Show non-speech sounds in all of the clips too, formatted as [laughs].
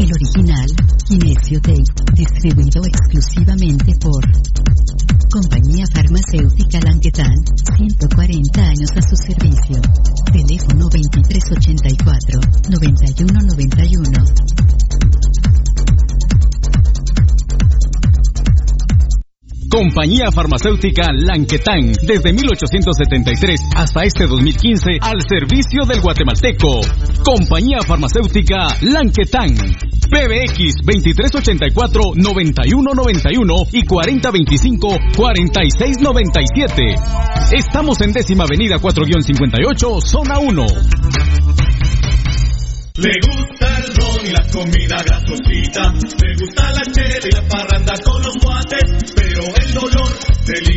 El original, Kinesio Tape, distribuido exclusivamente por Compañía Farmacéutica Languetan, 140 años a su servicio. Teléfono 2384-9191. Compañía Farmacéutica Lanquetán, desde 1873 hasta este 2015, al servicio del guatemalteco. Compañía Farmacéutica Lanquetán. PBX 2384-9191 y 4025-4697. Estamos en décima avenida 4-58, zona 1. Le gusta el ron y la comida grasosita. Le gusta la chela y la parranda con los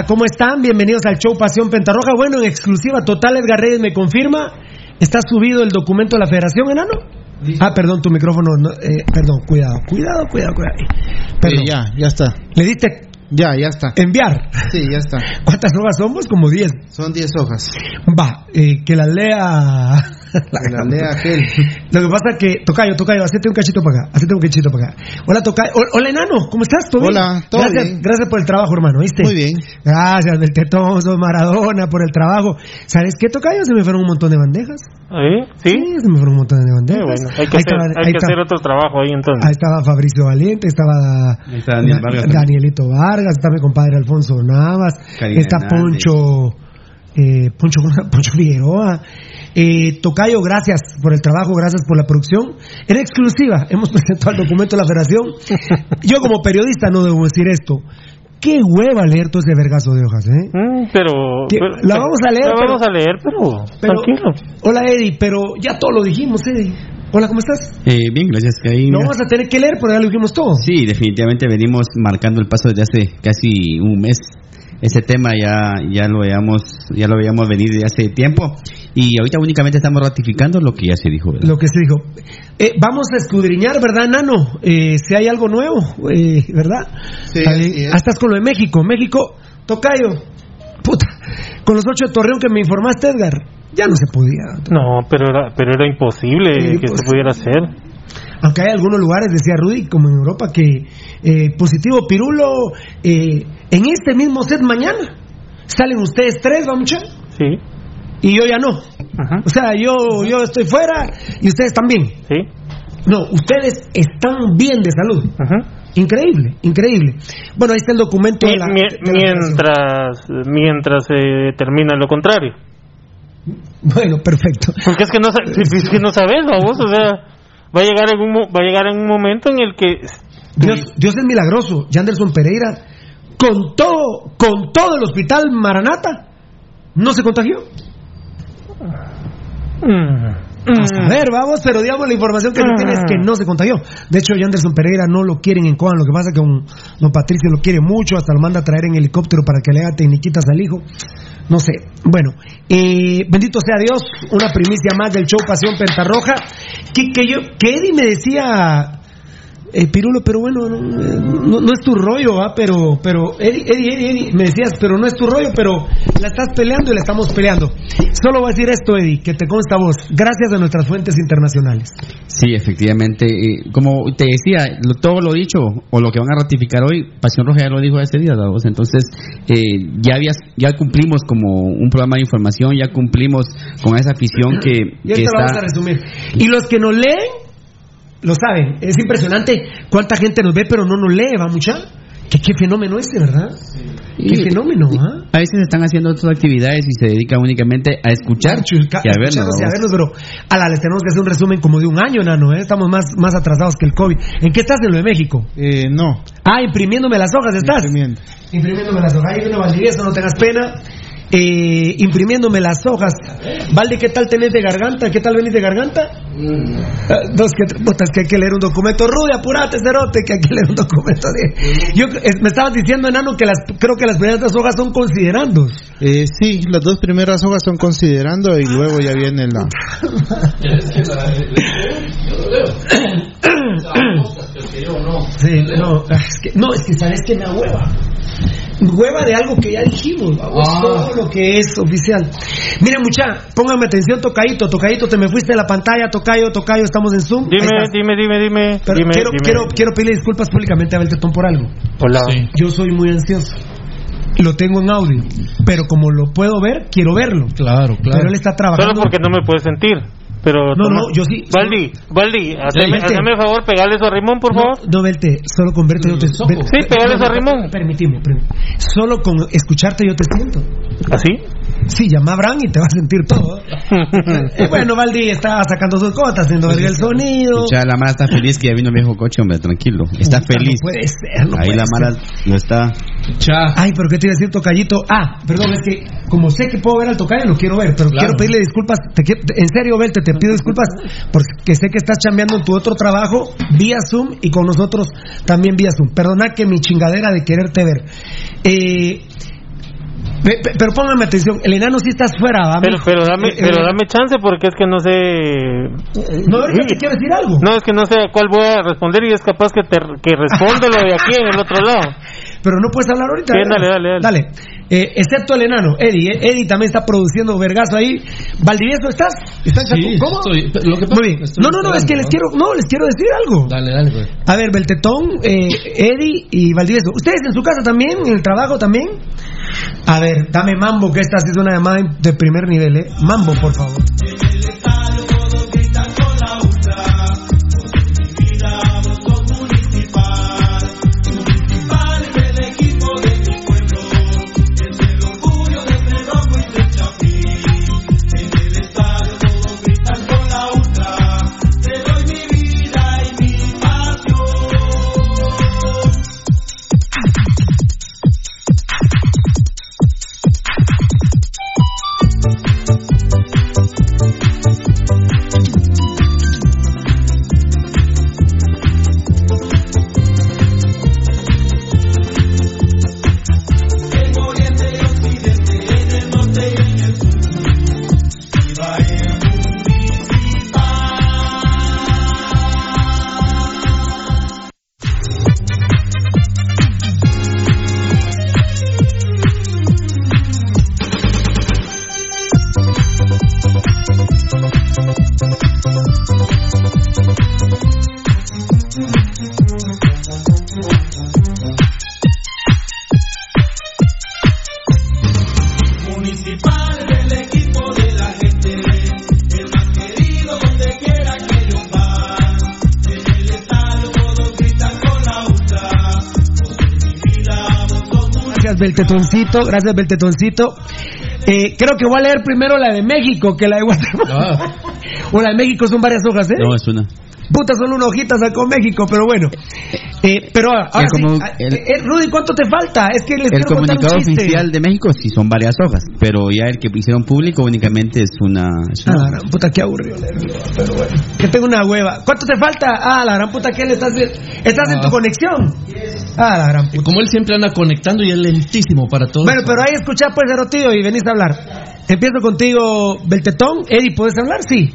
Hola, ¿cómo están? Bienvenidos al show Pasión Pentarroja. Bueno, en exclusiva total, Edgar Reyes me confirma. ¿Está subido el documento de la Federación, enano? Ah, perdón, tu micrófono. no, eh, perdón, cuidado, cuidado, cuidado, cuidado. Perdón. ya, ya está. ¿Le diste Ya, ya está. enviar? Sí, ya está. [laughs] ¿Cuántas hojas somos? Como 10. Son 10 hojas. Va, eh, que la lea. [laughs] La lea aquel. [laughs] Lo que pasa que, Tocayo, Tocayo, hacete un cachito para acá, hacete un cachito para acá. Hola, Tocayo. Hol- Hola, enano, ¿cómo estás? ¿Todo bien? Hola, todo gracias, bien. Gracias por el trabajo, hermano, ¿viste? Muy bien. Gracias, del tetón, sos Maradona, por el trabajo. ¿Sabes qué, Tocayo? Se me fueron un montón de bandejas. ¿Eh? ¿Sí? se me fueron un montón de bandejas. Bueno, hay que, Ahí hacer, estaba- hay ahí que estaba- hacer otro trabajo ahí entonces. Ahí estaba Fabricio Valiente, estaba, está Daniel Da- Vargas. Danielito Vargas, está mi compadre Alfonso Navas, Karina está Hernández. Poncho, eh, Poncho, [laughs] Poncho Figueroa. Eh, Tocayo, gracias por el trabajo, gracias por la producción. En exclusiva, [laughs] hemos presentado el documento de la federación. Yo como periodista no debo decir esto. Qué hueva leer todo ese vergazo de hojas, ¿eh? Mm, pero, pero- la vamos a leer, La pero- vamos a leer, pero, pero- tranquilo. Hola Eddie, pero ya todo lo dijimos, Eddie. Hola, ¿cómo estás? Eh, bien, gracias. Lo mira. vamos a tener que leer, pero ya lo dijimos todo. Sí, definitivamente venimos marcando el paso desde hace casi un mes. Ese tema ya ya lo veíamos ya lo veíamos venir de hace tiempo y ahorita únicamente estamos ratificando lo que ya se dijo. ¿verdad? Lo que se dijo. Eh, vamos a escudriñar, ¿verdad, Nano? Eh, si hay algo nuevo, eh, ¿verdad? Sí, es. ah, con lo de México. México, Tocayo. Puta. Con los ocho de Torreón que me informaste, Edgar, ya no se podía. No, pero era, pero era imposible Sí, que pues. se pudiera hacer. Aunque hay algunos lugares, decía Rudy, como en Europa, que eh, positivo Pirulo, eh, en este mismo set mañana, salen ustedes tres, vamos a Sí, y yo ya no. ajá, O sea, yo, yo estoy fuera y ustedes también. sí, No, ustedes están bien de salud. ajá. Increíble, increíble. Bueno, ahí está el documento de la, mi- de la mientras mientras se termina lo contrario. Bueno, perfecto. Porque es que no, es que no sabes, vos, o sea, va a llegar en un, va a llegar en un momento en el que Dios, Dios es milagroso. Yanderson Pereira, con todo, con todo el hospital Maranata, no se contagió. Mm, A ver, vamos, pero digamos la información que se tiene es que no se contagió. De hecho, Yanderson Pereira no lo quieren en Coan, lo que pasa es que don, don Patricio lo quiere mucho, hasta lo manda a traer en helicóptero para que le haga tecniquitas al hijo. No sé. Bueno, eh, bendito sea Dios, una primicia más del show Pasión Pentarroja. Que, que, yo, que Eddie me decía, eh, Pirulo, pero bueno, no, no- no es tu rollo, ¿ah? Pero, pero, Eddie, Eddie, Eddie, me decías, pero no es tu rollo, pero la estás peleando y la estamos peleando. Solo voy a decir esto, Eddie, que te consta vos, gracias a nuestras fuentes internacionales. Sí, efectivamente. como te decía, todo lo dicho o lo que van a ratificar hoy, Pasión Roja ya lo dijo ese día, ¿verdad? Entonces, eh, ya habías, ya cumplimos como un programa de información, ya cumplimos con esa afición que, Y que ahorita lo vamos a está. resumir. Y los que nos leen, lo saben. Es impresionante cuánta gente nos ve, pero no nos lee, ¿va mucha? ¿Qué, qué fenómeno este, ¿verdad? Qué Y- fenómeno, ¿ah? A veces están haciendo otras actividades y se dedican únicamente a escuchar Chulca- y a vernos. y a vernos, pero a la les tenemos que hacer un resumen como de un año, Nano, ¿eh? Estamos más, más atrasados que el COVID. ¿En qué estás en lo de México? Eh, no. Ah, imprimiéndome las hojas, ¿estás? Imprimiendo. Imprimiéndome las hojas. Ahí viene Valdivieso, no tengas pena. Eh, imprimiéndome las hojas. Valdi, ¿qué tal tenés de garganta? ¿Qué tal venís de garganta? Ah, Dos que tres putas que hay que leer un documento. Rudy, apurate, cerote, que hay que leer un documento. de- Yo, eh, me estabas diciendo, enano, que las, creo que las primeras dos hojas son considerando. Eh, sí, las dos primeras hojas son considerando y luego ya viene la... Sí, no, es que, no, es que sabes que me hueva. Hueva de algo que ya dijimos, vamos, todo lo que es oficial. Miren, mucha, pónganme atención, tocadito, tocadito, te me fuiste de la pantalla, tocayo, tocayo, estamos en Zoom. Dime, dime, dime, dime, Pero dime, quiero, dime. quiero, quiero pedirle disculpas públicamente a Beltetón por algo. Hola. Yo soy muy ansioso. Lo tengo en audio, pero como lo puedo ver, quiero verlo. Claro, Pero él está trabajando. Solo porque no me puedes sentir. Pero No, toma- no, yo sí. Valdi, Valdi, hazme, favor, pegale eso a Rimón, por favor. No, Belte, solo con verte yo te Sí, pégale eso a Rimón. Permitimos, Solo con escucharte yo te siento. ¿Así? Sí, llama a Bran y te va a sentir todo. [laughs] Eh, bueno, Valdi está sacando sus cosas, haciendo verga el sonido. Escucha, la Mara está feliz que ya vino viejo coche, hombre, tranquilo. Está feliz. No puede ser, no Ahí puede la ser. Mara lo está. Ay, pero ¿qué te iba a decir, tocallito? Ah, perdón, es que como sé que puedo ver al tocayo, lo quiero ver, pero quiero pedirle disculpas. Te en serio, Belte, te pido disculpas porque sé que estás chambeando en tu otro trabajo vía Zoom y con nosotros también vía Zoom. Perdona que mi chingadera de quererte ver. Eh, pero póngame atención, el enano sí estás fuera. Pero, pero, dame, Eh, pero eh, dame chance porque es que no sé. No, ahorita te quiero decir algo. No, es que no sé a cuál voy a responder y es capaz que, te, que respondo lo de aquí en el otro lado. [laughs] Pero no puedes hablar ahorita. Sí, ¿verdad? dale, dale, Dale. Eh, excepto el enano, Eddie. eh, Eddie también está produciendo vergazo ahí. Valdivieso, ¿estás? ¿Estás Sí, ¿Cómo? estoy. Lo que pasa- Muy bien. No, no, no, es que les quiero, no, les quiero decir algo. Dale, dale, pues. A ver, Beltetón, eh, Eddie y Valdivieso. ¿Ustedes en su casa también? ¿En el trabajo también? A ver, dame mambo, que esta es una llamada de primer nivel, ¿eh? Mambo, por favor. Beltetoncito. Gracias, Beltetoncito. Eh, creo que voy a leer primero la de México que la de Guatemala. [laughs] o la de México son varias hojas, ¿eh? No, es una. Puta, solo una hojita sacó México, pero bueno. Eh, pero ahora, ahora Es como sí, ah, el- eh, eh, Rudy, ¿cuánto te falta? Es que les El un comunicado oficial de México sí son varias hojas, pero ya el que hicieron público únicamente es una. es Ah, una- la gran puta, qué aburrido leerlo, pero bueno. Que tengo una hueva. ¿Cuánto te falta? Ah, la gran puta, ¿qué le estás ¿Estás en Ah. tu conexión? Ah, la gran puta. Como él siempre anda conectando y es lentísimo para todos. Bueno, pero ahí escuchá pues, Erotillo, y venís a hablar. Empiezo contigo, Beltetón. Eddie, ¿puedes hablar? Sí.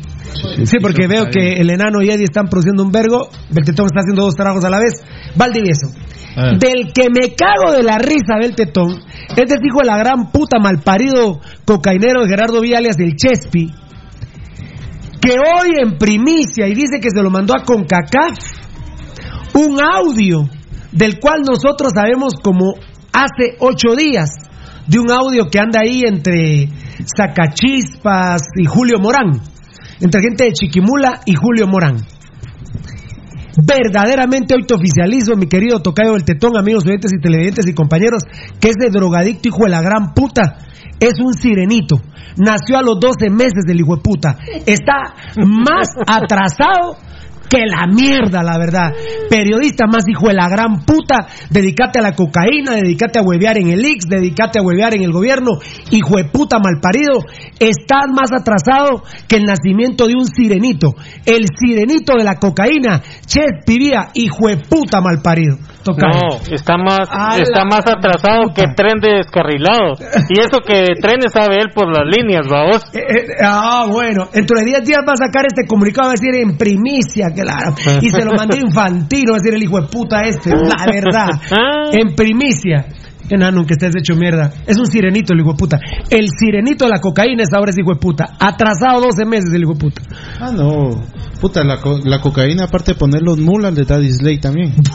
Sí, porque veo que el enano y Eddie están produciendo un vergo. Beltetón está haciendo dos tragos a la vez. Valdivieso. Del que me cago de la risa, Beltetón, es de hijo de la gran puta malparido cocainero de Gerardo Viales, el Chespi, que hoy en primicia y dice que se lo mandó a CONCACAF un audio del cual nosotros sabemos como hace ocho días de un audio que anda ahí entre Sacachispas y Julio Morán, entre gente de Chiquimula y Julio Morán. Verdaderamente hoy te oficializo, mi querido Tocayo del Tetón, amigos oyentes y televidentes y compañeros, que ese drogadicto hijo de la gran puta es un sirenito. Nació a los 12 meses del hijo de puta. Está más atrasado que la mierda, la verdad. Periodista más hijo de la gran puta, dedícate a la cocaína, dedícate a huevear en el Ix, dedícate a huevear en el gobierno, hijo de puta malparido. Estás más atrasado que el nacimiento de un sirenito. El sirenito de la cocaína, Ches Pivía, hijo de puta malparido. Tocayo. No, está más, está más atrasado que tren de descarrilado. [laughs] Y eso que trenes sabe él por las líneas, vamos. Eh, eh, ah, bueno, dentro de 10 días va a sacar este comunicado, va a decir en primicia, claro. Y se lo mandé [laughs] infantino, va a decir el hijo de puta este, la verdad. [laughs] En primicia. Enano, que estés hecho mierda. Es un sirenito el puta. El sirenito de la cocaína es ahora de puta. Atrasado 12 meses el puta. Ah, no. Puta, la, co- la cocaína, aparte de poner los mulas, le da también. [laughs]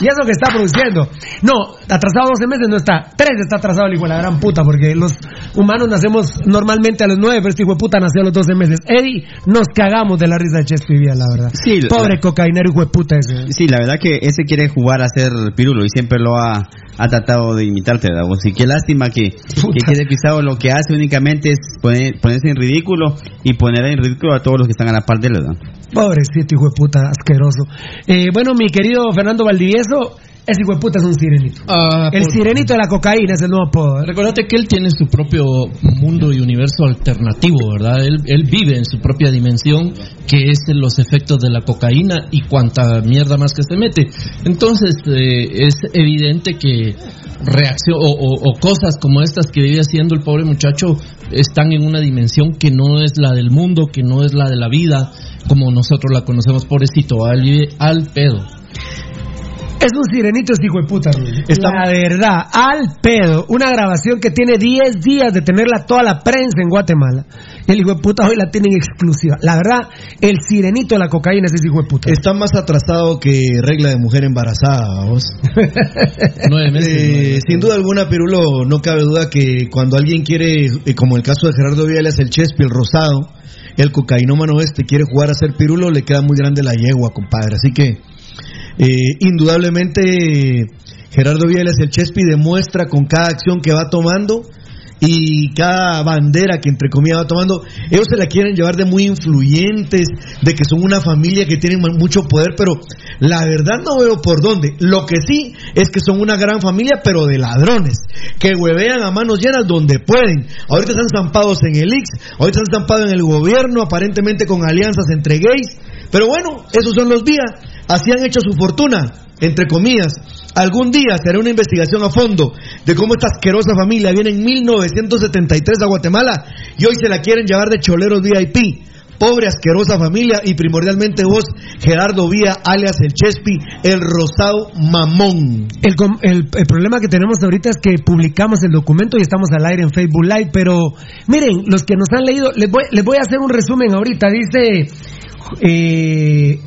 Y eso que está produciendo. No, atrasado 12 meses no está. 3 está atrasado el hijo de la gran puta, porque los humanos nacemos normalmente a los 9, pero este hijo de puta nació a los 12 meses. Eddie, nos cagamos de la risa de Chespi Vía, la verdad. Sí, la- Pobre cocainero hijo de puta ese. Sí, la verdad que ese quiere jugar a ser pirulo y siempre lo ha, ha tratado de imitarte, ¿verdad? vos? Y qué lástima que, que quede pisado lo que hace únicamente es poner- ponerse en ridículo y poner en ridículo a todos los que están a la par de él, ¿verdad? Pobrecito hijo de puta, asqueroso. Eh, bueno, mi querido Fernando Valdivieso, eso, ese hijo de puta es un sirenito. Ah, el por- sirenito de la cocaína es el nuevo apodo. Recordate que él tiene su propio mundo y universo alternativo, ¿verdad? Él, él vive en su propia dimensión, que es los efectos de la cocaína y cuanta mierda más que se mete. Entonces, eh, es evidente que reacción o, o- o cosas como estas que vive haciendo el pobre muchacho están en una dimensión que no es la del mundo, que no es la de la vida, como nosotros la conocemos, pobrecito, al, vive al pedo. Es un sirenito hijo de puta. La verdad, al pedo. Una grabación que tiene 10 días de tenerla toda la prensa en Guatemala. El hijo de puta hoy la tienen exclusiva. La verdad, el sirenito de la cocaína es ese hijo de puta. Está más atrasado que regla de mujer embarazada, vos. [laughs] Nueve meses. Eh, sin duda alguna, Pirulo, no cabe duda que cuando alguien quiere, eh, como el caso de Gerardo Viales, el Chespi, el Rosado, el cocainómano este, quiere jugar a ser Pirulo, le queda muy grande la yegua, compadre. Así que, eh, indudablemente, Gerardo Viales, el Chespi, demuestra con cada acción que va tomando y cada bandera que entre comillas va tomando, ellos se la quieren llevar de muy influyentes, de que son una familia que tienen mucho poder, pero la verdad no veo por dónde. Lo que sí es que son una gran familia, pero de ladrones, que huevean a manos llenas donde pueden. Ahorita están zampados en el IX, ahorita están zampados en el gobierno, aparentemente con alianzas entre gays, pero bueno, esos son los días, así han hecho su fortuna, entre comillas. Algún día será una investigación a fondo de cómo esta asquerosa familia viene en 1973 a Guatemala y hoy se la quieren llevar de choleros VIP. Pobre asquerosa familia y primordialmente vos, Gerardo Vía, alias el Chespi, el rosado mamón. El- el problema que tenemos ahorita es que publicamos el documento y estamos al aire en Facebook Live, pero miren, los que nos han leído, les voy, les voy a hacer un resumen ahorita. Dice eh,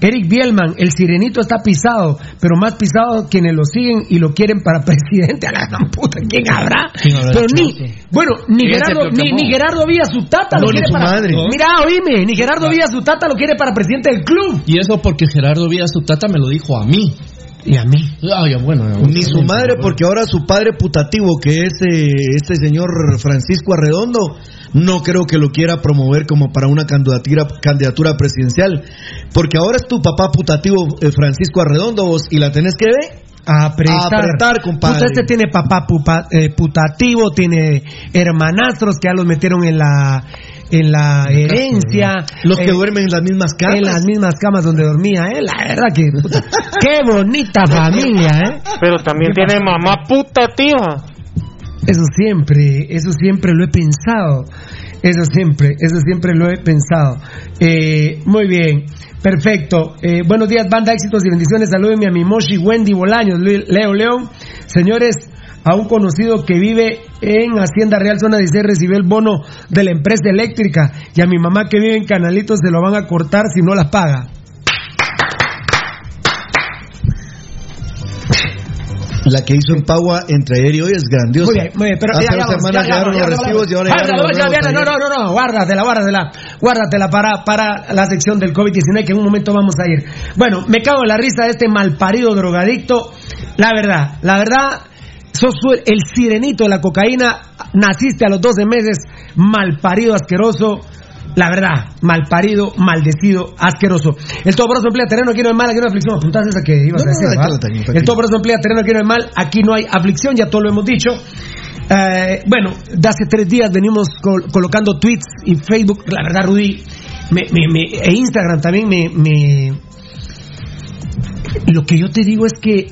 Eric Bielman, el sirenito está pisado, pero más pisado quienes lo siguen y lo quieren para [laughs] presidente. A la gran puta, ¿quién habrá? ¿Quién habrá Pero ni, bueno, ni ¿Quién se Gerardo, ni, ni Gerardo Villa su tata No, lo quiere para. madre. Mira, oíme, ni Gerardo Villa su tata lo quiere para presidente del club. Y eso porque Gerardo Vía su tata me lo dijo a mí. Y a mí. Ah, ya, bueno, ya, Ni su madre, porque ahora su padre putativo, que es eh, este señor Francisco Arredondo, no creo que lo quiera promover como para una candidatura, candidatura presidencial. Porque ahora es tu papá putativo, eh, Francisco Arredondo, vos, y la tenés que ver. apretar. Apretar, compadre. Puta, este tiene papá pupa- eh, putativo, tiene hermanastros que ya los metieron en la en la herencia. Los que eh, duermen en las mismas camas. En las mismas camas donde dormía, ¿eh? La verdad que. puta, [laughs] qué bonita familia, ¿eh? Pero también ¿Qué tiene pasó? mamá puta, tía. Eso siempre, eso siempre lo he pensado. Eso siempre, eso siempre lo he pensado. Eh, muy bien, perfecto. Eh, buenos días, banda, éxitos y bendiciones. Salúdenme a mi Moshi Wendy Bolaños, Leo León. Señores, a un conocido que vive en Hacienda Real Zona 16 recibió el bono de la empresa eléctrica y a mi mamá que vive en Canalitos se lo van a cortar si no las paga. La que hizo en Pagua entre ayer y hoy es grandiosa. Muy bien, muy bien, pero Hace ya, semanas llegaron los recibos y ahora llegaron Ah, No, no, no, no, guárdatela, guárdatela, guárdatela para, para la sección del COVID-19 que en un momento vamos a ir. Bueno, me cago en la risa de este malparido drogadicto. La verdad, la verdad, sos el sirenito de la cocaína, naciste a los 12 meses, malparido, asqueroso. La verdad, malparido, maldecido, asqueroso. El todopoderoso emplea terreno, aquí no hay mal, aquí no hay aflicción. Apuntás esa que ibas No, a decir, no, tengo, El todopoderoso emplea terreno, aquí no hay mal, aquí no hay aflicción, ya todo lo hemos dicho. Eh, bueno, de hace tres días venimos col- colocando tweets y Facebook, la verdad, Rudy, me, me- me- e Instagram también me- Lo que yo te digo es que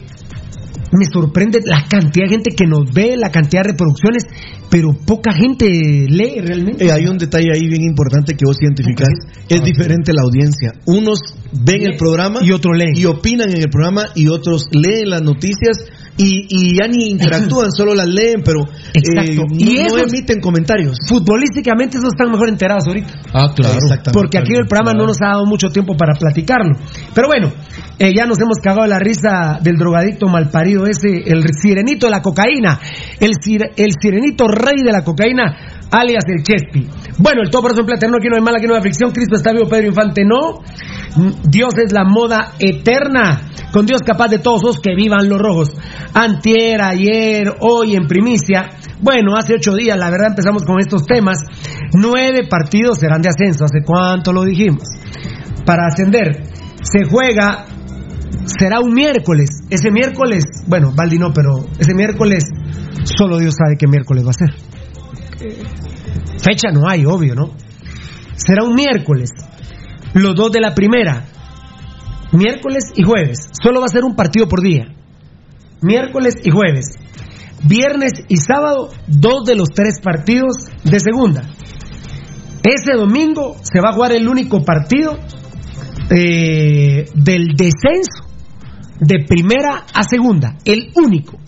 me sorprende la cantidad de gente que nos ve, la cantidad de reproducciones, pero poca gente lee realmente. Eh, hay un detalle ahí bien importante que vos identificás. Es diferente la audiencia. Unos ven el programa y otros leen. y opinan en el programa y otros leen las noticias y, y ya ni interactúan, solo las leen, pero eh, no, Y no esos- emiten comentarios. Futbolísticamente esos están mejor enterados ahorita. Ah, claro. Exactamente. Porque aquí el programa no nos ha dado mucho tiempo para platicarlo. Pero bueno, eh, ya nos hemos cagado la risa del drogadicto malparido ese, el sirenito de la cocaína, el, sir- el sirenito rey de la cocaína, alias el Chespi. Bueno, el todo por eso en plata, no, aquí no hay mala, aquí no hay aflicción, Cristo está vivo, Pedro Infante no. Mm, Dios es la moda eterna. Con Dios capaz de todos los que vivan los rojos. Antier, ayer, hoy en primicia. Bueno, hace ocho días, la verdad, empezamos con estos temas. Nueve partidos serán de ascenso. ¿Hace cuánto lo dijimos? Para ascender, se juega será un miércoles. Ese miércoles, bueno, Valdi no, pero ese miércoles solo Dios sabe qué miércoles va a ser. Fecha no hay, obvio, ¿no? Será un miércoles. Los dos de la primera. Miércoles y jueves. Solo va a ser un partido por día. Miércoles y jueves. Viernes y sábado, dos de los tres partidos de segunda. Ese domingo se va a jugar el único partido eh, del descenso de primera a segunda. El único.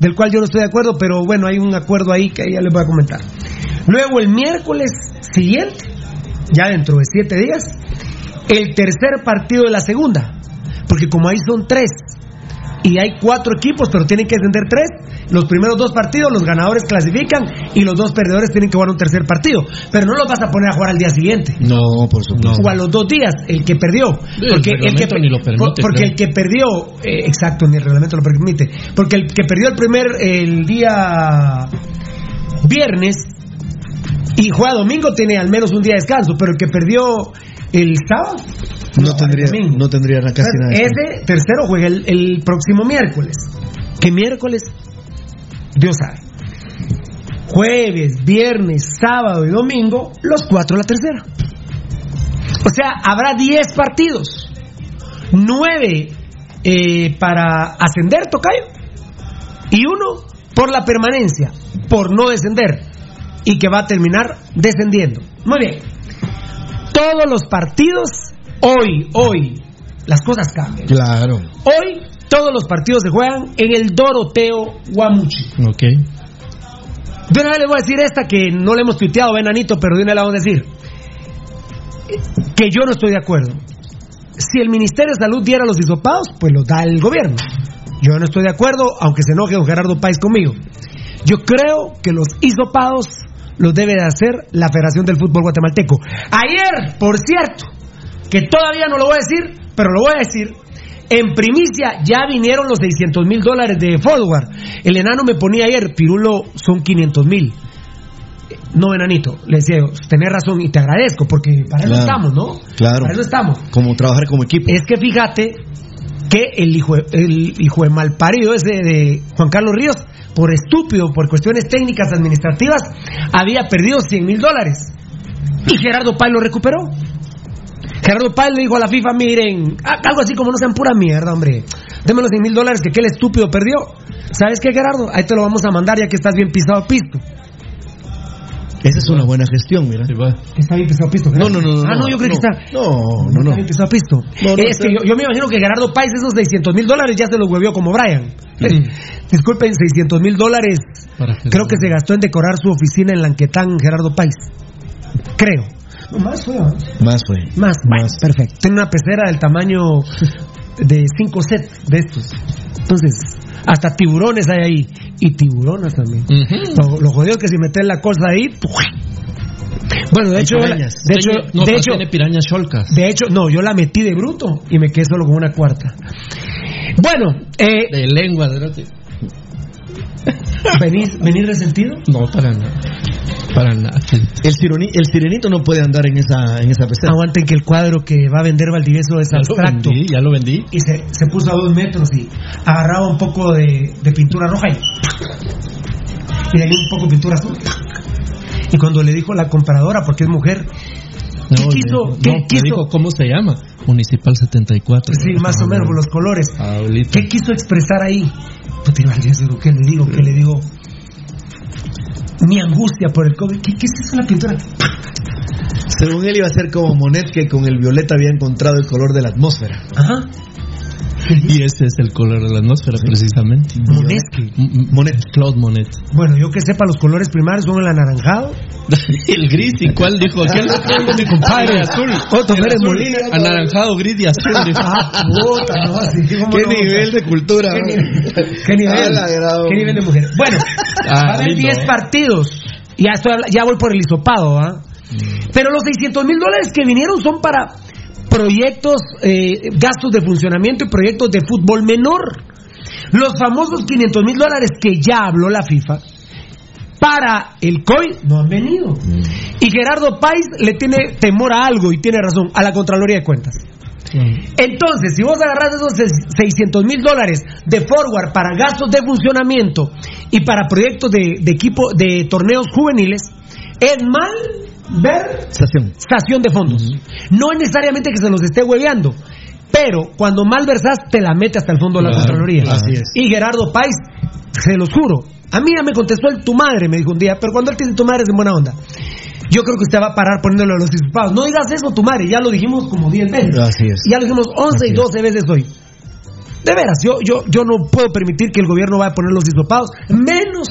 Del cual yo no estoy de acuerdo, pero bueno, hay un acuerdo ahí que ya les voy a comentar. Luego el miércoles siguiente, ya dentro de siete días, el tercer partido de la segunda. Porque como ahí son tres y hay cuatro equipos, pero tienen que descender tres, los primeros dos partidos los ganadores clasifican y los dos perdedores tienen que jugar un tercer partido. Pero no los vas a poner a jugar al día siguiente. No, por supuesto. O a los dos días, el que perdió. Porque el, que, reglamento ni lo permite, por- porque creo. el que perdió, eh, exacto, ni el reglamento lo permite. Porque el que perdió el primer, el día viernes y juega domingo tiene al menos un día de descanso, pero el que perdió el sábado No tendría, no tendría casi nada. Ese tercero juega el, el próximo miércoles. ¿Qué miércoles? Dios sabe. Jueves, viernes, sábado y domingo, los cuatro la tercera. O sea, habrá 10 partidos. 9 para ascender, Tocayo. Y uno por la permanencia, por no descender. Y que va a terminar descendiendo. Muy bien. Todos los partidos, hoy, hoy, las cosas cambian. Claro. Hoy todos los partidos se juegan en el Doroteo Guamuchi. Ok. De una vez les voy a decir esta que no le hemos tuiteado, Benanito, pero de una vez la vamos a decir. Que yo no estoy de acuerdo. Si el Ministerio de Salud diera los hisopados, pues los da el gobierno. Yo no estoy de acuerdo, aunque se enoje don Gerardo Páez conmigo. Yo creo que los hisopados los debe de hacer la Federación del Fútbol Guatemalteco. Ayer, por cierto, que todavía no lo voy a decir, pero lo voy a decir, en primicia ya vinieron los 600 mil dólares de forward. El enano me ponía ayer, Pirulo, son 500 mil. No, enanito, le decía yo, tenés razón y te agradezco, porque para eso estamos, ¿no? Claro. Para eso estamos. Como trabajar como equipo. Es que fíjate que el hijo, el hijo de malparido ese de Juan Carlos Ríos, por estúpido, por cuestiones técnicas administrativas, había perdido 100 mil dólares. Y Gerardo Páez lo recuperó. Gerardo Páez le dijo a la FIFA, miren, algo así como no sean pura mierda, hombre. Deme los 100 mil dólares que aquel estúpido perdió. ¿Sabes qué, Gerardo? Ahí te lo vamos a mandar ya que estás bien pisado a pisto. Esa es una buena gestión, mira. Está bien pisado a pisto. No, no, no, no. Ah, no, yo creo que está. No, no, no. Está bien pisado a pisto. No, no, es que yo, yo me imagino que Gerardo Páez esos 600 mil dólares ya se los huevió como Brian. [laughs] Disculpen, 600 mil dólares creo que se gastó en decorar su oficina en Lanquetán, Gerardo Páez. Creo. No, más fue. Más fue. Más, más, perfecto. Tiene una pecera del tamaño de 5 sets de estos. Entonces, hasta tiburones hay ahí. Y tiburonas también. lo, lo jodido es que si metes la cosa ahí. Bueno, de Hay hecho, pirañas. de hecho, no, de hecho, tiene pirañas cholcas. de hecho, no, yo la metí de bruto y me quedé solo con una cuarta. Bueno, eh, De lengua, de ¿venís, ¿venís resentido? No, para nada. Para nada. El, sironi- el sirenito no puede andar en esa, en esa pecera. Aguanten que el cuadro que va a vender Valdivieso es Ya lo abstracto. vendí, ya lo vendí. Y se, se puso a dos metros y agarraba un poco de, de pintura roja y, y de ahí un poco de pintura azul. Y cuando le dijo la compradora, porque es mujer, ¿qué No, quiso? ¿Qué quiso? dijo, ¿Cómo se llama? Municipal 74. Sí, más o menos, por los colores. Pablito. ¿Qué quiso expresar ahí? Puta, ¿qué le digo? ¿Qué le digo? Mi angustia por el COVID. ¿Qué, qué es eso la pintura? Según él iba a ser como Monet, que con el violeta había encontrado el color de la atmósfera. Ajá. Y ese es el color de la atmósfera, precisamente. Monet. Monet. Claude Monet. Bueno, yo que sepa, los colores primarios son el anaranjado. [laughs] el gris, ¿y cuál dijo? Aquel [laughs] mi compadre azul. Otto Pérez Molina. Anaranjado, gris y azul. Ah, puta, no, así, ¿cómo ¿Qué no? nivel de cultura? ¿Qué nivel? ¿Qué nivel? A la gran- ¿Qué nivel de mujer? Bueno, [laughs] Ah, va a haber lindo. 10 partidos. Ya, estoy ya voy por el hisopado, ¿ah? Pero los 600 mil dólares que vinieron son para proyectos, eh, gastos de funcionamiento y proyectos de fútbol menor. Los famosos 500 mil dólares que ya habló la FIFA para el COVID no han venido. Y Gerardo Páez le tiene temor a algo y tiene razón, a la Contraloría de Cuentas. Entonces, si vos agarras esos 600 mil dólares de forward para gastos de funcionamiento y para proyectos de, de equipo de torneos juveniles, es mal ver Estación. estación de fondos. No es necesariamente que se los esté hueveando. Pero cuando mal versás, te la mete hasta el fondo de la Claro, Contraloría. así es. Y Gerardo Páez, se los juro. A mí ya me contestó el tu madre, me dijo un día, pero cuando él tiene tu madre es en buena onda. Yo creo que usted va a parar poniéndolo a los hispanos. No digas eso, tu madre, ya lo dijimos como 10 veces. Así es. Ya lo dijimos 11 y 12 veces hoy. De veras, yo, yo, yo no puedo permitir que el gobierno vaya a poner los hisopados, menos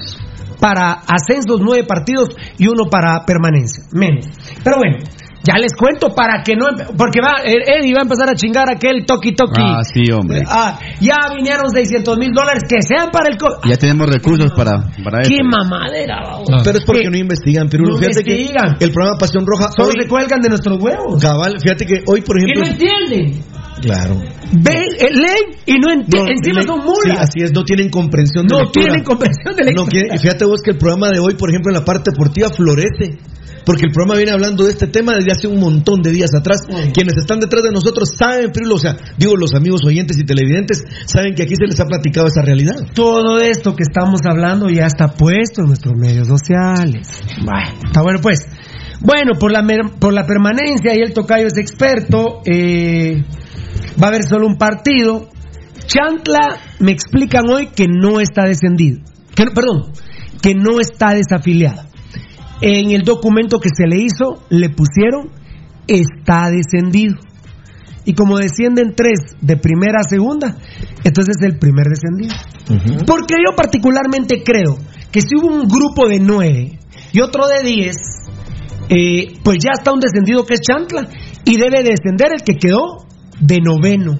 para ascensos nueve partidos y uno para permanencia, menos. Pero bueno, ya les cuento para que no, porque va, Eddie va a empezar a chingar aquel toki toki. Ah, sí, hombre. Ah, ya vinieron 600 mil dólares que sean para el... co- Ya tenemos recursos para, para eso. ¡Qué mamadera! babo! Pero es porque Que no investigan, pero no fíjate que el programa Pasión Roja Solo hoy, se cuelgan de nuestros huevos. cabal, fíjate que hoy, por Y no ejemplo, entienden. Claro. Ven, eh, leen y no entienden. Encima son sí, mulas. así es, no tienen comprensión de no lectura. tienen comprensión de la No y fíjate vos que el programa de hoy, por ejemplo, en la parte deportiva florece. Porque el programa viene hablando de este tema desde hace un montón de días atrás. Quienes están detrás de nosotros saben, o sea, digo, los amigos oyentes y televidentes saben que aquí se les ha platicado esa realidad. Todo esto que estamos hablando ya está puesto en nuestros medios sociales. Bueno, está bueno pues. Bueno, por la, por la permanencia y el tocayo es experto, eh, va a haber solo un partido. Chantla me explican hoy que no está descendido. Que no- perdón, que no está desafiliado. En el documento que se le hizo, le pusieron está descendido. Y como descienden tres de primera a segunda, entonces es el primer descendido. Porque yo particularmente creo que si hubo un grupo de nueve y otro de diez, eh, pues ya está un descendido que es Chantla y debe descender el que quedó de noveno,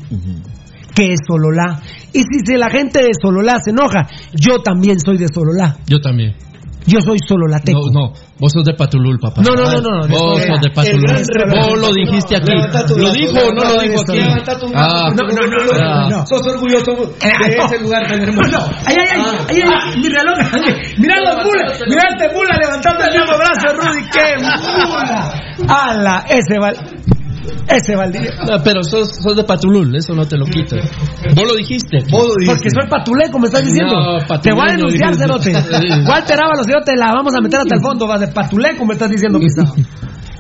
que es Sololá. Y si, si la gente de Sololá se enoja, yo también soy de Sololá. Yo también. Yo soy Sololateco. No, no, vos sos de Patulul, papá. No, no, no, no, no, Vos sos de Patulul. Vos lo dijiste aquí. ¿Lo dijo o no lo dijo aquí? Ah, No, no, no, no, ah. Sos orgulloso de ese lugar tan hermoso. No, ay, ay, ay, mi reloj. Mira los mulas, mira este mula levantando el mismo brazo, Rudy, qué mula. Ala, ese va, ese Valdivia. No, pero sos, sos de Patulul, eso no te lo quito. Vos lo dijiste. aquí. Porque soy patuleco, me estás diciendo. No, te voy a denunciar, dijiste. cerote. [laughs] Walter Ábalos, yo te la vamos a meter hasta el fondo, vas de patuleco, me estás diciendo pisado. [laughs]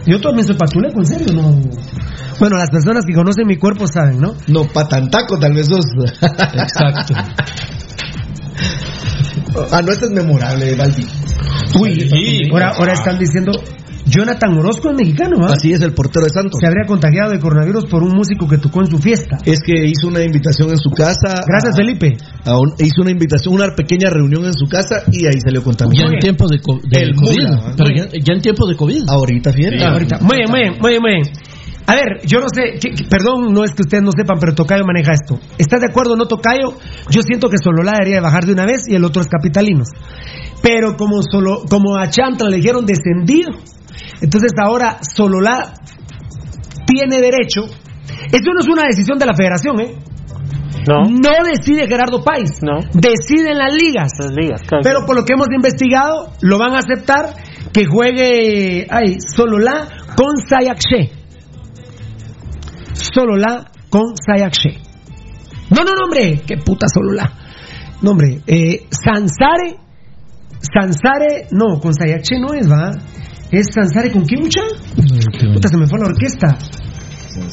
Yo también soy patuleco, en serio, no. Bueno, las personas que conocen mi cuerpo saben, ¿no? No, patantaco tal vez sos. [laughs] Exacto. ah, no, este es memorable, Valdi. Uy, ahora, ahora están diciendo, Jonathan Orozco es mexicano, ¿ah? Así es el portero de Santos. Se habría contagiado de coronavirus por un músico que tocó en su fiesta. Es que hizo una invitación en su casa. Gracias, a- Felipe. a un- hizo una invitación, una pequeña reunión en su casa y ahí salió Ya contaminado. en tiempo de, co- de El COVID. mula, pero ya, ya en tiempo de COVID. Ahorita, fíjate. Ah, ahorita. Muy bien, muy bien, muy bien, muy bien. A ver, yo no sé, que- que- perdón, no es que ustedes no sepan, pero Tocayo maneja esto. ¿Estás de acuerdo o no, Tocayo? Yo siento que Sololá debería de bajar de una vez y el otro es Capitalinos. Pero como, solo, como a Chantra le dijeron descendido, entonces ahora Sololá tiene derecho. Esto no es una decisión de la federación, ¿eh? No. decide Gerardo Páez. No. Deciden las ligas. Las ligas, claro. Pero por lo que hemos investigado, lo van a aceptar que juegue ay, Sololá con Sayakshe. Sololá con Sayakshe. No, no, no, hombre, qué puta Sololá. No, hombre, eh, Sansare, Sansare, no, con Sayakshe no es, va. Es Sansare con quién, mucha? Puta, se me fue la orquesta.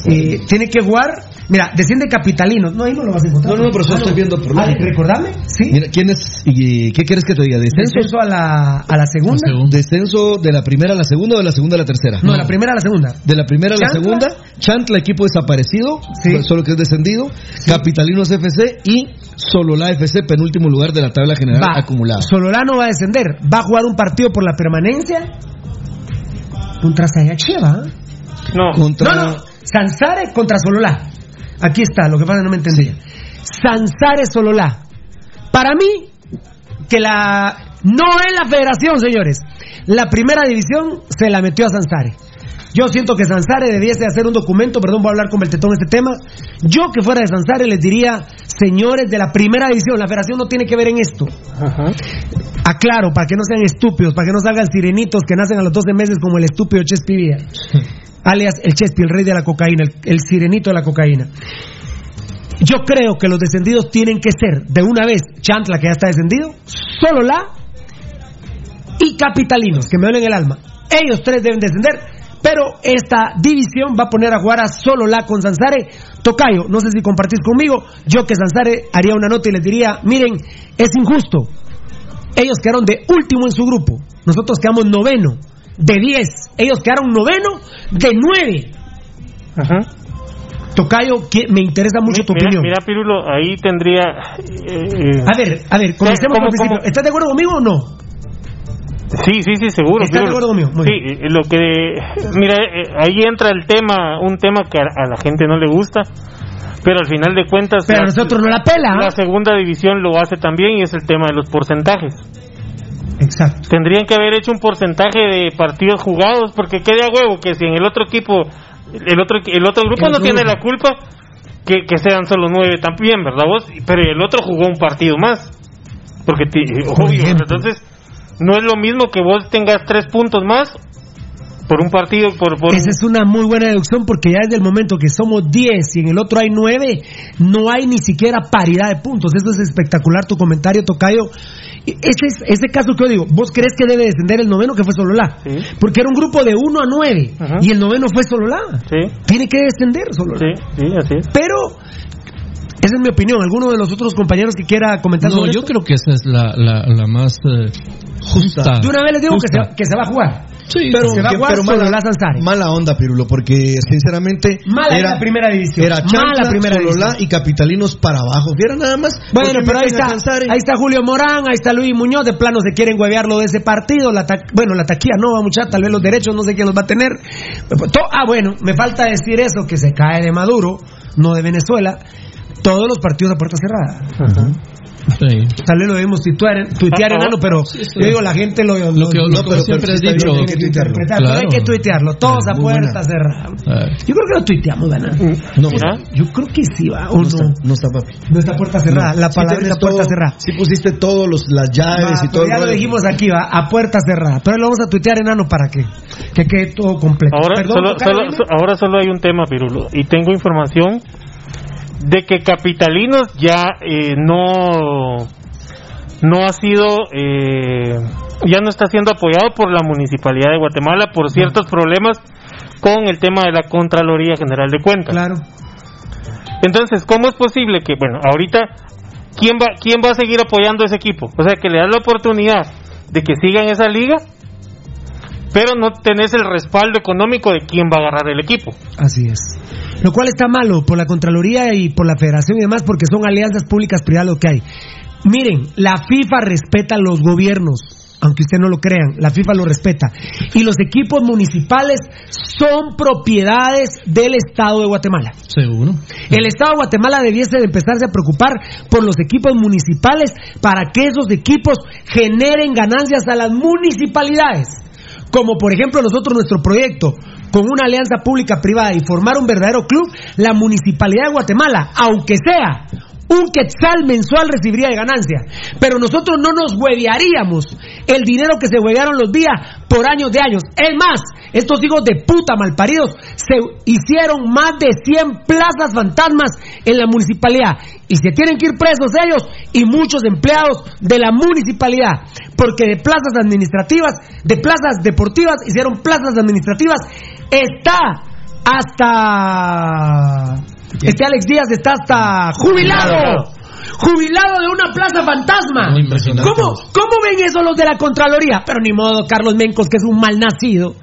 Eh, tiene que jugar. Mira, desciende Capitalino. No, ahí no lo vas a encontrar. No, no, pero eso Ah, estoy viendo por Ah, recordame, sí. Mira, ¿quién es y qué quieres que te diga? ¿Descenso? Descenso a la, a la segunda. ¿Descenso de la primera a la segunda o de la segunda a la tercera? No, de la primera a la segunda. De la primera a la Chantla. segunda, Chantla, equipo desaparecido, solo que es descendido, Capitalinos FC y Sololá FC, penúltimo lugar de la tabla general Va. acumulada. Sololá no va a descender. Va a jugar un partido por la permanencia contra Sayache, ¿va? No. Contra... No, no. Sansare contra Sololá. Aquí está, lo que pasa no me entendía. Sansare Sololá. Para mí, que la. No es la federación, señores. La primera división se la metió a Sansare. Yo siento que Sansare debiese hacer un documento, perdón, voy a hablar con Beltetón este tema. Yo que fuera de Sansare les diría, señores de la primera división, la federación no tiene que ver en esto. Aclaro, para que no sean estúpidos, para que no salgan sirenitos que nacen a los 12 meses como el estúpido Chespi Villa. [laughs] alias el Chespi, el rey de la cocaína, el, sirenito de la cocaína. Yo creo que los descendidos tienen que ser, de una vez, Chantla, que ya está descendido, solo la y Capitalinos, que me duelen el alma. Ellos tres deben descender, pero esta división va a poner a jugar a solo la con Sansare. Tocayo, no sé si compartís conmigo, yo que Sansare haría una nota y les diría, miren, es injusto. Ellos quedaron de último en su grupo, nosotros quedamos noveno, de diez. Ellos quedaron noveno, de nueve. Tocayo, que me interesa mucho tu mira, opinión. Mira, Pirulo, ahí tendría. eh, A ver, a ver, comencemos ¿Cómo- por el principio. cómo? ¿Estás de acuerdo conmigo o no? Sí, sí, sí, seguro. ¿Estás de acuerdo conmigo? Muy Sí, eh, lo que. Mira, eh, ahí entra el tema, un tema que a, a la gente no le gusta, pero al final de cuentas. Pero nosotros no la pela, ¿ah? La segunda división lo hace también y es el tema de los porcentajes. Exacto. Tendrían que haber hecho un porcentaje de partidos jugados, porque quede a huevo que si en el otro equipo, el otro, el otro grupo El no tiene la culpa, que, que sean solo nueve también, ¿verdad vos? Pero el otro jugó un partido más. Porque, ti- obvio, entonces, no es lo mismo que vos tengas tres puntos más por un partido, por... por Esa es una muy buena deducción porque ya desde el momento que somos 10 y en el otro hay 9, no hay ni siquiera paridad de puntos. Eso es espectacular tu comentario, Tocayo. Ese es ese caso que yo digo, ¿vos crees que debe descender el noveno que fue Sololá? Sí. Porque era un grupo de 1 a 9 Ajá. y el noveno fue Sololá. Sí, Tiene que descender Sololá. sí, sí, así es. Pero, esa es mi opinión. ¿Alguno de los otros compañeros que quiera comentar No, sobre yo esto? creo que esa es la, la, la más eh, justa. De una vez les digo que se, que se va a jugar. Sí, Pero, se va a jugar pero mala, mala onda, Pirulo, porque sinceramente Mala era, la primera división. era Chancla, primera división. y Capitalinos para abajo. Viera nada más. Bueno, pero ahí está, ahí está Julio Morán, ahí está Luis Muñoz, de plano se quieren huevearlo de ese partido, la ta- bueno, la taquilla no va mucha, tal vez los derechos, no sé quién los va a tener. To- Ah, bueno, me falta decir eso, que se cae de Maduro, no de Venezuela, todos los partidos a puerta cerrada. Sí. Tal vez lo debemos tuitear, tuitear enano, pero Sí, sí. yo digo, la gente lo, Lo que, lo No, que pero- siempre pero has sí dicho. hay que tuitearlo. hay que tuitearlo, todos a Muy puerta cerrada. Ah, Yo creo que lo tuiteamos, Dana. No, Mira. Yo creo que sí va, o no no. está, no está, papi. No está puerta cerrada, No. la Sí palabra está puerta todo- cerrada. Sí pusiste todos los las llaves Va, y todo. ya lo dijimos aquí, va, a puerta cerrada. Pero lo vamos a tuitear enano para que, que quede todo completo. Ahora, Perdón, solo, solo- ahora solo hay un tema, Pirulo, y tengo información de que Capitalinos ya eh, no no ha sido eh, ya no está siendo apoyado por la municipalidad de Guatemala por ciertos problemas con el tema de la Contraloría General de Cuentas. Claro. Entonces, ¿cómo es posible que, bueno, ahorita, ¿quién va, quién va a seguir apoyando ese equipo? O sea, que le das la oportunidad de que siga en esa liga, pero no tenés el respaldo económico de quién va a agarrar el equipo. Así es. Lo cual está malo por la Contraloría y por la Federación y demás, porque son alianzas públicas privadas lo que hay. Miren, la FIFA respeta a los gobiernos, aunque usted no lo crean, la FIFA lo respeta. Y los equipos municipales son propiedades del Estado de Guatemala. Seguro. El Estado de Guatemala debiese de empezarse a preocupar por los equipos municipales para que esos equipos generen ganancias a las municipalidades. Como por ejemplo nosotros nuestro proyecto con una alianza pública-privada y formar un verdadero club, la municipalidad de Guatemala, aunque sea un quetzal mensual recibiría de ganancia. Pero nosotros no nos huevearíamos el dinero que se huevearon los días por años de años. Es más, estos hijos de puta malparidos se hicieron más de 100 plazas fantasmas en la municipalidad. Y se tienen que ir presos ellos y muchos empleados de la municipalidad. Porque de plazas administrativas, de plazas deportivas, hicieron plazas administrativas. Está hasta... Este Alex Díaz está hasta jubilado. Jubilado de una plaza fantasma. Muy. ¿Cómo, ¿Cómo ven eso los de la Contraloría? Pero ni modo, Carlos Mencos, que es un mal nacido,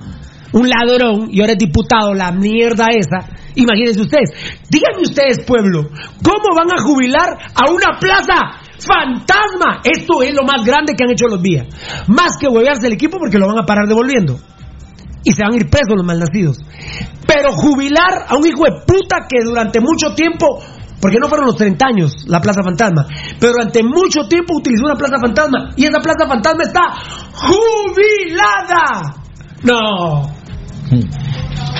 un ladrón, y ahora es diputado, la mierda esa. Imagínense ustedes. Díganme ustedes, pueblo, ¿cómo van a jubilar a una plaza fantasma? Esto es lo más grande que han hecho los días. Más que huevearse el equipo porque lo van a parar devolviendo. Y se van a ir presos los malnacidos. Pero jubilar a un hijo de puta que durante mucho tiempo porque no fueron los 30 años la Plaza Fantasma, pero durante mucho tiempo utilizó una Plaza Fantasma y esa Plaza Fantasma está jubilada. No.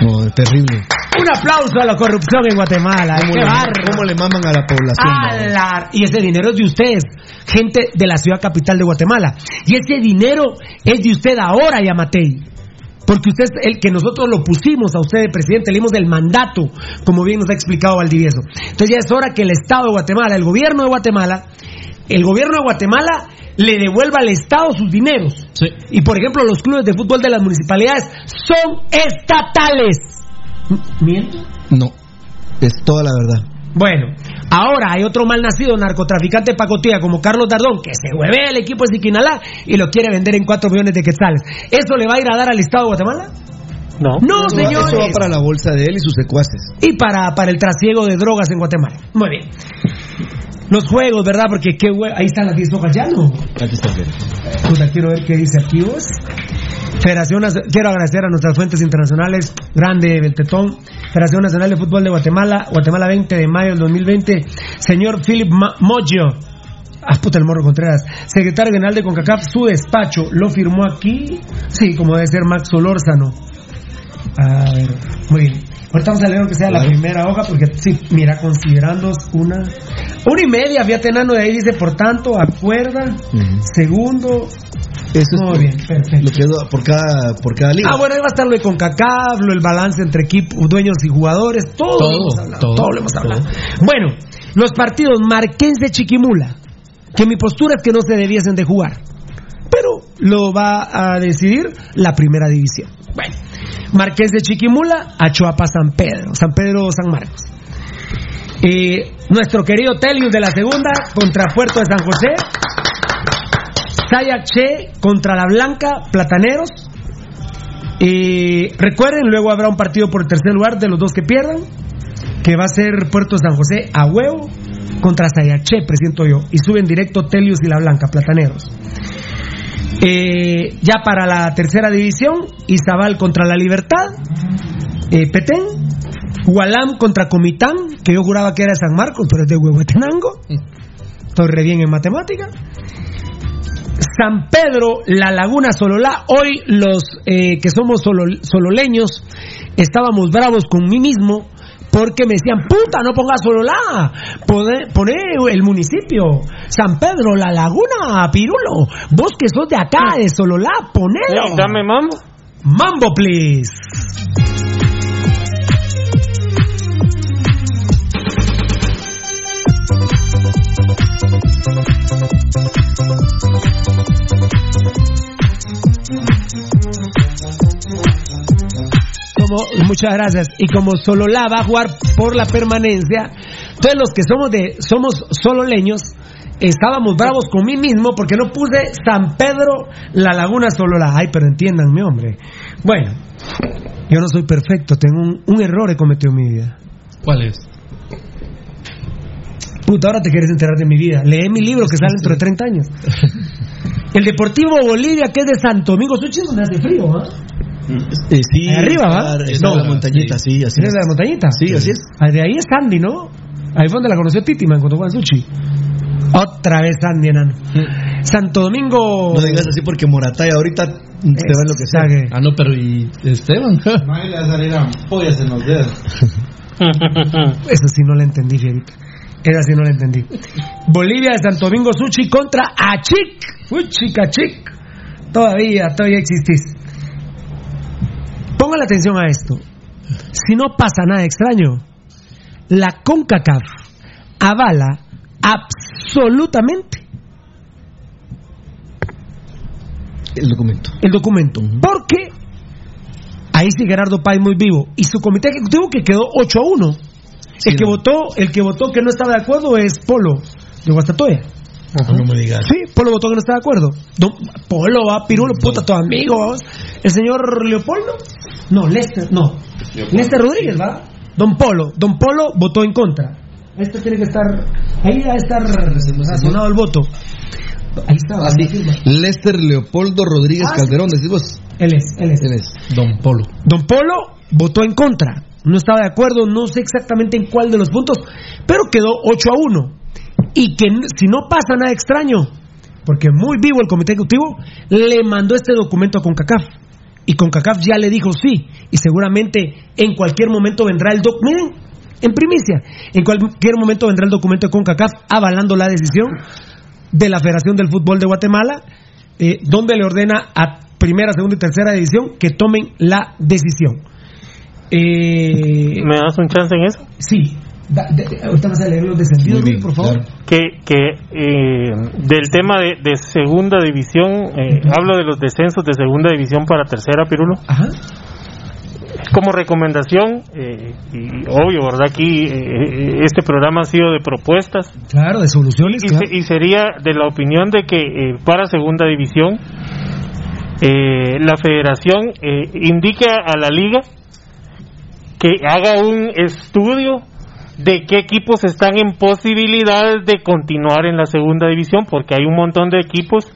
No, terrible. Un aplauso a la corrupción en Guatemala. ¿Cómo, Qué le, cómo le maman a la población? A la- Y ese dinero es de ustedes, gente de la ciudad capital de Guatemala. Y ese dinero es de usted ahora, Yamatei. Porque usted es el que nosotros lo pusimos a usted de presidente, le dimos el mandato, como bien nos ha explicado Valdivieso. Entonces ya es hora que el Estado de Guatemala, el gobierno de Guatemala, el gobierno de Guatemala le devuelva al Estado sus dineros. Y por ejemplo, los clubes de fútbol de las municipalidades son estatales. ¿Miento? No, es toda la verdad. Bueno, ahora hay otro mal nacido narcotraficante pacotilla como Carlos Dardón, que se hueve el equipo de Siquinalá y lo quiere vender en 4 millones de quetzales. ¿Eso le va a ir a dar al Estado de Guatemala? No. No, señores. Eso va para la bolsa de él y sus secuaces. Y para, para el trasiego de drogas en Guatemala. Muy bien. Los juegos, ¿verdad? Porque qué hue- ahí están las 10 hojas ya, ¿no? Aquí está bien. Puta, quiero ver qué dice aquí vos. Federación, quiero agradecer a nuestras fuentes internacionales, grande Beltetón, Federación Nacional de Fútbol de Guatemala, Guatemala 20 de mayo del 2020, señor Philip Moggio, ah, puta el morro Contreras, secretario general de CONCACAF, su despacho, lo firmó aquí, sí, como debe ser Max Solórzano. A ver, muy bien. Ahorita vamos a leer lo que sea la primera hoja, porque sí, mira, considerando una. Una y media, fíjate, Nano, de ahí dice, por tanto, acuerda. Segundo. Eso Muy es bien, perfecto. lo que por cada, por cada liga. Ah, bueno, ahí va a estar lo de CONCACAF, lo del balance entre equipos, dueños y jugadores, todo, Todo, lo hemos hablado. todo, todo lo hemos hablado. Bueno, los partidos Marquense Chiquimula, que mi postura es que no se debiesen de jugar, pero lo va a decidir la primera división. Bueno, Marqués de Chiquimula a Choapa San Pedro, San Pedro San Marcos. Eh, nuestro querido Telius de la segunda contra Puerto de San José. Sayak Che contra la Blanca, Plataneros. Eh, recuerden, luego habrá un partido por el tercer lugar de los dos que pierdan, que va a ser Puerto de San José a huevo contra Sayache, presiento yo. Y suben directo Telius y la Blanca, Plataneros. Eh, ya para la tercera división, Izabal contra la Libertad, eh, Petén, Gualam contra Comitán, que yo juraba que era San Marcos, pero es de Huehuetenango. Estoy re bien en matemática. San Pedro, La Laguna, Sololá. Hoy los eh, que somos solo- sololeños estábamos bravos con mí mismo porque me decían, puta, no pongas Sololá, poné, el municipio, San Pedro, La Laguna, Pirulo, vos que sos de acá, de Sololá, ponelo. Dame mambo. Mambo, please. Como, muchas gracias. Y como Sololá va a jugar por la permanencia, entonces los que somos de somos sololeños estábamos bravos con mí mismo porque no puse San Pedro La Laguna Sololá. Ay, pero entiéndanme, hombre. Bueno, yo no soy perfecto, tengo un, un error he cometido en mi vida. ¿Cuál es? Puta, ahora te quieres enterar de mi vida. Lee mi libro que sale dentro de 30 años. [laughs] El Deportivo Bolivia, que es de Santo Domingo Suchi, donde hace frío, ¿ah? Eh, sí, Ahí arriba, ¿va? No. la montañita, sí, así ¿Es es. de la montañita? Sí, así es. Ah, De ahí es Sandy, ¿no? Ahí fue donde la conoció Titiman cuando fue a Suchi. Otra vez Sandy, enano. Santo Domingo. No digas así porque Morataya ahorita se va lo que sea. Sague. Ah, no, pero ¿y Esteban? No hay le va a salir ampollas en los dedos. [laughs] Eso sí no la entendí, Fierita. Esa sí no la entendí. Bolivia de Santo Domingo Suchi contra Achic. Uy, chica, chic. Todavía, todavía existís. Pongan atención a esto. Si no pasa nada extraño, la CONCACAF avala absolutamente El documento. el documento. Porque ahí sí Gerardo Páez muy vivo. Y su comité ejecutivo que quedó 8 a 1. el que votó, el que votó que no estaba de acuerdo es Polo de Guastatoya. No me digas. Sí, Polo votó que no estaba de acuerdo. Don, Polo, va, Pirulo, puta, tu amigo, vamos. El señor Leopoldo, no, Lester, no. Lester Rodríguez, va. Don Polo, Don Polo votó en contra. Esto tiene que estar, ahí va a estar razonado el voto. Ahí está, Así. la firma. Lester Leopoldo Rodríguez Ah. Calderón, decís vos. Él es, él es. Él es. Don Polo. Don Polo votó en contra. No estaba de acuerdo, no sé exactamente en cuál de los puntos, pero quedó 8 a 1. Y que si no pasa nada extraño, porque muy vivo el comité ejecutivo, le mandó este documento a CONCACAF. Y CONCACAF ya le dijo sí. Y seguramente en cualquier momento vendrá el documento. Miren, en primicia, en cualquier momento vendrá el documento de CONCACAF avalando la decisión de la Federación del Fútbol de Guatemala, eh, donde le ordena a primera, segunda y tercera división, que tomen la decisión. Eh, ¿Me das un chance en eso? Sí. Da- de- ahorita vas a leer los descendidos, Luis, por favor. Que, que eh, del tema de, de segunda división, eh, hablo de los descensos de segunda división para tercera, Pirulo. Ajá. Como recomendación, eh, y obvio, ¿verdad? Aquí eh, este programa ha sido de propuestas. Claro, de soluciones. Y, claro. se- y sería de la opinión de que eh, para segunda división eh, la federación eh, indique a la liga que haga un estudio de qué equipos están en posibilidades de continuar en la segunda división, porque hay un montón de equipos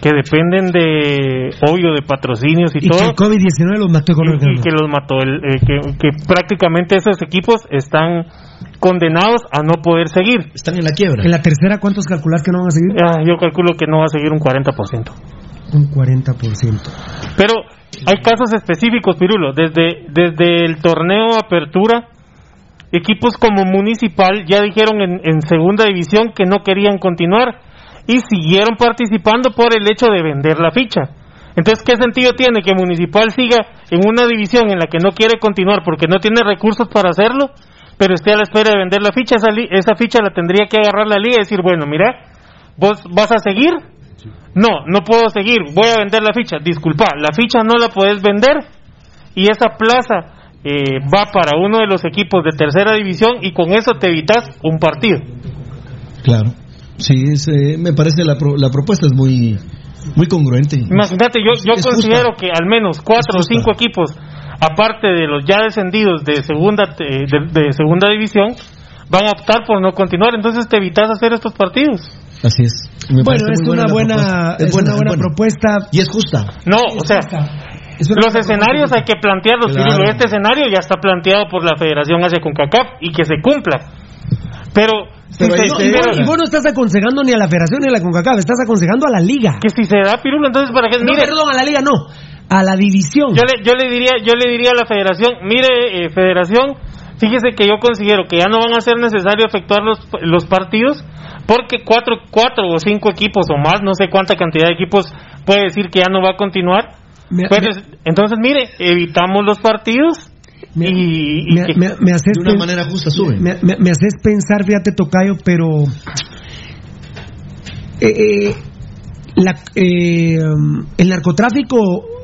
que dependen de, obvio, de patrocinios y, Y que todo el COVID-19 los mató y, y que los mató, el, eh, que, que prácticamente esos equipos están condenados a no poder seguir. Están en la quiebra. En la tercera, ¿cuántos calculas que no van a seguir? Ah, yo calculo que no va a seguir un 40%. Un 40%. Pero hay casos específicos, Pirulo. Desde, desde el torneo Apertura, equipos como Municipal ya dijeron en, en segunda división que no querían continuar y siguieron participando por el hecho de vender la ficha. Entonces, ¿qué sentido tiene que Municipal siga en una división en la que no quiere continuar porque no tiene recursos para hacerlo, pero esté a la espera de vender la ficha? Esa, esa ficha la tendría que agarrar la liga y decir, bueno, mira, vos vas a seguir, no, no puedo seguir, voy a vender la ficha. Disculpa, la ficha no la puedes vender y esa plaza eh, va para uno de los equipos de tercera división y con eso te evitas un partido. Claro. Sí, es, eh, me parece la, pro- la propuesta es muy muy congruente. Imagínate, yo, yo Es considero justa. que al menos cuatro o cinco equipos, aparte de los ya descendidos de segunda eh, de, de segunda división, van a optar por no continuar. Entonces te evitas hacer estos partidos. Así es. Me Bueno, parece es muy una buena, es una buena propuesta. Y es justa. No, o sea, los escenarios hay que plantearlos. Claro. Este escenario ya está planteado por la Federación Asia con CACAF y que se cumpla. Pero, si Pero y vos no estás aconsejando ni a la federación ni a la CONCACAF, estás aconsejando a la liga. que si se da Pirulo, entonces para que No, mire, perdón, a la liga no, a la división. yo le, yo le diría, yo le diría a la Federación, mire, eh, Federación, fíjese que yo considero que ya no van a ser necesario efectuar los, los partidos porque cuatro, cuatro o cinco equipos o más, no sé cuánta cantidad de equipos puede decir que ya no va a continuar. Me- Pues, me- entonces, mire, evitamos los partidos y, y me, que- me- me haces De una manera justa sube. Me, me- me haces pensar, fíjate, Tocayo, pero. eh, eh, la- eh, el narcotráfico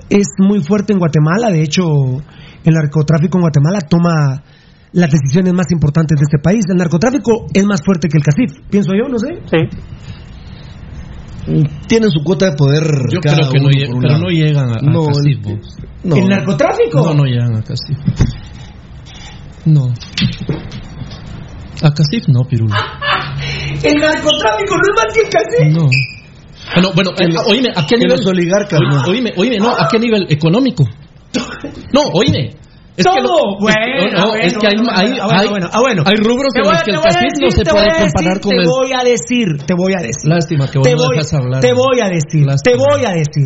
es muy fuerte en Guatemala. De hecho, el narcotráfico en Guatemala toma las decisiones más importantes de este país. El narcotráfico es más fuerte que el CACIF, pienso yo, no sé. Sí. Tienen su cuota de poder. Yo cada creo que no, uno lle- por un pero lado. no llegan a, a No, Casif, el- vos. no. ¿El narcotráfico? No, no llegan a Casif. No. A Casif no, Pirulo. [laughs] El narcotráfico no es más que el CACIF. No. Bueno, bueno, eh, oíme, ¿a qué nivel? los oligarcas, Oí- no. Oíme, oíme, no, ¿a qué nivel económico? [laughs] No, oíme. Es que Todo. no, Bueno, es, no, bueno, es que hay, bueno, hay, bueno, hay, bueno, ah, bueno. hay rubros Te en los que el te CACIF no se te puede comparar con te el... voy a decir, te voy a decir. Lástima que vos te no voy, dejas hablar. te voy a decir, te voy a decir.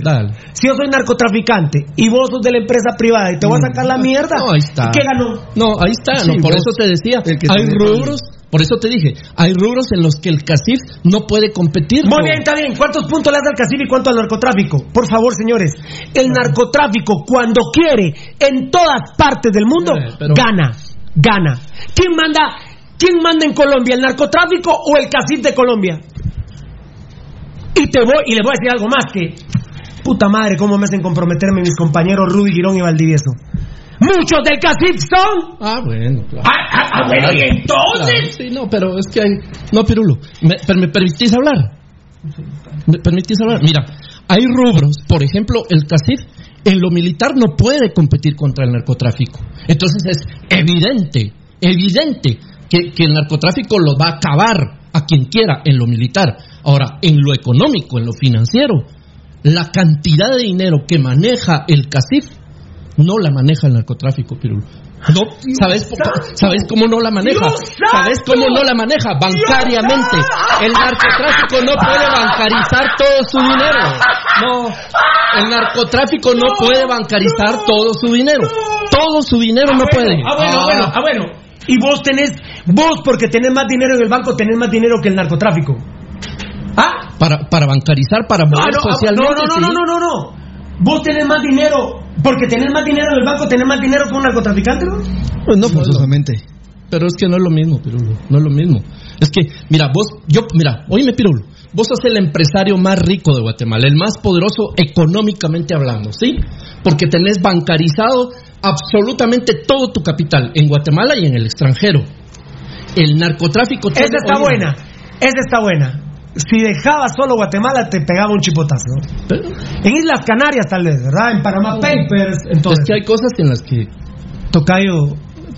Si yo soy narcotraficante y vos sos de la empresa privada y te voy a sacar la mierda, No, ahí está. ¿qué ganó? No, ahí está, no, por eso te decía, que hay rubros, por eso te dije, hay rubros en los que el CACIF no puede competir. Muy bien, está bien. ¿Cuántos puntos le das al CACIF y cuánto al narcotráfico? Por favor, señores. El narcotráfico, cuando quiere, en todas partes del mundo, Eh, pero- gana. Gana. ¿Quién manda, ¿Quién manda en Colombia? ¿El narcotráfico o el CACIF de Colombia? Y te voy, y le voy a decir algo más que. Puta madre, cómo me hacen comprometerme mis compañeros Rudy Girón y Valdivieso. Muchos del CACIF son. Ah, bueno, claro. Ah, ah, ah, bueno, y entonces. Claro, sí, no, pero es que hay... No, Pirulo, ¿me, ¿me permitís hablar? ¿Me permitís hablar? Mira, hay rubros, por ejemplo, el CACIF en lo militar no puede competir contra el narcotráfico. Entonces es evidente, evidente que, que el narcotráfico lo va a acabar a quien quiera en lo militar. Ahora, en lo económico, en lo financiero, la cantidad de dinero que maneja el CACIF no la maneja el narcotráfico, Pirulo. No, ¿sabes, ¿Sabes cómo no la maneja? ¿Sabes cómo no la maneja? Bancariamente. El narcotráfico no puede bancarizar todo su dinero. No, el narcotráfico no puede bancarizar todo su dinero. Todo su dinero no puede. Ah, bueno, Ah. bueno, ah, bueno. Y vos tenés, vos porque tenés más dinero en el banco, tenés más dinero que el narcotráfico. ¿Ah? Para, para bancarizar, para mover ah, socialmente. no, no, no, no, no, no. Vos tenés más dinero, porque tenés más dinero en el banco, tenés más dinero que un narcotraficante, ¿no? Pues no forzosamente. Pero es que no es lo mismo, Pirulo. No es lo mismo. Es que, mira, vos, yo, mira, oíme, Pirulo. Vos sos el empresario más rico de Guatemala, el más poderoso económicamente hablando, ¿sí? Porque tenés bancarizado absolutamente todo tu capital en Guatemala y en el extranjero. El narcotráfico. Esa está buena, esa está buena. Si dejabas solo Guatemala, te pegaba un chipotazo. En Islas Canarias, tal vez, ¿verdad? En Panama Papers, entonces. Es que hay cosas en las que. Tocayo,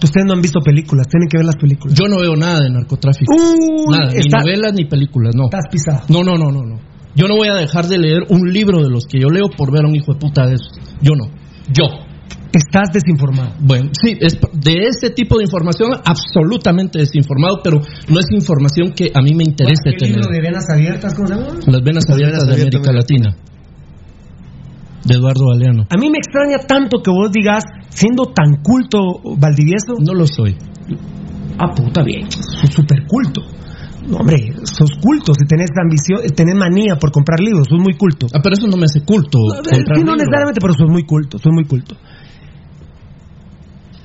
ustedes no han visto películas, tienen que ver las películas. Yo no veo nada de narcotráfico. Uy, nada, está- ni novelas ni películas, no. Estás pisado. No, no, no, no, no. Yo no voy a dejar de leer un libro de los que yo leo por ver a un hijo de puta de esos. Yo no. Yo. Estás desinformado. Bueno, sí, es de ese tipo de información absolutamente desinformado, pero no es información que a mí me interese ¿Qué tener. libro de venas abiertas, ¿cómo se llama? Las venas abiertas de abiertas, América Latina. De Eduardo Galeano. A mí me extraña tanto que vos digas, siendo tan culto, Valdivieso. No lo soy. Ah, puta, bien. Sos súper culto. No, hombre, sos culto. Si tenés ambición, tenés manía por comprar libros, sos muy culto. Ah, pero eso no me hace culto. Eh, comprar sí, no libros. necesariamente, pero sos muy culto, sos muy culto.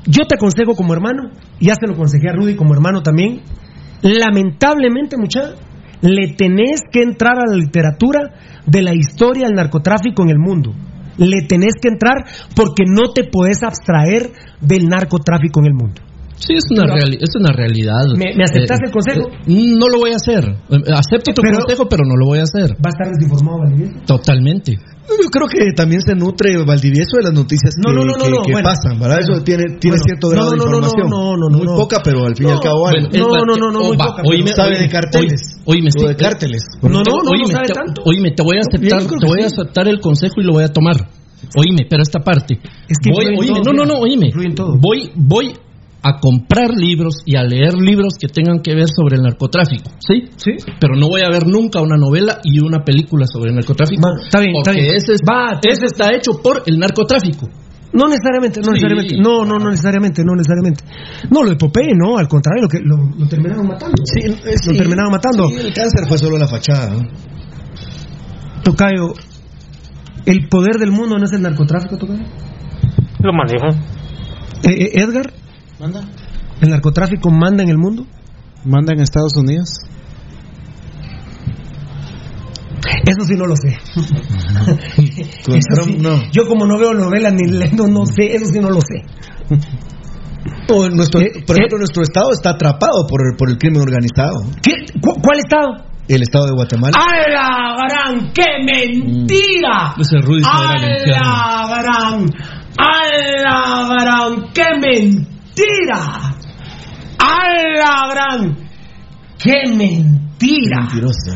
Yo te aconsejo como hermano, ya se lo aconsejé a Rudy como hermano también. Lamentablemente, muchacha, le tenés que entrar a la literatura de la historia del narcotráfico en el mundo. Le tenés que entrar porque no te podés abstraer del narcotráfico en el mundo. Sí, es una, reali- es una realidad. ¿Me- me aceptás el consejo? eh, no lo voy a hacer. Eh, Acepto tu Pero- consejo, pero no lo voy a hacer. ¿Va a estar desinformado, Valdivieso? Totalmente. Yo creo que también se nutre Valdivieso de las noticias No, que, no, no, no, que- no, que bueno. pasan, ¿verdad? Eso tiene, tiene Bueno, cierto grado no, de no, no, no, información. no, no, no, Muy no. poca, pero al fin y al No, cabo hay. Bueno, No, no, no, no, oh, muy va, poca, oíme, sabe oíme, de carteles, oíme, o sí, de cárteles. No, no, no, no oíme, sabe te, tanto. oíme, te voy a aceptar, te voy a aceptar el consejo y lo voy a tomar. Oíme, pero esta parte. Es que voy, oíme, todo, no, no, no, oíme. Voy, voy a comprar libros y a leer libros que tengan que ver sobre el narcotráfico, ¿sí? Sí. Pero no voy a ver nunca una novela y una película sobre el narcotráfico. Está bien, está porque bien. ese, es- Va, ese está hecho por el narcotráfico. No necesariamente, no Sí. necesariamente. No, no, no necesariamente, no necesariamente. No, lo de Popeye, no, al contrario, lo, que, lo, lo terminaron matando. Sí, eh, Lo sí. terminaron matando. Sí, el cáncer fue solo la fachada. ¿no? Tocayo, el poder del mundo no es el narcotráfico, Tocayo. Lo manejan. Eh, eh, Edgar, ¿Manda? ¿el narcotráfico manda en el mundo? ¿Manda en Estados Unidos? Eso sí no lo sé. [laughs] Sí. Yo como no veo novelas ni leo, no sé, eso sí no lo sé. O nuestro, Eh, por eh. ejemplo, nuestro estado está atrapado por, el- por el crimen organizado. ¿Qué? ¿Cu- ¿Cuál estado? El estado de Guatemala. ¡A la gran! ¡Qué mentira! Ese Rudy se va a ir ¡A al infierno. la gran! ¡A la gran! ¡Qué mentira! ¡A la gran! ¡Qué mentira! Mentiroso.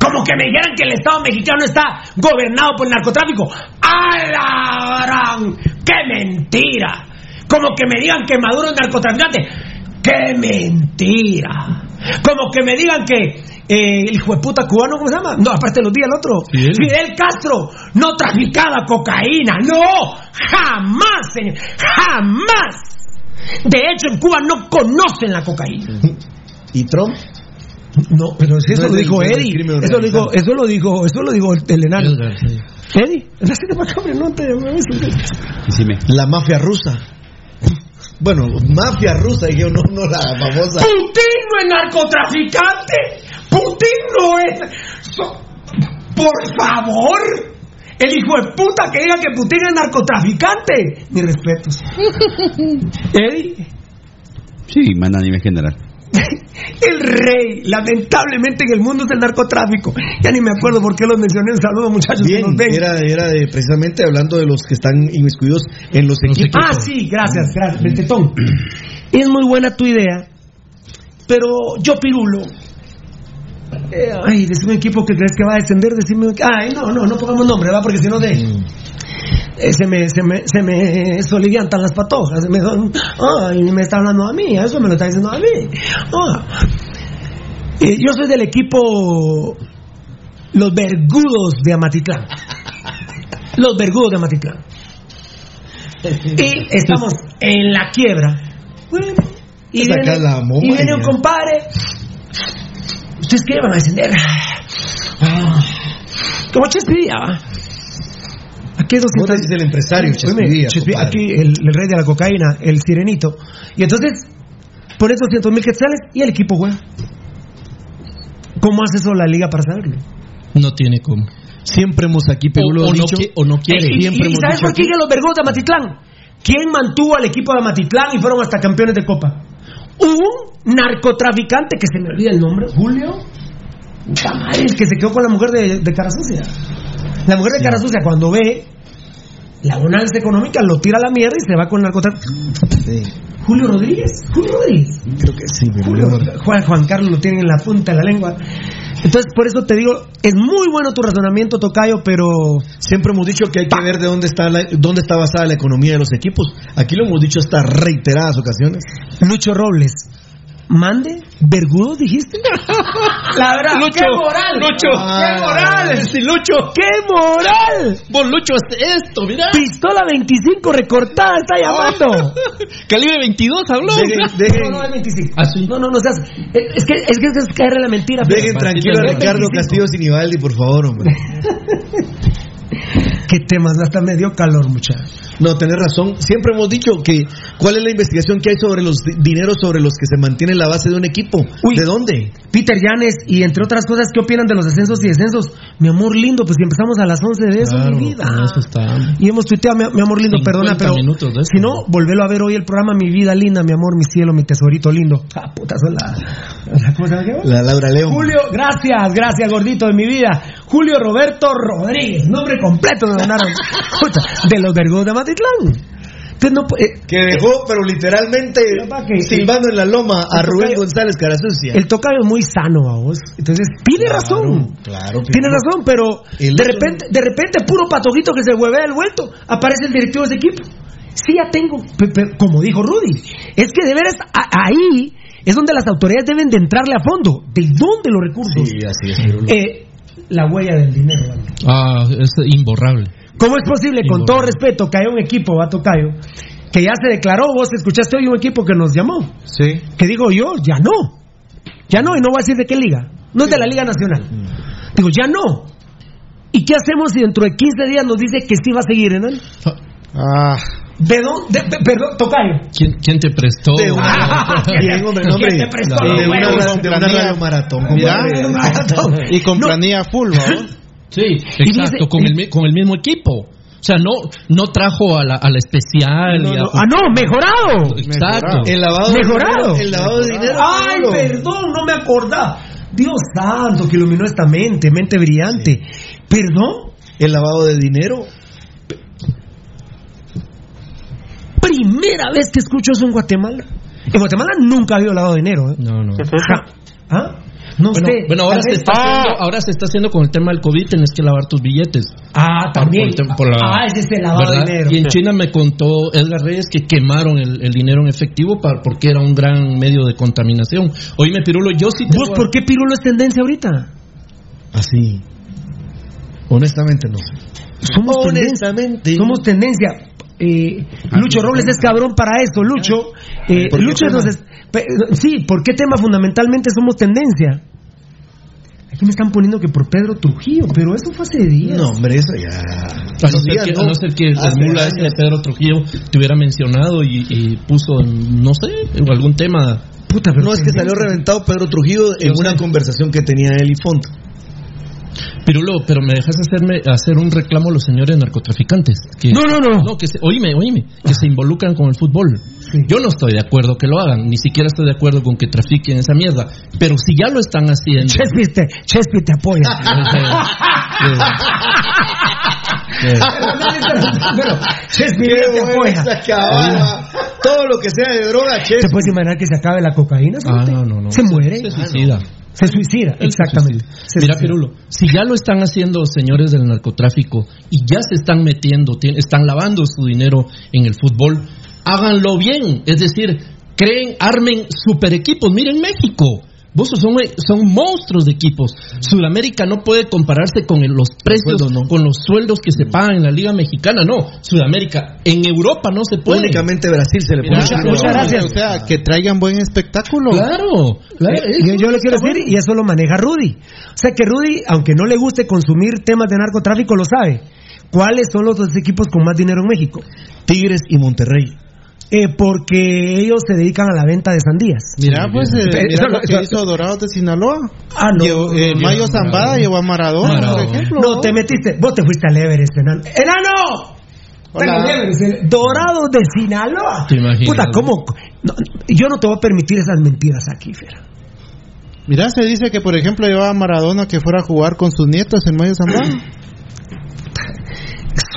Como que me dijeran que el Estado mexicano está gobernado por el narcotráfico. ¡A la gran! ¡Qué mentira! Como que me digan que Maduro es narcotraficante. ¡Qué mentira! Como que me digan que eh, el hijo de puta cubano, ¿cómo se llama? No, aparte los días el otro. Fidel. Castro no traficaba cocaína. ¡No! ¡Jamás! señor, ¡Jamás! De hecho, en Cuba no conocen la cocaína. ¿Y Trump? No, pero si eso No lo dijo Eddie. Eso lo dijo, eso lo dijo, eso lo dijo el enano. Eddie, naciste para acá, hombre, no te Decime. La mafia rusa. Bueno, mafia rusa, yo, no, no la famosa. Putin no es narcotraficante. Putin no es. so- Por favor. El hijo de puta que diga que Putin es narcotraficante. Mis respetos. [laughs] Eddie, Sí, manda a nivel general. [laughs] el rey, lamentablemente en el mundo es el narcotráfico. Ya ni me acuerdo por qué los mencioné. Un saludo, muchachos, que Bien, nos ven. era, era de, precisamente hablando de los que están inmiscuidos en los equipos. Ah, sí, gracias, gracias. Es muy buena tu idea, pero yo pirulo. Eh, ay, decime un equipo que crees que va a descender, decime. Ay, no, no, no pongamos nombre, va, porque si no de. eh, se me, se me, se me soliviantan las patojas, se me son, ay, me está hablando a mí, eso me lo está diciendo a mí. Ah. Eh, yo soy del equipo Los Vergudos de Amatitlán. Los Vergudos de Amatitlán. Y estamos en la quiebra. Bueno, y viene, la y viene un compadre. ¿Ustedes qué van a descender? Ah, como Chespirilla, ¿va? ¿Qué 200? Vos decís el empresario, Oíme, Chespidía, Chespi- compadre. aquí el, el rey de la cocaína, el sirenito. Y entonces, pones 200 mil quetzales y el equipo juega. ¿Cómo hace eso la liga para saberlo? No tiene cómo. Siempre hemos aquí, Pirulo, o, o no, dicho- qui- o no quiere. Y, Siempre y- hemos ¿sabes dicho por qué aquí- los vergos de Matitlán? ¿Quién mantuvo al equipo de Matitlán y fueron hasta campeones de Copa? Un narcotraficante que se me olvida el nombre, Julio. Puta madre, el que se quedó con la mujer de, de cara sucia. La mujer de cara sucia, cuando ve la bonanza económica, lo tira a la mierda y se va con el narcotraficante. Sí, Julio Rodríguez. Julio Rodríguez. creo que sí, Julio. Juan, Juan Carlos lo tienen en la punta de la lengua. Entonces, por eso te digo, es muy bueno tu razonamiento, Tocayo, pero Siempre hemos dicho que hay que ver de dónde está la- dónde está basada la economía de los equipos. Aquí lo hemos dicho hasta reiteradas ocasiones. Lucho Robles, mande, vergudos dijiste. [laughs] La verdad, Lucho, qué moral. Lucho. qué moral. Sí, Lucho. Qué moral. Vos, Lucho, esto, mira. Pistola 25 recortada está llamando. [laughs] Calibre 22 habló. Dejen, dejen- No, no es 25. Ah, sí. No, no, no seas. Es que es que es caer en la mentira. pero- dejen tranquilo a Ricardo 25. Castillo Sinibaldi, por favor, hombre. [laughs] Qué temas, hasta me dio calor, muchachos. No, tenés razón. Siempre hemos dicho que cuál es la investigación que hay sobre los di- dineros sobre los que se mantiene la base de un equipo. Uy. ¿De dónde? Peter Llanes y entre otras cosas, ¿qué opinan de los ascensos y descensos? Mi amor lindo, pues si empezamos a las 11 de eso, Claro, mi vida. eso está. Y hemos tuiteado, mi, mi amor lindo, 50 perdona, pero minutos de eso. si no, volvelo a ver hoy el programa Mi vida linda, mi amor, mi cielo, mi tesorito lindo. Ah, puta, son la, la- ¿cómo se llama? qué? La Laura León. Julio, gracias, gracias, gordito de mi vida. Julio Roberto Rodríguez, nombre completo me mandaron. Puta, de los vergos de Matitlán. Entonces no puede- Que dejó, pero literalmente, que- silbando en la loma a Rubén tocayo- González Carasucia. El tocayo es muy sano a vos. Entonces, tiene Claro, razón. claro, Tiene razón, pero El de repente, de repente, puro patojito que se huevea el vuelto, aparece el directivo de ese equipo. Sí, ya tengo, pe- pe- como dijo Rudy, es que de veras a- ahí es donde las autoridades deben de entrarle a fondo. ¿De dónde los recursos? Sí, así es. Eh, la huella del dinero. ¿vale? Ah, es imborrable. ¿Cómo es posible, con todo respeto, que haya un equipo, Vato Cayo, que ya se declaró, vos escuchaste hoy un equipo que nos llamó, Sí. que digo yo, ya no, ya no, y no voy a decir de qué liga, no es de la Liga Nacional, digo, ya no. ¿Y qué hacemos si dentro de 15 días nos dice que sí va a seguir, ¿no? Ah, ¿De dónde? de- perdón, Tocayo. ¿Quién, quién te prestó? De una, [laughs] bien, hombre, no, hombre. ¿Quién te prestó de, una, de una radio maratón. Y con No. planilla full, ¿no? Sí, exacto, dice- con, el, con el mismo equipo. O sea, no, no trajo a la, a la especial. No, y a- no. Ah, no, mejorado. Exacto. El lavado Mejorado. De dinero, el lavado de dinero. Ay, perdón, no me acordaba. Dios santo, que iluminó esta mente, mente brillante. Perdón, El lavado de dinero. Primera vez que escucho eso en Guatemala. En Guatemala nunca ha habido lavado de dinero. ¿eh? No, no. ¿Ah? No Bueno, sé. bueno, ahora, se está haciendo, ahora se está haciendo con el tema del COVID, tenés que lavar tus billetes. Ah, también. Por por la- ah, ese es el lavado ¿verdad? de dinero. Y en China me contó Edgar Reyes que quemaron el, el dinero en efectivo para, porque era un gran medio de contaminación. Oíme, Pirulo, yo sí tengo... ¿Vos por qué Pirulo es tendencia ahorita? Así. Honestamente no. Somos tendencia. Honestamente. Somos tendencia. Eh, Lucho Robles es cabrón para esto, Lucho. Eh, ¿Por qué Lucho tema? nos es- pe- sí, ¿por qué tema fundamentalmente somos tendencia? Aquí me están poniendo que por Pedro Trujillo, pero eso fue hace días. No, hombre, eso ya. A no, ser que, a no ser que el mula ese de Pedro Trujillo te hubiera mencionado y, y puso, en, no sé, algún tema. Puta, pero No es que salió reventado Pedro Trujillo en Yo una sé. conversación que tenía él y Font. Pirulo, pero me dejas hacerme hacer un reclamo a los señores narcotraficantes. Que, No, no, no. No, que se, oíme, oíme, que se involucran con el fútbol. Yo no estoy de acuerdo que lo hagan, ni siquiera estoy de acuerdo con que trafiquen esa mierda. Pero si ya lo están haciendo. Chespi te, Chespi te apoya. [laughs] Pero, Chespi Qué te buena apoya. Todo lo que sea de droga, che. ¿Te puedes imaginar que se acabe la cocaína? Ah, no, no, no. Se muere. Se suicida. Se suicida, Él se exactamente. suicida. Se Mira, suicida. Pirulo, si ya lo están haciendo señores del narcotráfico y ya se están metiendo, tien- están lavando su dinero en el fútbol, háganlo bien. Es decir, creen, armen super equipos. Miren México. Vos son, son monstruos de equipos. Sudamérica no puede compararse con el- los precios, con los sueldos que se pagan en la Liga Mexicana. No, Sudamérica. En Europa no se puede. Únicamente Brasil se le Mira, pone. muchas gracias. O sea, que traigan buen espectáculo. Claro, claro. Eh, yo, yo le quiero decir, bueno. y eso lo maneja Rudy. O sea que Rudy, aunque no le guste consumir temas de narcotráfico, lo sabe. ¿Cuáles son los dos equipos con más dinero en México? Tigres y Monterrey. Eh, porque ellos se dedican a la venta de sandías. Mira, pues, eh, Eso- lo eso- que hizo Dorados de Sinaloa. Ah, no. Llevó- eh, no, Mayo no, Zambada llevó a Maradona, por Maradona. ejemplo. No, te metiste. Vos te fuiste al Everest, enano. ¡Enano! Hola. Tengo Everest, el- Dorado de Sinaloa. Te imaginas. Puta, ¿cómo? No, yo no te voy a permitir esas mentiras aquí, Fer. Mira, se dice que, por ejemplo, llevaba a Maradona que fuera a jugar con sus nietos en Mayo Zambada. [clears throat]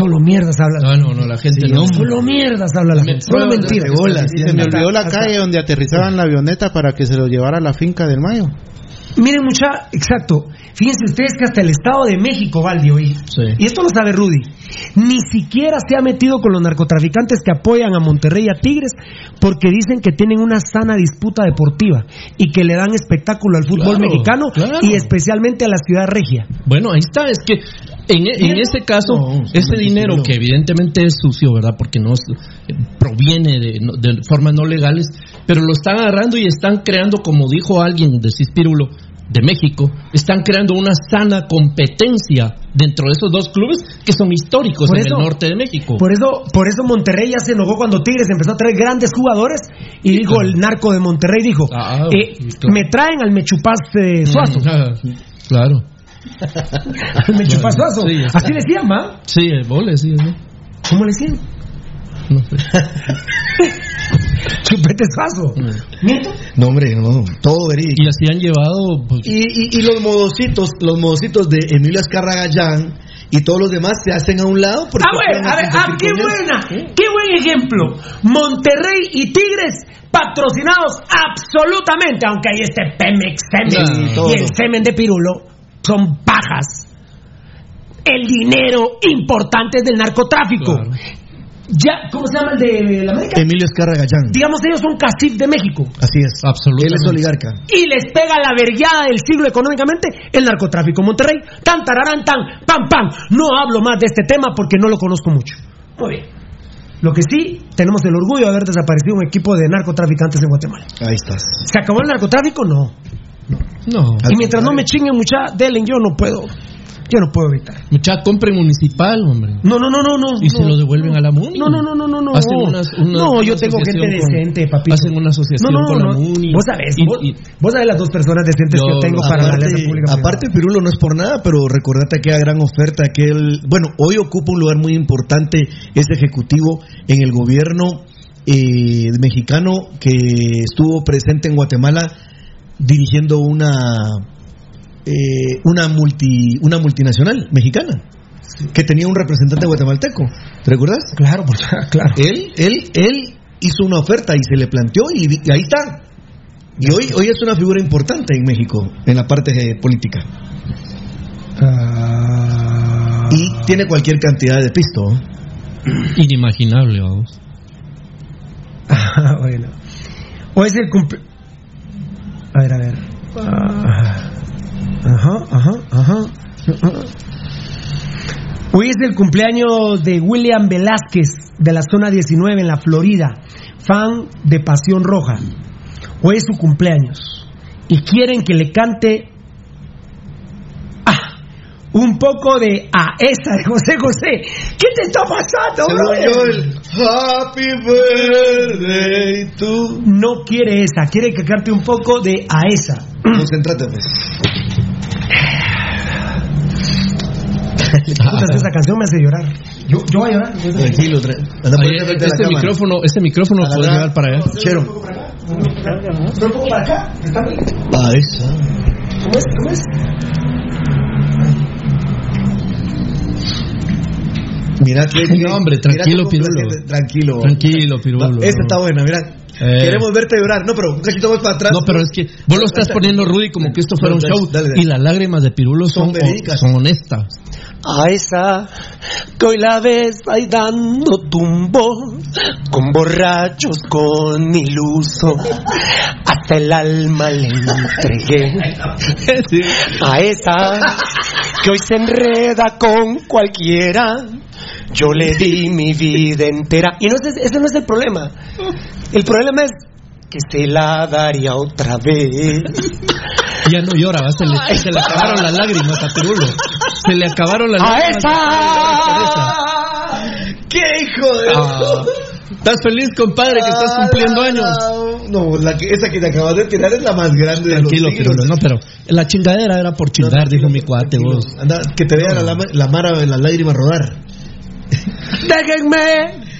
Solo mierdas habla. Ah, no, no, la gente no. Solo mierdas habla la Me gente. Solo mentiras. de se me olvidó la Hasta- calle donde aterrizaban la avioneta para que se lo llevara a la finca del Mayo. Miren, mucha, exacto. Fíjense ustedes que hasta el Estado de México, Valdi, hoy, Sí. y esto lo sabe Rudy, ni siquiera se ha metido con los narcotraficantes que apoyan a Monterrey y a Tigres porque dicen que tienen una sana disputa deportiva y que le dan espectáculo al fútbol Claro, mexicano claro. y especialmente a la ciudad regia. Bueno, ahí está, es que en, en ese caso, No, ese no, dinero que evidentemente es sucio, ¿verdad? Porque no es- eh, proviene de, de formas no legales, pero lo están agarrando y están creando, como dijo alguien de Cispirulo, de México, están creando una sana competencia dentro de esos dos clubes que son históricos Por en eso- el norte de México. Por eso, por eso Monterrey ya se enojó cuando Tigres empezó a traer grandes jugadores y dijo claro. el narco de Monterrey dijo, Ah, eh, sí, claro. me traen al Mechupaz eh, Suazo. Ah, [laughs] claro. [laughs] Al Mechupaz Suazo. Sí. Así decían, ¿va? Sí, el vole, sí, ¿no? ¿Cómo le decían? No sé. [laughs] No, hombre, no. Todo verídico. Y así han llevado pues, Y, y- y los modositos, los modositos de Emilio Azcarra Gallán y todos los demás se hacen a un lado porque Ah, bueno, a ver, ah, qué buena, qué buen ejemplo. Monterrey y Tigres patrocinados absolutamente, aunque ahí este Pemex, Sí, todo. y el semen de Pirulo son pajas. El dinero importante es del narcotráfico. Claro. Ya, ¿cómo se llama el de la América? Emilio Gallán. Digamos, ellos son Casif de México. Así es. Absolutamente. Él es oligarca. y les pega la vergueada del siglo económicamente el narcotráfico. Monterrey, tan tararán, tan, pam, pam. No hablo más de este tema porque no lo conozco mucho. Muy bien. Lo que sí, tenemos el orgullo de haber desaparecido un equipo de narcotraficantes en Guatemala. Ahí estás. ¿Se acabó el narcotráfico? No. No. Y mientras no me chinguen mucha, delen, yo no puedo. Yo no puedo evitar. Mucha compra municipal, hombre. No, no, no, no, no. Y se no. lo devuelven a la MUNI. No, no, no, no, no, no. Hacen unas- una- no, una yo tengo gente decente, papito. Hacen una asociación no, no, con la no. MUNI. Vos sabés, Y- vos, y- vos sabés las dos personas decentes que tengo para la aparte, alianza pública. aparte, Pirulo no es por nada, pero recordate aquella gran oferta que él, bueno, hoy ocupa un lugar muy importante ese ejecutivo en el gobierno eh, mexicano que estuvo presente en Guatemala dirigiendo una eh, una multi una multinacional mexicana que tenía un representante guatemalteco, ¿te recuerdas? Claro, por- [laughs] claro. Él, él, él hizo una oferta y se le planteó y, y ahí está. Y hoy, hoy es una figura importante en México, en la parte eh, política. Ah. Y tiene cualquier cantidad de pisto. ¿no? Inimaginable, vamos. [laughs] Ah, bueno. O es el cumple... A ver, a ver. Ah. Ajá, ajá, ajá. Hoy es el cumpleaños de William Velázquez de la zona 19 en la Florida, fan de Pasión Roja. Hoy es su cumpleaños y quieren que le cante un poco de a esa de José José. ¿Qué te está pasando, el Happy Birthday to... No quiere esa, quiere que cante un poco de a esa. [clears throat] Concéntrate, pues. [laughs] Esa canción me hace llorar. Yo, yo voy a llorar. Tranquilo, tra- la este micrófono, este micrófono puede llevar para allá. Chero. Un poco para acá. Está bien. A esa. ¿Cómo es? ¿Cómo es? Mira que. [laughs] No, hombre, tranquilo. Pirulo. Tranquilo. Tranquilo, Pirulo. Esta está buena, mira. Eh. Queremos verte llorar. No, pero un cachito más para atrás. No, pero es que vos lo estás poniendo, Rudy, como que esto fuera un show. dale, dale. Y las lágrimas de Pirulo son, Son son honestas. A esa que hoy la ves ahí dando tumbo, con borrachos, con iluso, hasta el alma le entregué. A esa que hoy se enreda con cualquiera, yo le di mi vida entera. Y no es, ese no es el problema. El problema es que se la daría otra vez. Ya no llora, se le, se le acabaron las lágrimas a Pirulo. Se le acabaron las A esa. ¡Qué hijo de... Ah, ¿Estás feliz, compadre, que estás cumpliendo Ah, años? No, la que, esa que te acabas de tirar es la más grande de Tranquilo, los. Pirulo, no, pero la chingadera era por chingar, dijo mi cuate, vos. Anda, que te vea la, la mara de las lágrimas rodar. Déjenme. [laughs]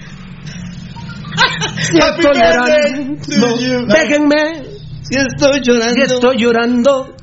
Si estoy llorando. No. Déjenme. Si estoy llorando. Si estoy llorando.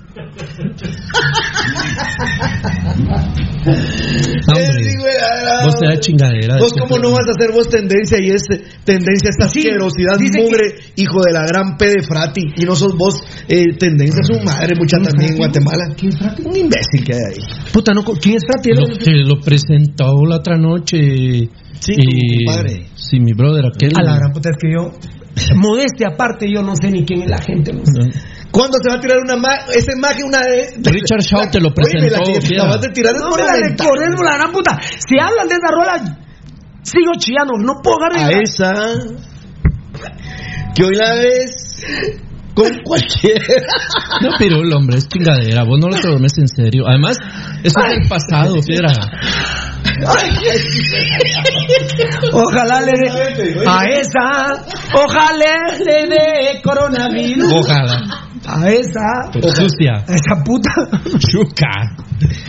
Hombre, ah, vos te da chingadera. Vos de cómo no vas a hacer vos tendencia y es tendencia esta Sí, asquerosidad mugre, hijo de la gran P de Frati y no sos vos eh, tendencia su madre mucha también en Guatemala. ¿Quién es Frati? Un imbécil que hay ahí. Puta, no, ¿quién es Frati? Lo que lo presentó la otra noche. Sí, y- compadre. Sí, mi brother, aquel. A la gran puta, es que yo. [laughs] Modestia aparte, yo no sé ni quién es la gente. no sé. ¿Cuándo se va a tirar una ma esa imagen una vez? Richard Shaw te lo Oye, la presentó. te fiera. acabas de tirar es No por la recordemos, la gran puta. Si hablan de esa rola, sigo chillando. No puedo agarrar. A esa que hoy la ves con cualquiera. [laughs] No, pero el hombre es chingadera. Vos no lo tomes en serio. Además, eso es del pasado, fiera. Ojalá le dé a esa, ojalá le dé coronavirus. Ojalá. A esa, Pero sucia. a esa puta. Chuca.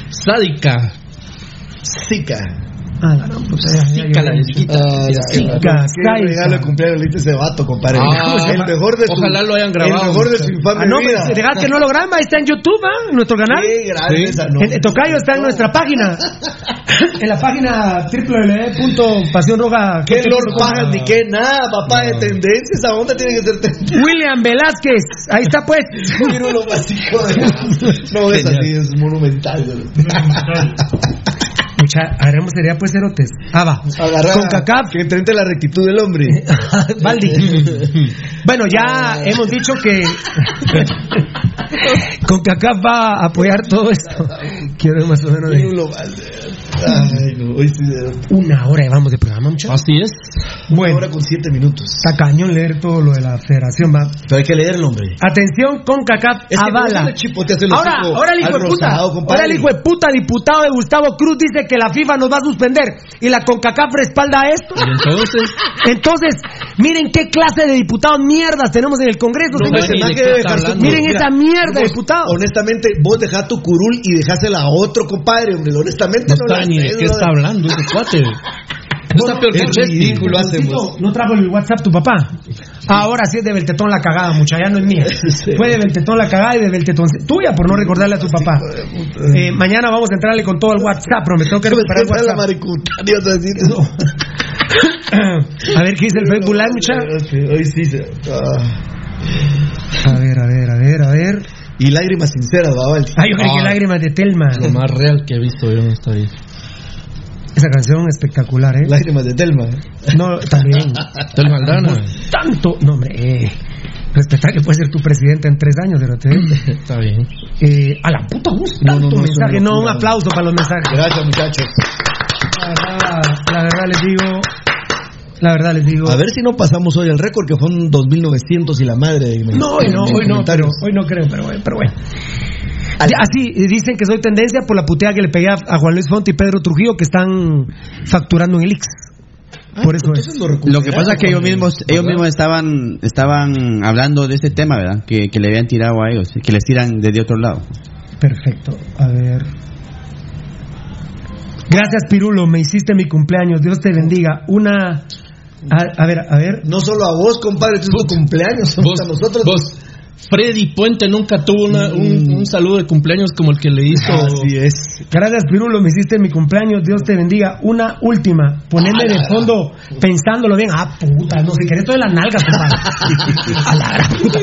Sádica. Zika. Ah, ya, ya, ya, Zika la. Zika, Qué regalo de cumpleaños le hice ese vato, compadre. Ah, [laughs] el mejor de su, ojalá lo hayan grabado. El mejor de su infame Ah, no, vida. pero dejad que no lo graban, ahí está en YouTube, ¿ah? en nuestro canal. Qué grande Sí. esa, no. El, tocayo está en nuestra página. [laughs] en la página www.pasionroja. Qué Lord Pajas ni qué nada, papá, de tendencia. Esa onda tiene que ser tendencia. William Velázquez, ahí está pues. [laughs] Quiero lo básico de... No, es así, es monumental. Mucha, haremos sería pues cerotes. Ah, va. Agarrar Con cacap. Que entre la rectitud del hombre. [laughs] Valdi. [laughs] Bueno, ya hemos dicho que [laughs] con CACAF va a apoyar todo esto. Quiero más o menos de. Ay, no, hoy sí. de- una hora llevamos de programa, muchachos. Así es. Una Bueno, hora con siete minutos. está cañón leer todo lo de la federación, va. Pero hay que leerlo, hombre. Atención, con CACAF Es que avala. Ahora, el hijo de puta, rosado, ahora el hijo de puta diputado de Gustavo Cruz dice que la FIFA nos va a suspender y la CONCACAF respalda esto. Y entonces, Entonces, miren qué clase de diputados mierdas tenemos en el Congreso. No, que dejar. Miren Mira, esa mierda diputado. Honestamente, vos dejás tu curul y dejásela a otro compadre, hombre. Honestamente, no la ni de qué está la- hablando ese cuate. No está peor que ridículo hacemos. No trajo el WhatsApp tu papá. Ahora sí es de Beltetón la cagada, mucha, ya no es mía. [laughs] Fue de Beltetón la cagada y de Beltetón tuya por no recordarle a tu papá. Eh, mañana vamos a entrarle con todo el WhatsApp, pero me tengo que ¿Cómo recuperar el la WhatsApp. a decir eso. [coughs] A ver qué dice el Facebook Live, mucha. Hoy sí se... ah. A ver, a ver, a ver, a ver. Y lágrimas sinceras, va, Valdi. Ay, yo creí que Ah. lágrimas de Telma. Lo más real que he visto yo en esta vida. Esa canción espectacular, ¿eh? Lágrimas de Telma. No, también. [laughs] Tel Maldana. Tanto. No, hombre, eh. Respetar que puede ser tu presidente en tres años, pero te. [laughs] Está bien. Eh, a la puta voz. No, mensaje. No, un aplauso para los mensajes. Gracias, muchachos. La verdad, la verdad les digo. La verdad les digo. A ver si no pasamos hoy el récord, que fueron 2.900 y la madre. de- No, hoy no, hoy no, pero, hoy no creo, pero, bueno, pero bueno. Así, dicen que soy tendencia por la puteada que le pegué a, a Juan Luis Fonte y Pedro Trujillo que están facturando en el Ix. Por eso es. Lo que pasa es que ellos mismos, ellos mismos estaban, estaban hablando de ese tema, ¿verdad? Que, que le habían tirado a ellos, que les tiran desde otro lado. Perfecto. A ver. Gracias, Pirulo. Me hiciste mi cumpleaños. Dios te bendiga. Una. A, a ver, a ver. No solo a vos, compadre, es tu cumpleaños, somos Vos, a nosotros. vos, Freddy Puente nunca tuvo una- un, un saludo de cumpleaños como el que le hizo. Así es. Gracias, Pirulo, me hiciste mi cumpleaños. Dios te bendiga. Una última. Poneme de fondo pensándolo bien. Ah, puta, no sé, querés todo de las nalgas, compadre. A la gran puta.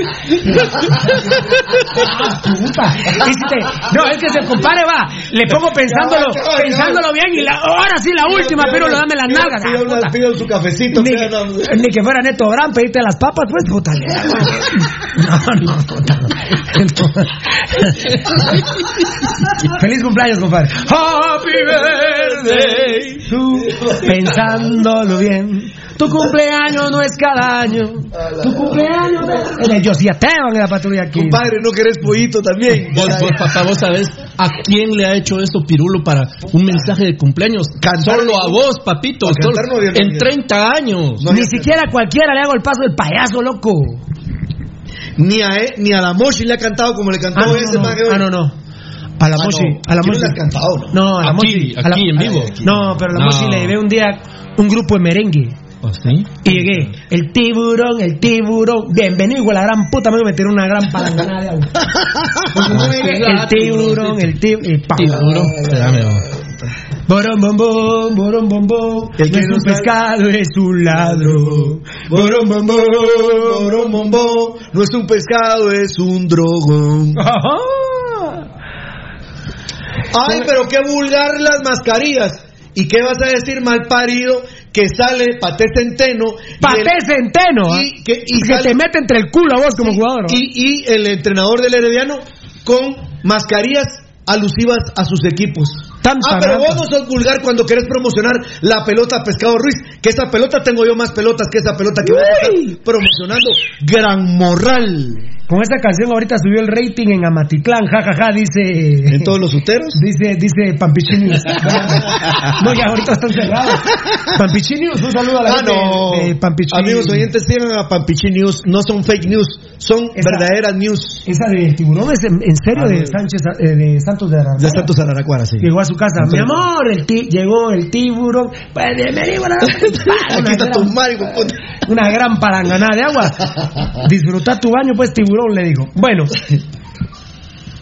Ah, puta. Si no, es que se compadre va. Le pongo pensándolo, pensándolo bien y la, ahora sí la última, Pirulo, dame las nalgas. Ah, Pido, puta. pido su cafecito. Ni, pido, no. ni que fuera Neto Brand, pedirte las papas, pues, puta. No, no, [laughs] No. Feliz cumpleaños, compadre. Happy birthday. Tú, pensándolo bien. Tu cumpleaños no es cada año. Tu cumpleaños es el Josiateo en la patrulla aquí. Compadre, ¿no querés pollito también? Vos, vos, papá, vos sabés a quién le ha hecho eso Pirulo para un mensaje de cumpleaños. Solo a vos, papito. Solo- cantar no en nadie. 30 años. Ni siquiera a cualquiera le hago el paso del payaso, loco. Ni a, él- ni a la Moshi le ha cantado como le cantó Ah, no, ese no. mago. Ah, no, no. A la Ah, Moshi, no. a la Aquí no Moshi. cantado, ¿no? No, a la Aquí, Moshi. a la- aquí, en vivo. No, pero a la No. Moshi le llevé un día un grupo de merengue. ¿Oh, sí? Y llegué, el tiburón, el tiburón, bienvenido, hijo la gran puta, me voy a meter una gran palanganada de agua. [laughs] el tiburón, el tiburón, Tiburón. Borón, bombón, borón, bombón, El que no es un pescado, es un ladrón. Borón, bombón, borón, bombón. No es un pescado, es un drogón. Ay, pero qué vulgar las mascarillas. ¿Y qué vas a decir, mal parido, que sale Paté Centeno? y Paté el- Centeno, ¿ah? Y, que, y que sale- te mete entre el culo a vos como jugador. y, y el entrenador del Herediano con mascarillas alusivas a sus equipos. Tanta ah, pero vos no sos vulgar cuando querés promocionar la pelota Pescado Ruiz. Que esa pelota tengo yo más pelotas que esa pelota que vos Uy. estás promocionando. Gran morral. Con esta canción ahorita subió el rating en Amatitlán, jajaja, dice... ¿En todos los uteros? [laughs] Dice, dice Pampichinius. [laughs] no, ya ahorita están cerrados. Pampichinius, un saludo a la Ah, gente no. de Pampichinius. Amigos oyentes, sigan a Pampichi News. No son fake news, son Esa- verdaderas news. Esa de tiburón es en, en serio Ah, de. Sánchez, eh, de Santos de Araraquara. De Santos Araracuara, sí. Llegó a su casa, mi amor, el ti- llegó el tiburón. Pues bienvenido a la- [laughs] Aquí está tu puta. una gran palanganada de agua. Disfruta tu baño, pues tiburón, le dijo. Bueno,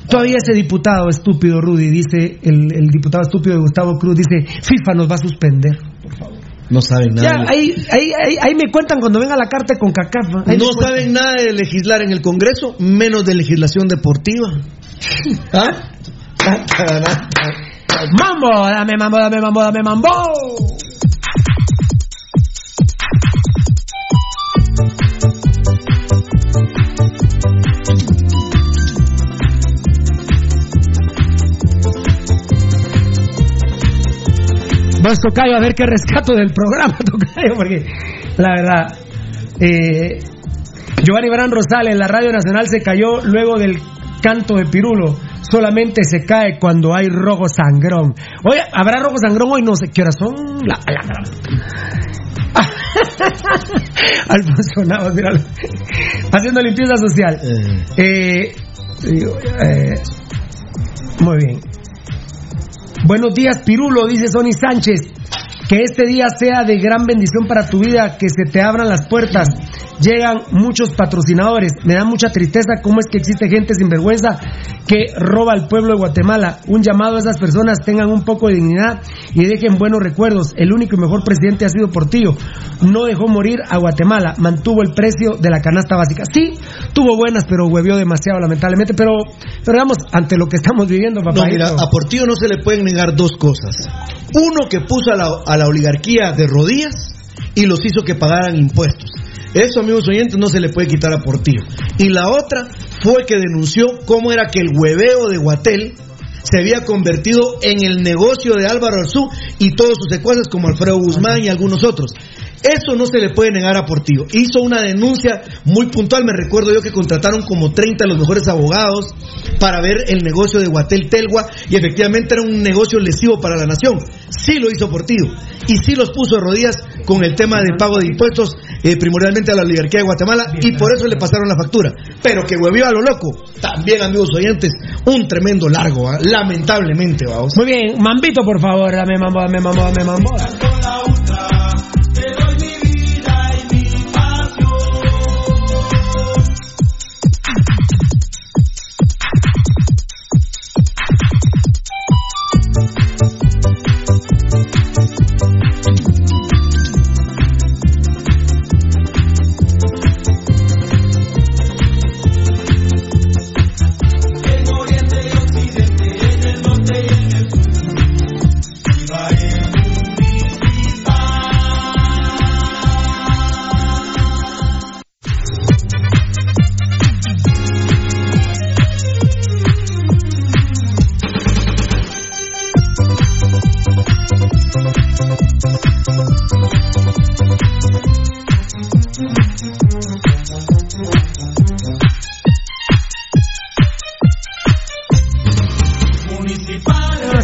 todavía ese diputado estúpido, Rudy, dice, el, el diputado estúpido de Gustavo Cruz, dice, FIFA nos va a suspender. No saben nada. Ya, ahí, ahí, ahí, ahí me cuentan cuando venga la carta con CACAF. ¿no? Saben nada de legislar en el Congreso, menos de legislación deportiva. [laughs] ¿Ah? Mambo, dame mambo, dame mambo, dame mambo. Vas, Tocayo, a ver qué rescato del programa, [laughs] Tocayo, porque la verdad, eh, Giovanni Barán Rosales en la Radio Nacional se cayó luego del canto de Pirulo. Solamente se cae cuando hay rojo sangrón. Oye, ¿habrá rojo sangrón hoy? No sé qué horas son. La, la gran- [laughs] Alfonso Navas, míralo. Haciendo limpieza social. Eh, digo, eh, muy bien. Buenos días, Pirulo, dice Sonny Sánchez. Que este día sea de gran bendición para tu vida, que se te abran las puertas. Llegan muchos patrocinadores. Me da mucha tristeza cómo es que existe gente sin vergüenza que roba al pueblo de Guatemala. Un llamado a esas personas tengan un poco de dignidad y dejen buenos recuerdos. El único y mejor presidente ha sido Portillo. No dejó morir a Guatemala, mantuvo el precio de la canasta básica. Sí, tuvo buenas, pero huevió demasiado lamentablemente. Pero, pero vamos, ante lo que estamos viviendo, papá. A Portillo no se le pueden negar dos cosas. Uno, que puso a la, a la oligarquía de rodillas y los hizo que pagaran impuestos. Eso, amigos oyentes, no se le puede quitar a Portillo. Y la otra fue que denunció cómo era que el hueveo de Guatel se había convertido en el negocio de Álvaro Arzú y todos sus secuaces como Alfredo Guzmán y algunos otros. Eso no se le puede negar a Portillo. Hizo una denuncia muy puntual. Me recuerdo yo que contrataron como 30 de los mejores abogados para ver el negocio de Guatel Telgua y efectivamente era un negocio lesivo para la nación. Sí lo hizo Portillo y sí los puso de rodillas con el tema de pago de impuestos eh, primordialmente a la oligarquía de Guatemala y por eso le pasaron la factura. Pero que huevió a lo loco, también amigos oyentes, un tremendo largo, ¿ah? lamentablemente, vamos. Muy bien, Mambito, por favor, dame mambo, dame mambo, dame mambo.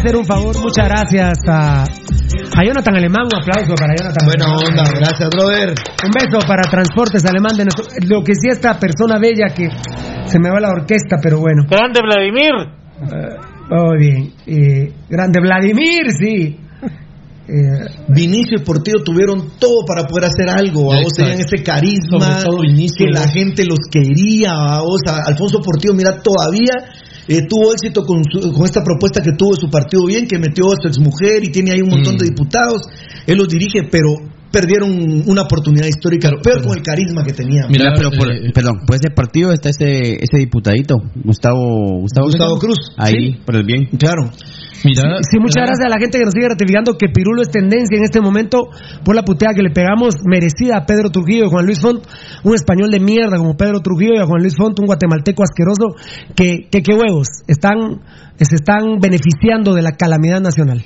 Hacer un favor, muchas gracias a, a Jonathan Alemán, un aplauso para Jonathan. Buena Alemán. onda, gracias, brother. Un beso para Transportes Alemán de nuestro, lo que sí esta persona bella que se me va la orquesta, pero bueno. Grande Vladimir. Muy bien. Eh, grande Vladimir, sí. Eh, Vinicio y Portillo tuvieron todo para poder hacer algo, a vos tenían ese carisma, todo Vinicio, que la gente los quería, a vos, a- Alfonso Portillo, mira, todavía eh, tuvo éxito con, su- con esta propuesta que tuvo de su partido bien, que metió a su exmujer y tiene ahí un montón Mm. de diputados, él los dirige, pero perdieron una oportunidad histórica, pero, con el carisma que tenía. Mira, pero por, perdón, por ese partido está ese ese diputadito, Gustavo Gustavo, Gustavo. Cruz. Ahí, por el bien. Claro. Mira, Sí, muchas gracias a la gente que nos sigue ratificando que Pirulo es tendencia en este momento por la puteada que le pegamos merecida a Pedro Trujillo y Juan Luis Font, un español de mierda como Pedro Trujillo y a Juan Luis Font, un guatemalteco asqueroso, que, que qué huevos, están, se están beneficiando de la calamidad nacional.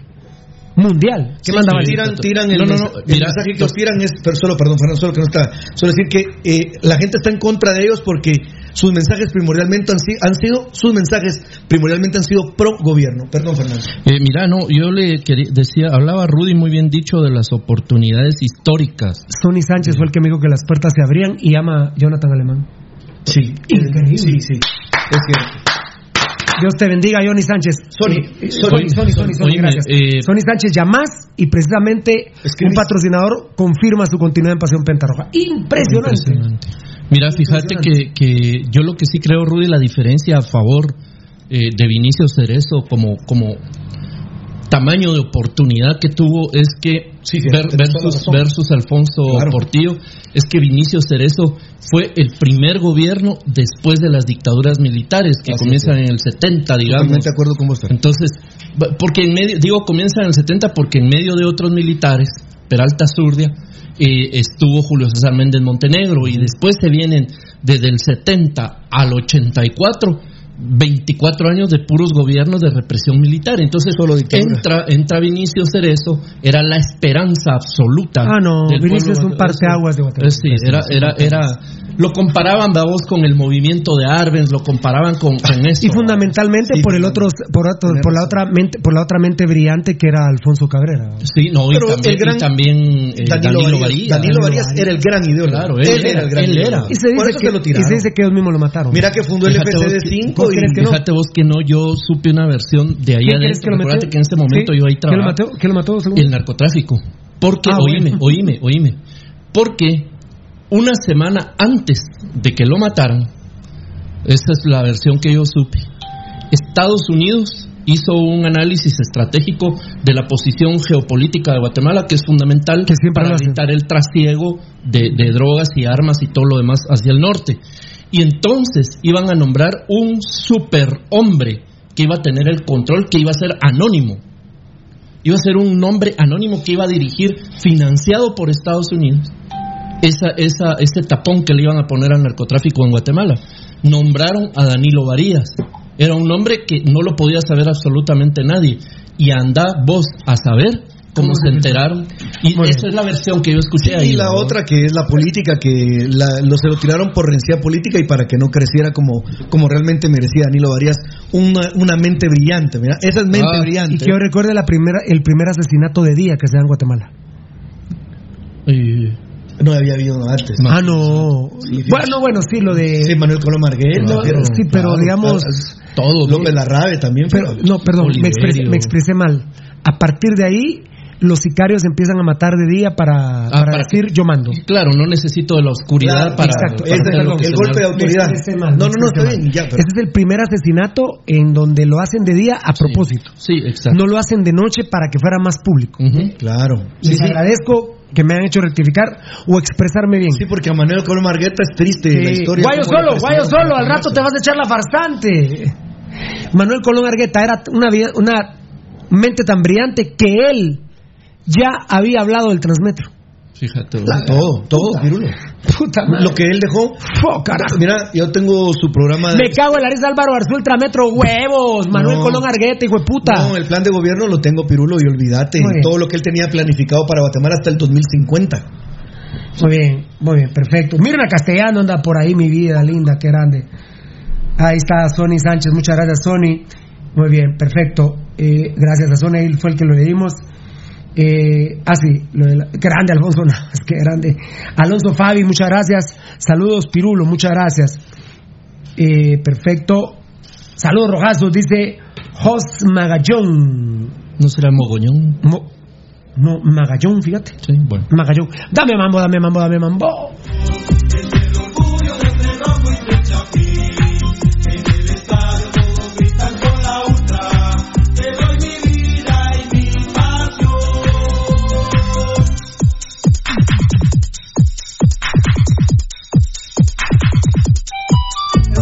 Mundial. ¿Qué Sí, manda tiran, tiran el, No, no, no, mensaje, el mira, mensaje que tiran es, pero solo, perdón, Fernando, solo que no está, solo decir que eh, la gente está en contra de ellos porque sus mensajes primordialmente han, han sido, sus mensajes primordialmente han sido pro gobierno. Perdón, Fernando. Eh, mira, no, yo le quería- decía, hablaba Rudy muy bien dicho de las oportunidades históricas. Sonny Sánchez fue el que me dijo que las puertas se abrían y ama a Jonathan Alemán. Sí, Increíble. sí, sí, es cierto. Dios te bendiga, Johnny Sánchez. Sony, Eh, Sony, Sony, Sony, Sony, Sony, Oíme, gracias. eh, Sony Sánchez llamás y precisamente un patrocinador confirma su continuidad en Pasión Pentarroja. Impresionante. Mira, fíjate que, que yo lo que sí creo, Rudy, la diferencia a favor eh, de Vinicio Cerezo como, como tamaño de oportunidad que tuvo es que Sí, ver- versus, versus Alfonso Claro. Portillo es que Vinicio Cerezo fue el primer gobierno después de las dictaduras militares que Así comienzan en el 70, digamos. Totalmente de acuerdo con. Fernando. Entonces, porque en medio, digo comienza en el 70 porque en medio de otros militares, Peralta Zurdia, eh, estuvo Julio César Méndez Montenegro y después se vienen desde el 70 al 84 24 años de puros gobiernos de represión militar. Entonces entra entra Vinicio Cerezo, era la esperanza absoluta. Ah, no, Vinicio es un parteaguas de Guatemala. Sí, era, era, era, lo comparaban, vos, con el movimiento de Arbenz, lo comparaban con, con eso. Y fundamentalmente por el otro, por, otro- por la otra mente, por la otra mente brillante que era Alfonso Cabrera. Sí, no, y Pero también, el gran y también eh, Danilo, Danilo, Varías. Danilo Varías era el gran ideólogo. Claro, él era, el gran él ideólogo. era. Y se Por dice, eso que, se lo y tiraron. se dice que ellos mismos lo mataron. Mira que fundó el Fíjate vos FCD que- 5 ¿Vos y crees que no? Fíjate vos que no, yo supe una versión de ahí ¿Quién crees que adentro. Recuerda que en ese momento Sí. yo ahí ¿Quién lo mató? ¿Quién lo mató? según? El narcotráfico. Porque, Ah, oíme, bueno. oíme, oíme. Porque una semana antes de que lo mataran, esa es la versión que yo supe, Estados Unidos hizo un análisis estratégico de la posición geopolítica de Guatemala, que es fundamental Que para evitar el trasiego de, de drogas y armas y todo lo demás hacia el norte. Y entonces iban a nombrar un superhombre que iba a tener el control, que iba a ser anónimo. Iba a ser un nombre anónimo que iba a dirigir, financiado por Estados Unidos, esa, esa, ese tapón que le iban a poner al narcotráfico en Guatemala. Nombraron a Danilo Varías. Era un nombre que no lo podía saber absolutamente nadie. Y anda vos a saber cómo se enteraron. Y Muy esa es la versión que yo escuché ahí. y la ¿no? otra que es la política, que la- lo, se lo tiraron por rencilla política y para que no creciera como, como realmente merecía Danilo Varías, una, una mente brillante, mira, esa es mente Ah, brillante. Y que yo recuerde la primera, el primer asesinato de día que se da en Guatemala. No había habido antes. Ah, no. bueno, bueno, sí, lo de. Sí, Manuel Colón No, pero- sí, pero claro, digamos. claro. todo. López Larrabe también. Pero, no, perdón, me expresé, Oliverio. me expresé mal. A partir de ahí, los sicarios empiezan a matar de día para, Ah, para decir yo mando. Claro, no necesito de la oscuridad Claro, para. exacto. para el- golpe de autoridad. Mal, No, no, no, está bien, ya, pero- Ese es el primer asesinato en donde lo hacen de día a propósito. Sí, exacto. No lo hacen de noche para que fuera más público. Claro. Les agradezco que me han hecho rectificar o expresarme bien. Sí, porque a Manuel Colón Margueta es triste la Sí. historia. Guayo solo, guayo solo, al rato te vas a echar la farsante. Manuel Colón Argueta era una mente tan brillante que él ya había hablado del Transmetro. Fíjate. La- todo, todo, Pirulo. Puta madre. Lo que él dejó. Oh, carajo. Mira, yo tengo su programa de. Me cago en la risa Álvaro Arzú, Ultrametro, huevos. Manuel No. Colón Argueta, hijo de puta. No, el plan de gobierno lo tengo, Pirulo, y olvídate. Muy bien. Todo lo que él tenía planificado para Guatemala hasta el 2050. Muy bien, muy bien, perfecto. Miren a Castellano, anda por ahí, mi vida linda, qué grande. Ahí está Sony Sánchez, muchas gracias, Sony. Muy bien, perfecto. Eh, gracias a Zona, él fue el que lo leímos. Eh, ah, sí, lo de la- grande Alfonso [laughs] Navas, qué grande. Alonso Fabi, muchas gracias. Saludos, Pirulo, muchas gracias. Eh, perfecto. Saludos, Rojazos, dice Jos Magallón. ¿No será mogoñón? Mo- no, Magallón, fíjate. Sí, bueno. Magallón. Dame mambo, dame mambo, dame mambo.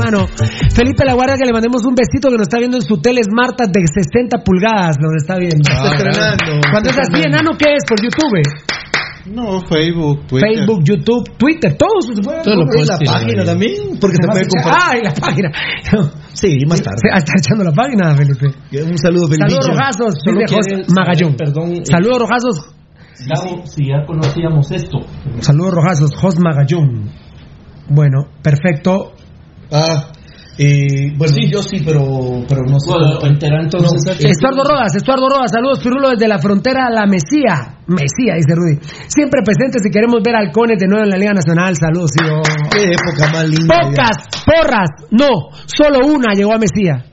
Hermano, Felipe La Guardia, que le mandemos un besito que nos está viendo en su tele Smart de 60 pulgadas, nos está viendo. Está estrenando, Cuando es así, enano, ¿qué es? Por YouTube. No, Facebook, Twitter. Facebook, YouTube, Twitter, todos. Todo lo puedes la página también, porque se a puede compartir. Ah, y la página. [laughs] Sí, más tarde. Se- ah, está echando la página, Felipe. Un saludo, Felipe. Saludos rojazos, Solo dice Jos quiere Magallón. perdón, eh, Saludos rojazos, Gabo, si ya conocíamos esto. saludos rojazos, Jos Magallón. Bueno, perfecto. Ah, eh, bueno, yo sí, pero, pero no sé. Bueno, entonces, No, Estuardo Rodas, Estuardo Rodas, saludos Pirulo desde la frontera a la Mesía. Mesía, dice Rudy. Siempre presentes si queremos ver halcones de nuevo en la Liga Nacional. Saludos, tío. Qué época más linda. Pocas porras, no, solo una llegó a Mesía.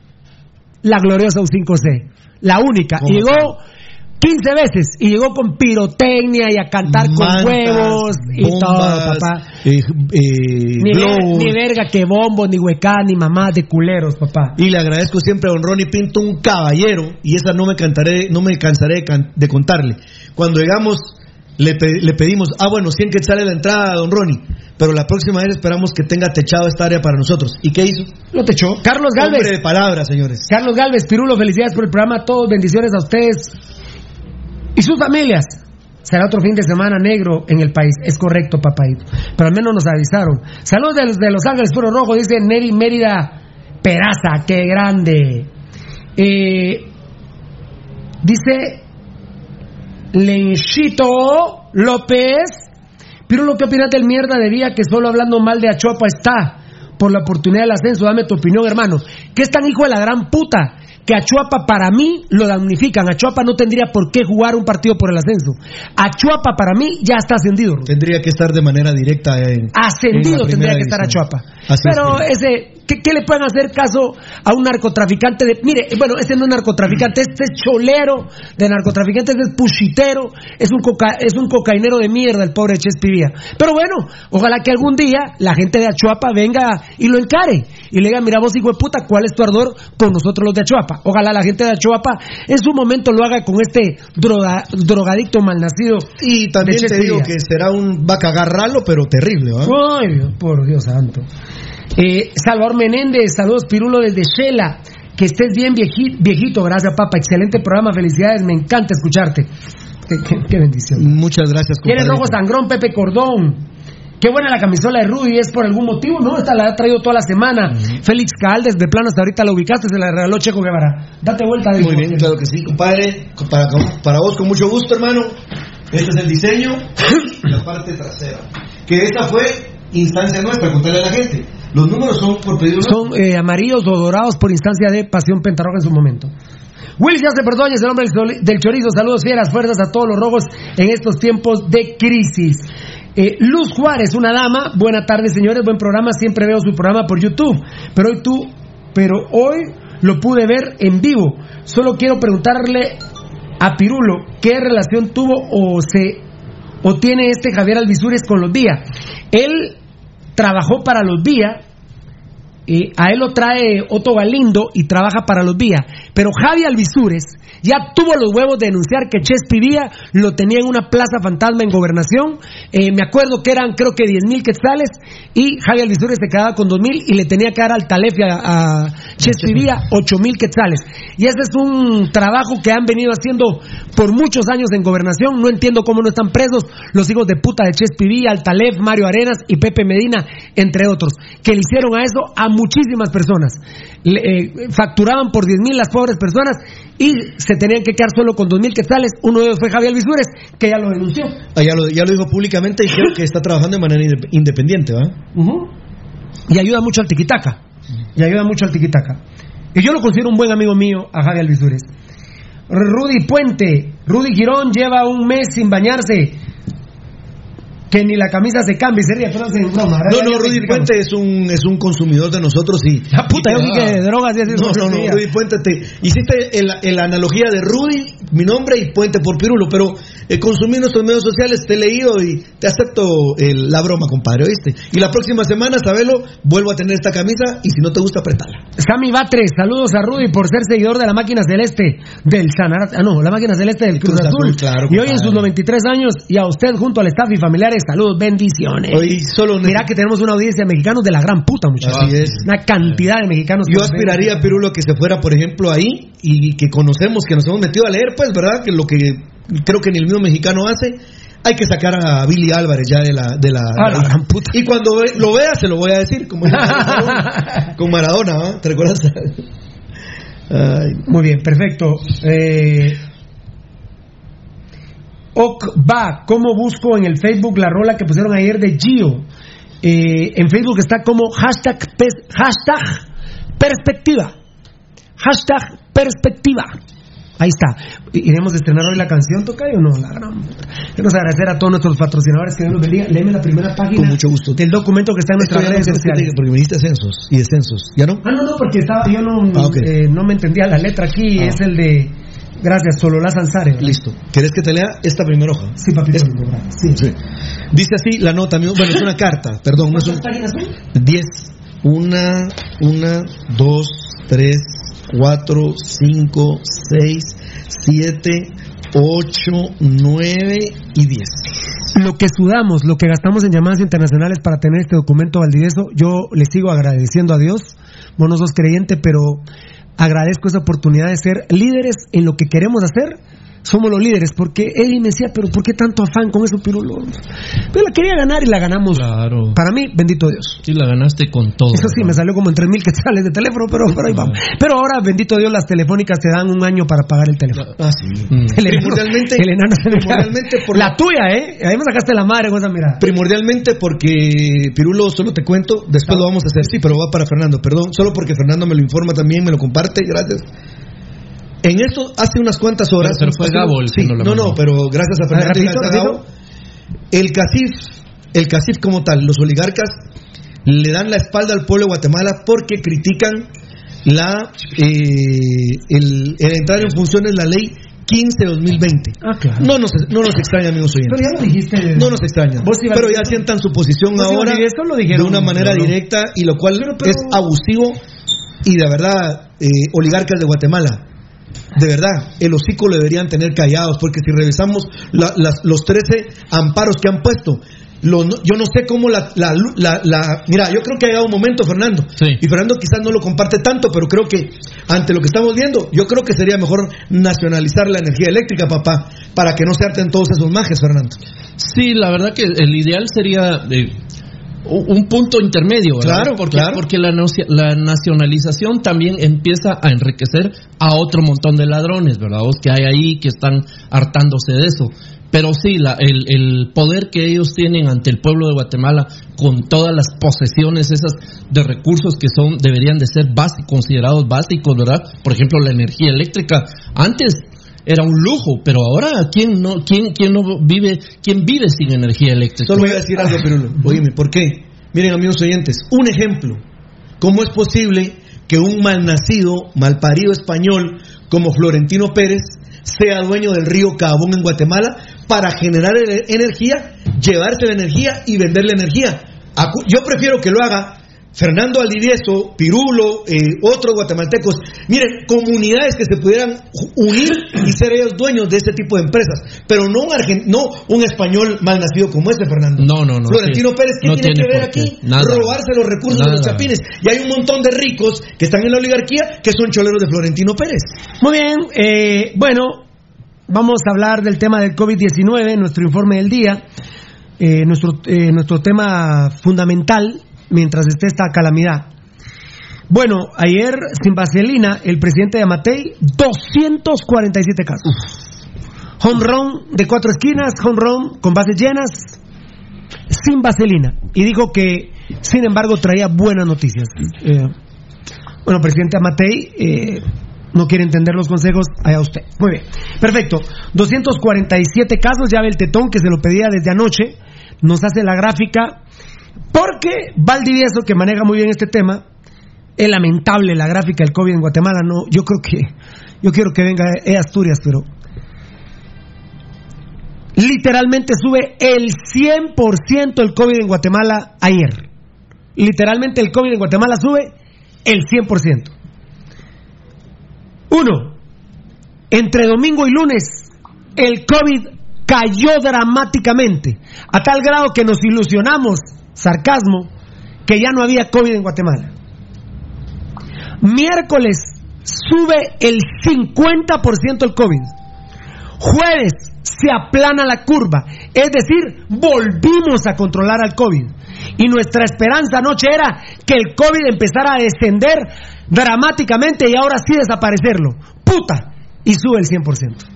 La gloriosa U5C. La única. Y llegó 15 veces. Y llegó con pirotecnia y a cantar Mantas, con huevos y bombas, todo, papá. eh, eh, Ni, ver- globos. ni verga que bombos, ni huecá, ni mamá de culeros, papá. Y le agradezco siempre a don Ronnie Pinto, un caballero, y esa no me cantaré, no me cansaré de, can- de contarle. Cuando llegamos, le, pe- le pedimos, ah, bueno, 100 quetzales la entrada, don Ronnie, pero la próxima vez esperamos que tenga techado esta área para nosotros. ¿Y qué hizo? Lo techó. Carlos Galvez. Hombre de palabras, señores. Carlos Galvez, Pirulo, felicidades por el programa. Todos bendiciones a ustedes y sus familias. Será otro fin de semana negro en el país. Es correcto, papadito. Pero al menos nos avisaron. Saludos de los, Ángeles Puro Rojo, dice Neri Mérida Peraza. ¡Qué grande! Eh, dice Lenchito López. Pirulo, ¿qué opinas del mierda de vía que solo hablando mal de Achuapa está? Por la oportunidad del ascenso, dame tu opinión, hermano. ¿Qué es tan hijo de la gran puta? Que Achuapa para mí lo damnifican. Achuapa no tendría por qué jugar un partido por el ascenso. Achuapa para mí ya está ascendido. Rudy. Tendría que estar de manera directa en. en Ascendido tendría que estar. Achuapa. Así Pero es. ese, ¿qué, qué le pueden hacer caso a un narcotraficante? De, mire, bueno, ese no es narcotraficante, este es cholero de narcotraficante, este es puchitero, es un, coca, es un cocainero de mierda el pobre Chespivía. Pero bueno, ojalá que algún día la gente de Achuapa venga y lo encare y le diga, mira vos hijo de puta, ¿cuál es tu ardor con nosotros los de Achuapa? Ojalá la gente de Achuapa en su momento lo haga con este droga, drogadicto malnacido. Y también te digo que será un va a cagar ralo, pero terrible, ¿va? Ay, por Dios santo. Eh, Salvador Menéndez, saludos Pirulo desde Shela. Que estés bien vieji- viejito, gracias papá. Excelente programa, felicidades, me encanta escucharte. Qué, qué- qué bendición. Muchas gracias, ¿Quieres compadre. rojo sangrón, Pepe Cordón? Qué buena la camisola de Rudy, es por algún motivo, ¿no? Esta la ha traído toda la semana. Félix Caldes, de plano hasta ahorita la ubicaste, se la regaló Checo Guevara. Date vuelta, Muy dijo. bien, claro que sí, compadre. Para, para vos, con mucho gusto, hermano. Este es el diseño y la parte trasera. Que esta fue instancia nuestra, contarle a la gente. Los números son por pedido. Son eh, amarillos o dorados por instancia de Pasión Pentarroja en su momento. Se perdona, es el hombre del chorizo. Saludos fieras, fuerzas a todos los rojos en estos tiempos de crisis. Eh, Luz Juárez, una dama. Buena tarde, señores. Buen programa. Siempre veo su programa por YouTube. Pero hoy tú, pero hoy lo pude ver en vivo. Solo quiero preguntarle a Pirulo qué relación tuvo o se o tiene este Javier Alvisures con los Vía. Él trabajó para los Vía eh, a él lo trae Otto Galindo y trabaja para los Vía. Pero Javi Alvisures ya tuvo los huevos de denunciar que Chespi Vía lo tenía en una plaza fantasma en gobernación. Eh, me acuerdo que eran creo que 10 mil quetzales y Javi Alvisures se quedaba con 2 mil y le tenía que dar al Talefia a, a Chespi Vía 8 mil quetzales. Y ese es un trabajo que han venido haciendo por muchos años en gobernación. No entiendo cómo no están presos los hijos de puta de Chespi Vía, Altalef, Mario Arenas y Pepe Medina, entre otros, que le hicieron a eso a muchísimas personas. Le, eh, facturaban por 10 mil las pobres personas y se tenían que quedar solo con 2 mil quetzales. Uno de ellos fue Javier Visures, que ya lo denunció. Ah, ya, lo, ya lo dijo públicamente y creo que está trabajando de manera inde- independiente, ¿va? Y ayuda mucho al tiquitaca. Y ayuda mucho al tiquitaca. Y yo lo considero un buen amigo mío, a Javier Visures. Rudy Puente. Rudy Girón lleva un mes sin bañarse. Que ni la camisa se cambie, se ríe, pero no se broma. No, no, Rudy. Puente es un, es un consumidor de nosotros y... La puta, yo que de drogas y así No, no, no. Rudy Puente, te hiciste el- el- la analogía de Rudy, mi nombre, y Puente por Pirulo, pero eh, consumí nuestros medios sociales, te he leído y te acepto el- la broma, compadre, ¿oíste? Y la próxima semana, sabelo, vuelvo a tener esta camisa y si no te gusta, apretala. Sammy Batres, saludos a Rudy por ser seguidor de la máquina celeste del Sanarate. Ah, no, la máquina celeste del Cruz, Cruz Azul. Azul, claro, y hoy en sus 93 años, y a usted junto al staff y familiares, saludos, bendiciones. Hoy solo Mira que tenemos una audiencia de mexicanos de la gran puta, muchachos. Así es. Una cantidad de mexicanos. Yo aspiraría a Pirulo que se fuera, por ejemplo, ahí y que conocemos, que nos hemos metido a leer, pues, ¿verdad? Que lo que creo que ni el mismo mexicano hace, hay que sacar a Billy Álvarez ya de la... De la, Ah, la gran puta. Y cuando ve- lo vea, se lo voy a decir, como [laughs] con Maradona, ¿va? ¿Te recuerdas? Ay, Muy bien, perfecto. Eh, Ok, va, ¿cómo busco en el Facebook la rola que pusieron ayer de Gio? Eh, en Facebook está como hashtag, hashtag perspectiva. Hashtag perspectiva. Ahí está. ¿Iremos a estrenar hoy la canción, Tocayo o no? La gran... Queremos agradecer a todos nuestros patrocinadores que Dios los bendiga. Léeme la primera página Con mucho gusto. del documento que está en nuestras no redes que sociales. porque viniste a censos y descensos, ¿ya no? Ah, no, no, porque estaba, yo no, Ah, eh, no me entendía la letra aquí. Ah. Es el de. Gracias, Sololá. ¿verdad? Listo. ¿Querés que te lea esta primera hoja? Sí, papito. Sí. Sí. Dice así la nota, amigo. Bueno, es una carta, perdón, no es un... páginas son? 10. Una, una, dos, tres, cuatro, cinco, seis, siete, ocho, nueve y diez. Lo que sudamos, lo que gastamos en llamadas internacionales para tener este documento Valdivieso, yo le sigo agradeciendo a Dios. Vos no sos creyente, pero agradezco esa oportunidad de ser líderes en lo que queremos hacer. Somos los líderes, porque Eddie me decía, pero ¿por qué tanto afán con eso, Pirulo? Pero la quería ganar y la ganamos. Claro. Para mí, bendito Dios. Sí, la ganaste con todo. Eso sí, me salió como en 3 mil quetzales [laughs] de teléfono, pero, pero ahí vamos. Pero ahora, bendito Dios, las telefónicas te dan un año para pagar el teléfono. Ah, sí. Mm. El enano, Primordialmente- el enano se me primordialmente por La la- tuya, ¿eh? Ahí me sacaste la madre con esa mirada. Primordialmente porque, Pirulo, solo te cuento, después lo vamos a hacer, sí, pero va para Fernando, perdón, solo porque Fernando me lo informa también, me lo comparte, gracias. En esto, hace unas cuantas horas... Pero- pero fue hace- Gabo el que sí, nos lo No, no, pero gracias a Fernando y rapidito, gracias a Gabo, el CACIF, el CACIF como tal, los oligarcas, le dan la espalda al pueblo de Guatemala porque critican la eh, el, el entrar en funciones la ley 15-2020. Ah, claro. No nos, no nos extraña, amigos oyentes. Pero ya lo dijiste. No nos extraña. Pero ya sientan su posición ahora eso, lo dijeron. de una manera directa y lo cual Pero- pero- es abusivo y de verdad, eh, oligarcas de Guatemala. De verdad, el hocico lo deberían tener callados, porque si revisamos la- las- los 13 amparos que han puesto, lo- yo no sé cómo la, la- la- la- Mira, yo creo que ha llegado un momento, Fernando, Sí. y Fernando quizás no lo comparte tanto, pero creo que ante lo que estamos viendo, yo creo que sería mejor nacionalizar la energía eléctrica, papá, para que no se harten todos esos majes, Fernando. Sí, la verdad que el ideal sería eh, un punto intermedio, ¿verdad? Claro, porque, claro. porque la, nacionalización también empieza a enriquecer a otro montón de ladrones, ¿verdad? Vos que hay ahí que están hartándose de eso. Pero sí, la- el, el poder que ellos tienen ante el pueblo de Guatemala con todas las posesiones esas de recursos que son deberían de ser basi- considerados básicos, ¿verdad? Por ejemplo, la energía eléctrica. Antes era un lujo, pero ahora quién no quién quién no vive quién vive sin energía eléctrica. Solo voy a decir algo, Pirulo. [laughs] Óyeme, ¿por qué? Miren, amigos oyentes, un ejemplo. ¿Cómo es posible que un malnacido, malparido español como Florentino Pérez sea dueño del río Cabón en Guatemala para generar e- energía, llevarse la energía y vender la energía? Yo prefiero que lo haga Fernando Aldivieso, Pirulo, eh, otros guatemaltecos. Miren, comunidades que se pudieran unir y ser ellos dueños de ese tipo de empresas. Pero no un, argen- no un español mal nacido como este, Fernando. No, no, no, Florentino sí. Pérez, ¿qué No tiene, tiene que ver aquí? Nada. Robarse los recursos de los chapines. Y hay un montón de ricos que están en la oligarquía que son choleros de Florentino Pérez. Muy bien, eh, bueno, vamos a hablar del tema del COVID-19, nuestro informe del día, eh, nuestro, eh, nuestro tema fundamental mientras esté esta calamidad. Bueno, ayer sin vaselina, el presidente de Amatei, 247 casos. Home run de cuatro esquinas, home run con bases llenas, sin vaselina. Y dijo que, sin embargo, traía buenas noticias. Eh, bueno, presidente Amatei, eh, no quiere entender los consejos, allá usted. Muy bien. Perfecto. 247 casos, ya ve el tetón que se lo pedía desde anoche. Nos hace la gráfica. Porque Valdivieso, que maneja muy bien este tema, es lamentable la gráfica del COVID en Guatemala. No, yo creo que, yo quiero que venga eh, Asturias, pero literalmente sube el 100% el COVID en Guatemala ayer. Literalmente el COVID en Guatemala sube el 100%. Uno, entre domingo y lunes, el COVID cayó dramáticamente, a tal grado que nos ilusionamos, sarcasmo, que ya no había COVID en Guatemala. Miércoles sube el 50% el COVID. Jueves se aplana la curva, es decir, volvimos a controlar al COVID. Y nuestra esperanza anoche era que el COVID empezara a descender dramáticamente y ahora sí desaparecerlo. Puta. Y sube el 100%.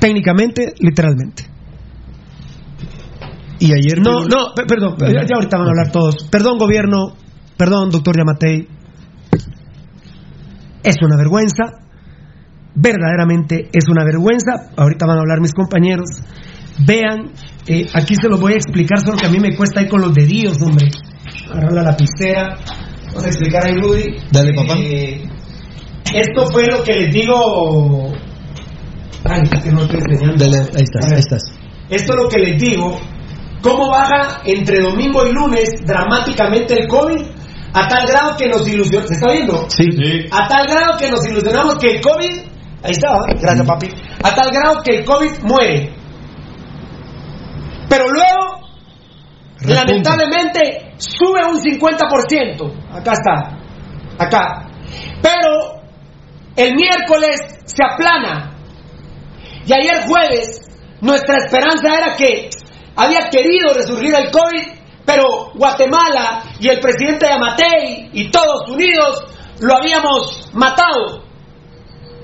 Técnicamente, literalmente. Y ayer. No, no, pe- perdón, ya, ahorita van a hablar todos. Perdón, gobierno. Perdón, doctor Yamatei. Es una vergüenza. Verdaderamente es una vergüenza. Ahorita van a hablar mis compañeros. Vean, eh, aquí se los voy a explicar, solo que a mí me cuesta ir con los dedillos, hombre. Agarrar la lapicera. Vamos a explicar ahí, Rudy. Dale, papá. Eh, esto fue lo que les digo. Ay, que no estoy enseñando. Dale, ahí estás, ahí estás. Esto es lo que les digo. ¿Cómo baja entre domingo y lunes dramáticamente el COVID? A tal grado que nos ilusionamos. ¿Se está viendo? Sí. A tal grado que nos ilusionamos que el COVID. Ahí está, ¿eh? gracias papi. A tal grado que el COVID muere. Pero luego, lamentablemente, sube un 50%. Acá está. Acá. Pero el miércoles se aplana. Y ayer jueves, nuestra esperanza era que había querido resurgir el COVID, pero Guatemala y el presidente Yamatei y todos unidos lo habíamos matado.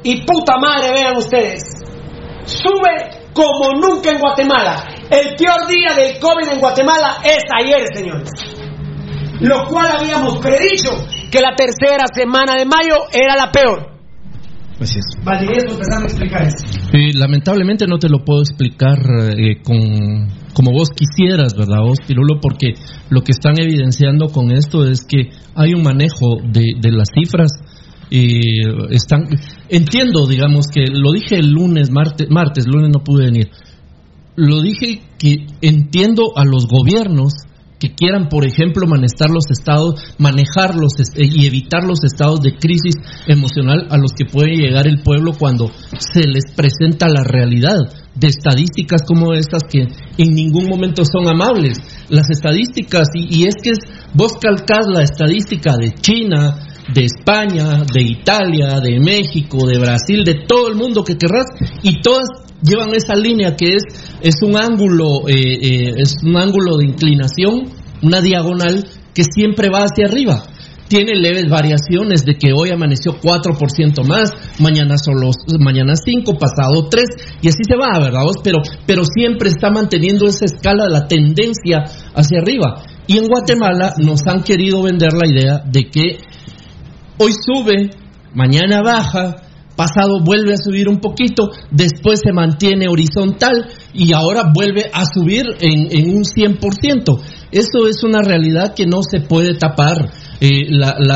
Y puta madre, vean ustedes, sube como nunca en Guatemala. El peor día del COVID en Guatemala es ayer, señores. Lo cual habíamos predicho que la tercera semana de mayo era la peor. Así es. Valdivieso, empezando a explicar eso. Eh, lamentablemente no te lo puedo explicar eh, con, como vos quisieras, ¿verdad, vos, Pirulo? Porque lo que están evidenciando con esto es que hay un manejo de, de las cifras. Y están, entiendo, digamos, que lo dije el lunes, martes, martes, lunes no pude venir. Lo dije que entiendo a los gobiernos que quieran, por ejemplo, manejar los estados, manejar los est- y evitar los estados de crisis emocional a los que puede llegar el pueblo cuando se les presenta la realidad de estadísticas como estas que en ningún momento son amables. Las estadísticas, y, y es que vos calcás la estadística de China, de España, de Italia, de México, de Brasil, de todo el mundo que querrás, y todas llevan esa línea que es, es un ángulo, eh, eh, es un ángulo de inclinación, una diagonal que siempre va hacia arriba. Tiene leves variaciones de que hoy amaneció 4% más, mañana solo mañana 5, pasado 3 y así se va, ¿verdad? Pero pero siempre está manteniendo esa escala la tendencia hacia arriba. Y en Guatemala nos han querido vender la idea de que hoy sube, mañana baja, pasado vuelve a subir un poquito, después se mantiene horizontal y ahora vuelve a subir en, en un 100%. Eso es una realidad que no se puede tapar. Eh,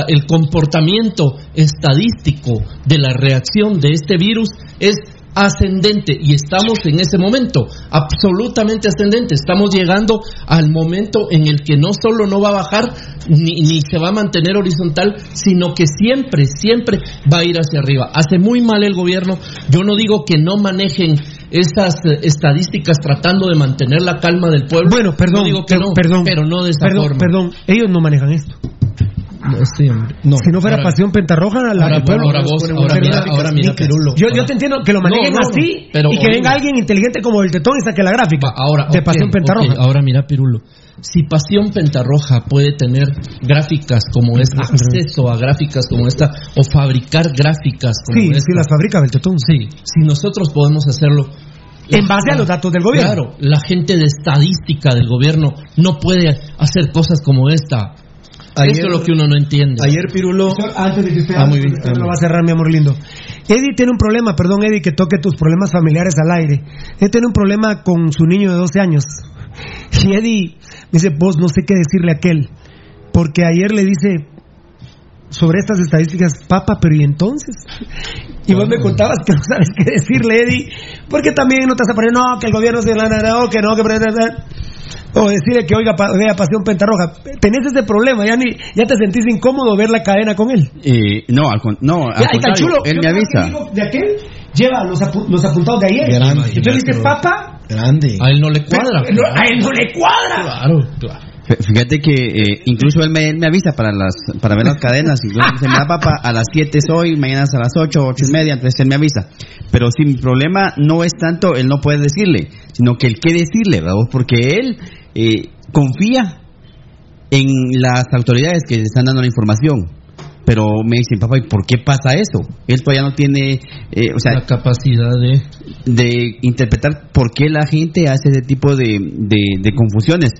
el comportamiento estadístico de la reacción de este virus es ascendente y estamos en ese momento, absolutamente ascendente. Estamos llegando al momento en el que no solo no va a bajar ni, ni se va a mantener horizontal, sino que siempre, siempre va a ir hacia arriba. Hace muy mal el gobierno. Yo no digo que no manejen esas eh, estadísticas tratando de mantener la calma del pueblo. Bueno, perdón, No digo que per- no, perdón, pero no de esa perdón, forma. perdón, ellos no manejan esto. Sí, hombre. si no fuera Ahora- pasión pentarroja, la ahora- el pueblo ahora vos- ahora mira- ahora mira. Yo, yo te entiendo que lo manejen No, no, no, así pero y que venga alguien inteligente como el tetón y saque la gráfica Ahora, de pasión pentarroja. ahora mira, Pirulo. Si Pasión Pentarroja puede tener gráficas como esta, acceso a gráficas como esta, o fabricar gráficas como Sí, esta. sí, las fabrica Beltetón. Sí, si nosotros podemos hacerlo. En base a los datos del gobierno. Claro, la gente de estadística del gobierno no puede hacer cosas como esta. Eso es lo que uno no entiende. Ayer Pirulo. Antes de que usted Ah, muy bien. usted lo va a cerrar, mi amor lindo. Eddie tiene un problema, perdón Eddie, que toque tus problemas familiares al aire. Él tiene un problema con su niño de 12 años. Y Eddie me dice, vos no sé qué decirle a aquel. Porque ayer le dice sobre estas estadísticas, papá, pero ¿y entonces? Y vos me contabas que no sabes qué decirle, Eddie. Porque también no te vas a poner, no, que el gobierno se la no, que no, que... O decirle que oiga, pa- vea Pasión Pentarroja. Tenés ese problema, ya, ni, ya te sentís incómodo ver la cadena con él. No, al, no, al Ya, contrario, chulo. él me avisa. De aquel lleva los, apu- los apuntados de ayer. Grande. Entonces dice, papá, Grande. A él no le cuadra. pero- a él no le cuadra. Claro, claro. Fí- Fíjate que eh, incluso él me, me avisa para las para ver las cadenas. Incluso dice, mira papá, a las 7 soy, mañana a las 8, 8 y media, entonces él me avisa. Pero si mi problema no es tanto él no puede decirle, sino que el qué decirle, ¿verdad? Porque él eh, confía en las autoridades que le están dando la información. Pero me dicen, papá, ¿y por qué pasa eso? Él todavía no tiene, eh, o sea, La capacidad de... de interpretar por qué la gente hace ese tipo de, de- de confusiones.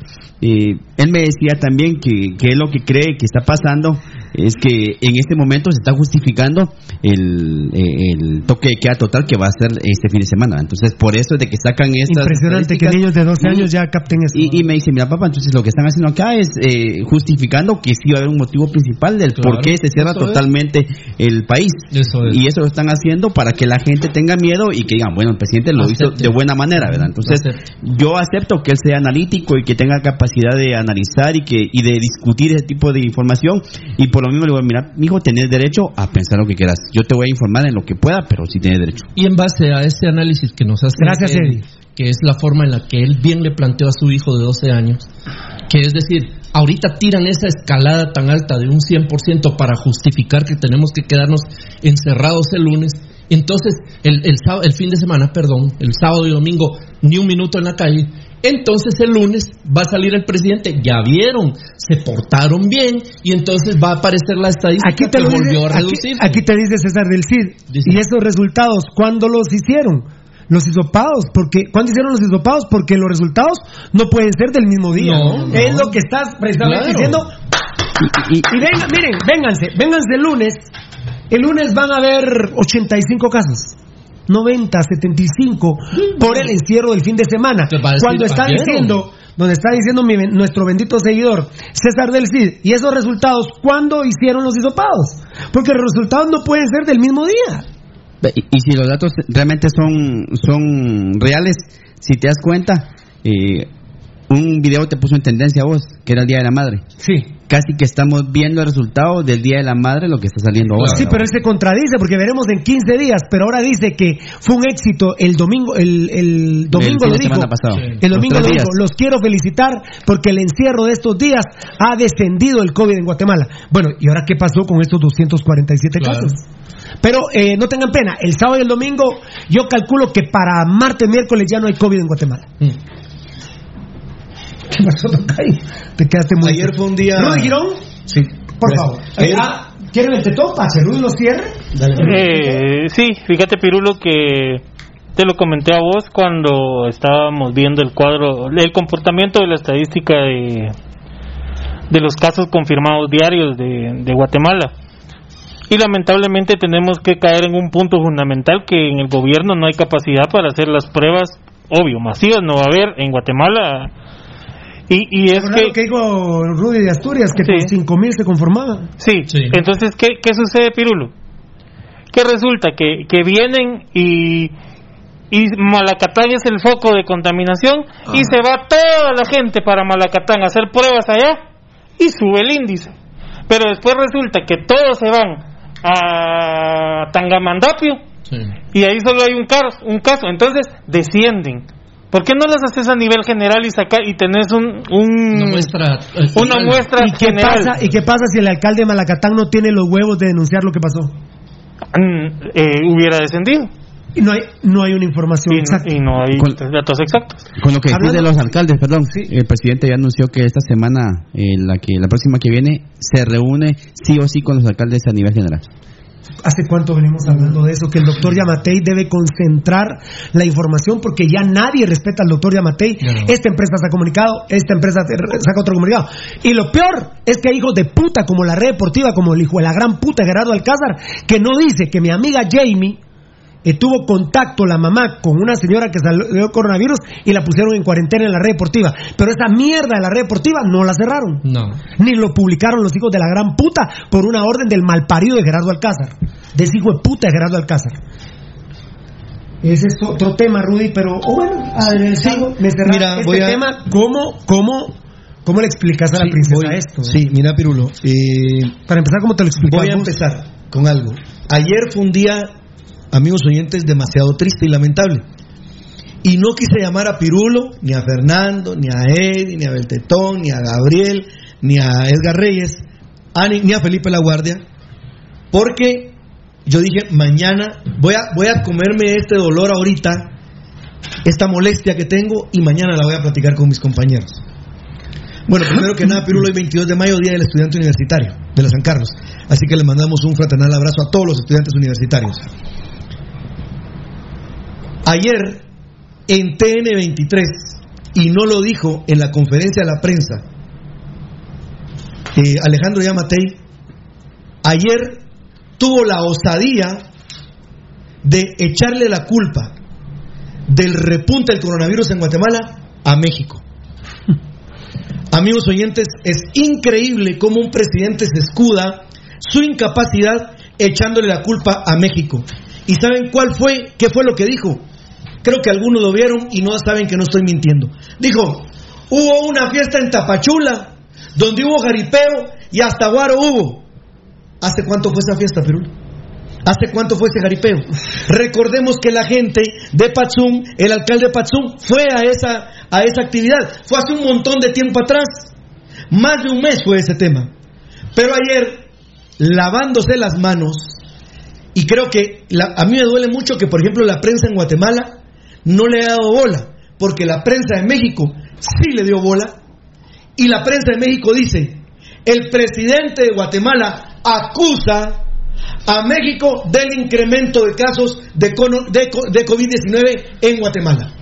Eh, él me decía también que, que él lo que cree que está pasando es que en este momento se está justificando el, eh, el toque de queda total que va a ser este fin de semana. Entonces, por eso es de que sacan estas. Impresionante que niños de 12 Y- años ya capten eso. y, y me dice, mira papá, entonces lo que están haciendo acá es eh, justificando que sí va a haber un motivo principal del Claro, por qué se cierra es. totalmente el país. Eso es. Y eso lo están haciendo para que la gente tenga miedo y que digan, bueno, el presidente lo hizo de buena manera, ¿verdad? Entonces, yo acepto que él sea analítico y que tenga capacidad de analizar y que y de discutir ese tipo de información. Y por lo mismo le digo, mira, mijo, tenés derecho a pensar lo que quieras. Yo te voy a informar en lo que pueda, pero sí tienes derecho. Y en base a ese análisis que nos hace Gracias, él, Eddie. que es la forma en la que él bien le planteó a su hijo de 12 años, que es decir, ahorita tiran esa escalada tan alta de un 100% para justificar que tenemos que quedarnos encerrados el lunes. Entonces, el, el, sábado- el fin de semana, perdón, el sábado y domingo, ni un minuto en la calle. Entonces el lunes va a salir el presidente, ya vieron, se portaron bien y entonces va a aparecer la estadística Aquí te, que lo dice, volvió a reducir. aquí te dice César del Cid. Dice. Y esos resultados, ¿cuándo los hicieron? Los hisopados, porque ¿cuándo hicieron los hisopados? Porque los resultados no pueden ser del mismo día. No, no. Es lo que estás precisamente Claro. diciendo. Y, Y venga, miren, vénganse, vénganse el lunes. El lunes van a haber 85 casos. 90, 75 por el encierro del fin de semana. Cuando está "Ayer, diciendo, donde está diciendo mi nuestro bendito seguidor, César del Cid, y esos resultados, ¿cuándo hicieron los hisopados? Porque los resultados no pueden ser del mismo día. Y, y si los datos realmente son, son reales, si te das cuenta, eh, un video te puso en tendencia a vos, que era el Día de la Madre. Sí. Casi que estamos viendo el resultado del Día de la Madre, lo que está saliendo ahora. Sí, pero él se contradice porque veremos en 15 días, pero ahora dice que fue un éxito el domingo, el, el domingo fin lo dijo. pasado. El Los domingo tres lo dijo. Los quiero felicitar porque el encierro de estos días ha descendido el COVID en Guatemala. Bueno, ¿y ahora qué pasó con estos 247 Claro. casos? Pero eh, no tengan pena, el sábado y el domingo yo calculo que para martes, miércoles ya no hay COVID en Guatemala. Mm. ¿Qué pasó, Tocayo? Te quedaste muy... Ayer fue un día. Rudy Girón, Sí. por Gracias. favor. Ayer- Ah, ¿Quieren el tetón para que Rudy lo cierre? Eh, sí, fíjate Pirulo que te lo comenté a vos cuando estábamos viendo el cuadro, el comportamiento de la estadística de, de los casos confirmados diarios de, de Guatemala. Y lamentablemente tenemos que caer en un punto fundamental que en el gobierno no hay capacidad para hacer las pruebas, obvio, masivas no va a haber en Guatemala. Y, y es que... lo que dijo Rudy de Asturias, que con Sí. 5 mil se conformaba. Sí, Sí. entonces, ¿qué, qué sucede, Pirulo? Que resulta que, que vienen y, y Malacatán es el foco de contaminación y se va toda la gente para Malacatán a hacer pruebas allá y sube el índice. Pero después resulta que todos se van a Tangamandapio Sí. y ahí solo hay un, caso, un caso, entonces descienden. ¿Por qué no las haces a nivel general y saca y tenés un, un- Una muestra, eh, una muestra ¿Y qué, general? pasa, ¿Y qué pasa si el alcalde de Malacatán no tiene los huevos de denunciar lo que pasó? Mm, eh, hubiera descendido. Y no hay, no hay una información y, no- exacta. y no hay Con- datos exactos. Con lo que decís Hablando- de los alcaldes, perdón, el presidente ya anunció que esta semana, eh, la que la próxima que viene, se reúne sí o sí con los alcaldes a nivel general. ¿Hace cuánto venimos hablando de eso? Que el doctor Yamatei debe concentrar la información porque ya nadie respeta al doctor Yamatei. Esta empresa se ha comunicado, esta empresa saca otro comunicado. Y lo peor es que hay hijos de puta como la red deportiva, como el hijo de la gran puta Gerardo Alcázar, que no dice que mi amiga Jamie eh, tuvo contacto la mamá con una señora que salió coronavirus y la pusieron en cuarentena en la red deportiva. Pero esa mierda de la red deportiva no la cerraron. No. Ni lo publicaron los hijos de la gran puta por una orden del malparido de Gerardo Alcázar. De ese hijo de puta de Gerardo Alcázar. Ese es otro tema, Rudy, pero oh, bueno, a ver, sigo, me Mira, este voy a- tema. ¿Cómo, cómo, cómo le explicas a la Sí, princesa voy- esto? Sí, mira, Pirulo. eh, Para empezar, ¿cómo te lo explicas Voy a empezar con algo. Ayer fue un día, amigos oyentes, demasiado triste y lamentable. Y no quise llamar a Pirulo, ni a Fernando, ni a Eddie, ni a Beltetón, ni a Gabriel, ni a Edgar Reyes, ni, a Felipe La Guardia, porque yo dije, mañana voy a, voy a comerme este dolor ahorita, esta molestia que tengo, y mañana la voy a platicar con mis compañeros. Bueno, primero que nada, Pirulo, hoy 22 de mayo, Día del Estudiante Universitario de la San Carlos. Así que le mandamos un fraternal abrazo a todos los estudiantes universitarios. Ayer, en TN23, y no lo dijo en la conferencia de la prensa, eh, Alejandro Yamatei, ayer tuvo la osadía de echarle la culpa del repunte del coronavirus en Guatemala a México. [laughs] Amigos oyentes, es increíble cómo un presidente se escuda su incapacidad echándole la culpa a México. ¿Y saben cuál fue? ¿Qué fue lo que dijo? Creo que algunos lo vieron y no saben que no estoy mintiendo. Dijo, hubo una fiesta en Tapachula donde hubo jaripeo y hasta guaro hubo. ¿Hace cuánto fue esa fiesta, Perú? ¿Hace cuánto fue ese jaripeo? Recordemos que la gente de Patzum, el alcalde de Patzum, fue a esa, a esa actividad. Fue hace un montón de tiempo atrás. Más de un mes fue ese tema. Pero ayer, lavándose las manos, y creo que a mí me duele mucho que, por ejemplo, la prensa en Guatemala no le ha dado bola, porque la prensa de México sí le dio bola, y la prensa de México dice, el presidente de Guatemala acusa a México del incremento de casos de, de COVID-19 en Guatemala.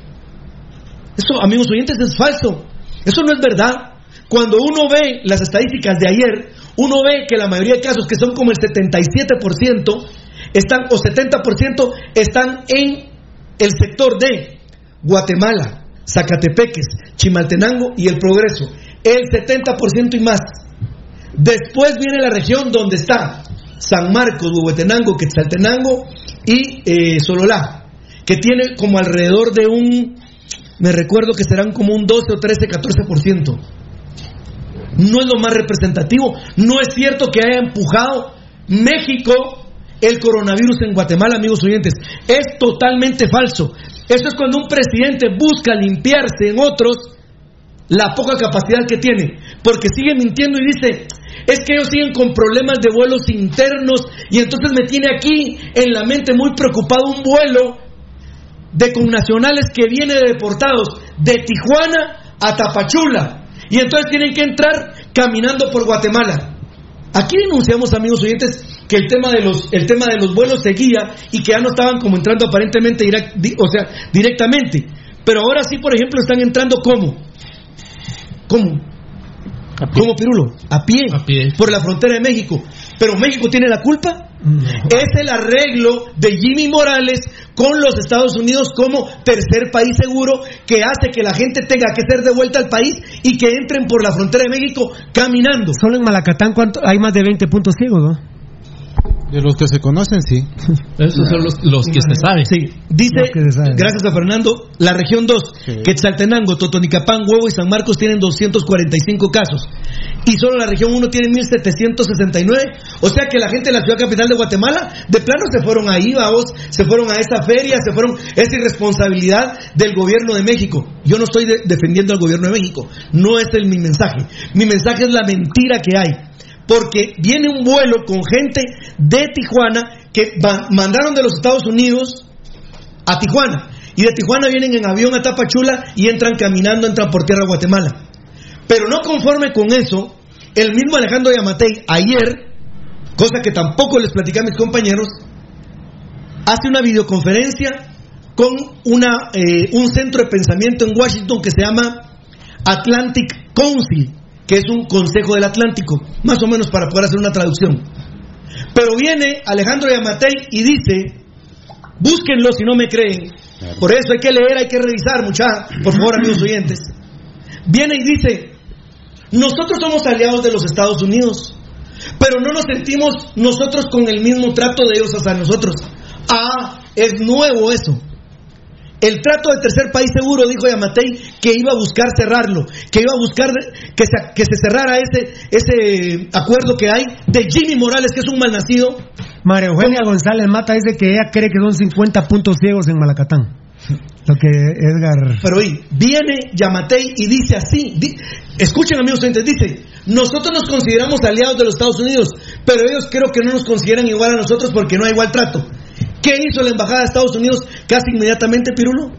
Eso, amigos oyentes, es falso. Eso no es verdad. Cuando uno ve las estadísticas de ayer, uno ve que la mayoría de casos, que son como el 77%, están, o 70%, están en el sector de Guatemala, Zacatepeques, Chimaltenango y el Progreso. El 70% y más. Después viene la región donde está San Marcos, Huehuetenango, Quetzaltenango y eh, Sololá, que tiene como alrededor de un, me recuerdo que serán como un 12 o 13, 14%. No es lo más representativo. No es cierto que haya empujado México el coronavirus en Guatemala, amigos oyentes. Es totalmente falso. Eso es cuando un presidente busca limpiarse en otros la poca capacidad que tiene, porque sigue mintiendo y dice, es que ellos siguen con problemas de vuelos internos y entonces me tiene aquí en la mente muy preocupado un vuelo de connacionales que viene de deportados de Tijuana a Tapachula y entonces tienen que entrar caminando por Guatemala. Aquí denunciamos, amigos oyentes, que el tema de los, el tema de los vuelos seguía y que ya no estaban como entrando aparentemente, direct- o sea, directamente. Pero ahora sí, por ejemplo, están entrando como, ¿cómo? ¿Cómo, Pirulo? A pie, por la frontera de México. Pero México tiene la culpa. Es el arreglo de Jimmy Morales con los Estados Unidos como tercer país seguro que hace que la gente tenga que ser devuelta al país y que entren por la frontera de México caminando. Solo en Malacatán ¿cuánto? hay más de 20 puntos ciegos, ¿no? De los que se conocen, sí. Esos son los, los que se saben. Sí, dice, gracias a Fernando, la región 2, Quetzaltenango, Totonicapán, Huevo y San Marcos tienen 245 casos. Y solo la región 1 tiene 1769. O sea que la gente de la ciudad capital de Guatemala, de plano se fueron ahí, vamos, se fueron a esa feria, se fueron. Es irresponsabilidad del gobierno de México. Yo no estoy de- defendiendo al gobierno de México. No es el, mi mensaje. Mi mensaje es la mentira que hay. Porque viene un vuelo con gente de Tijuana que mandaron de los Estados Unidos a Tijuana. Y de Tijuana vienen en avión a Tapachula y entran caminando, entran por tierra a Guatemala. Pero no conforme con eso, el mismo Alejandro Yamatei ayer cosa que tampoco les platicé a mis compañeros, hace una videoconferencia con una, eh, un centro de pensamiento en Washington que se llama Atlantic Council, que es un consejo del Atlántico, más o menos para poder hacer una traducción. Pero viene Alejandro Yamatei y dice, búsquenlo si no me creen, por eso hay que leer, hay que revisar, muchachos, por favor, amigos oyentes. Viene y dice, nosotros somos aliados de los Estados Unidos, pero no nos sentimos nosotros con el mismo trato de ellos hacia nosotros. Ah, es nuevo eso. El trato de tercer país seguro, dijo Yamatei, que iba a buscar cerrarlo, que iba a buscar que se, que se cerrara ese, ese acuerdo que hay de Jimmy Morales, que es un malnacido. María Eugenia González Mata dice que ella cree que son 50 puntos ciegos en Malacatán. Lo que Edgar. Pero oí, viene Yamatei y dice así: di- escuchen, amigos oyentes, dice: Nosotros nos consideramos aliados de los Estados Unidos, pero ellos creo que no nos consideran igual a nosotros porque no hay igual trato. ¿Qué hizo la embajada de Estados Unidos casi inmediatamente, Pirulo?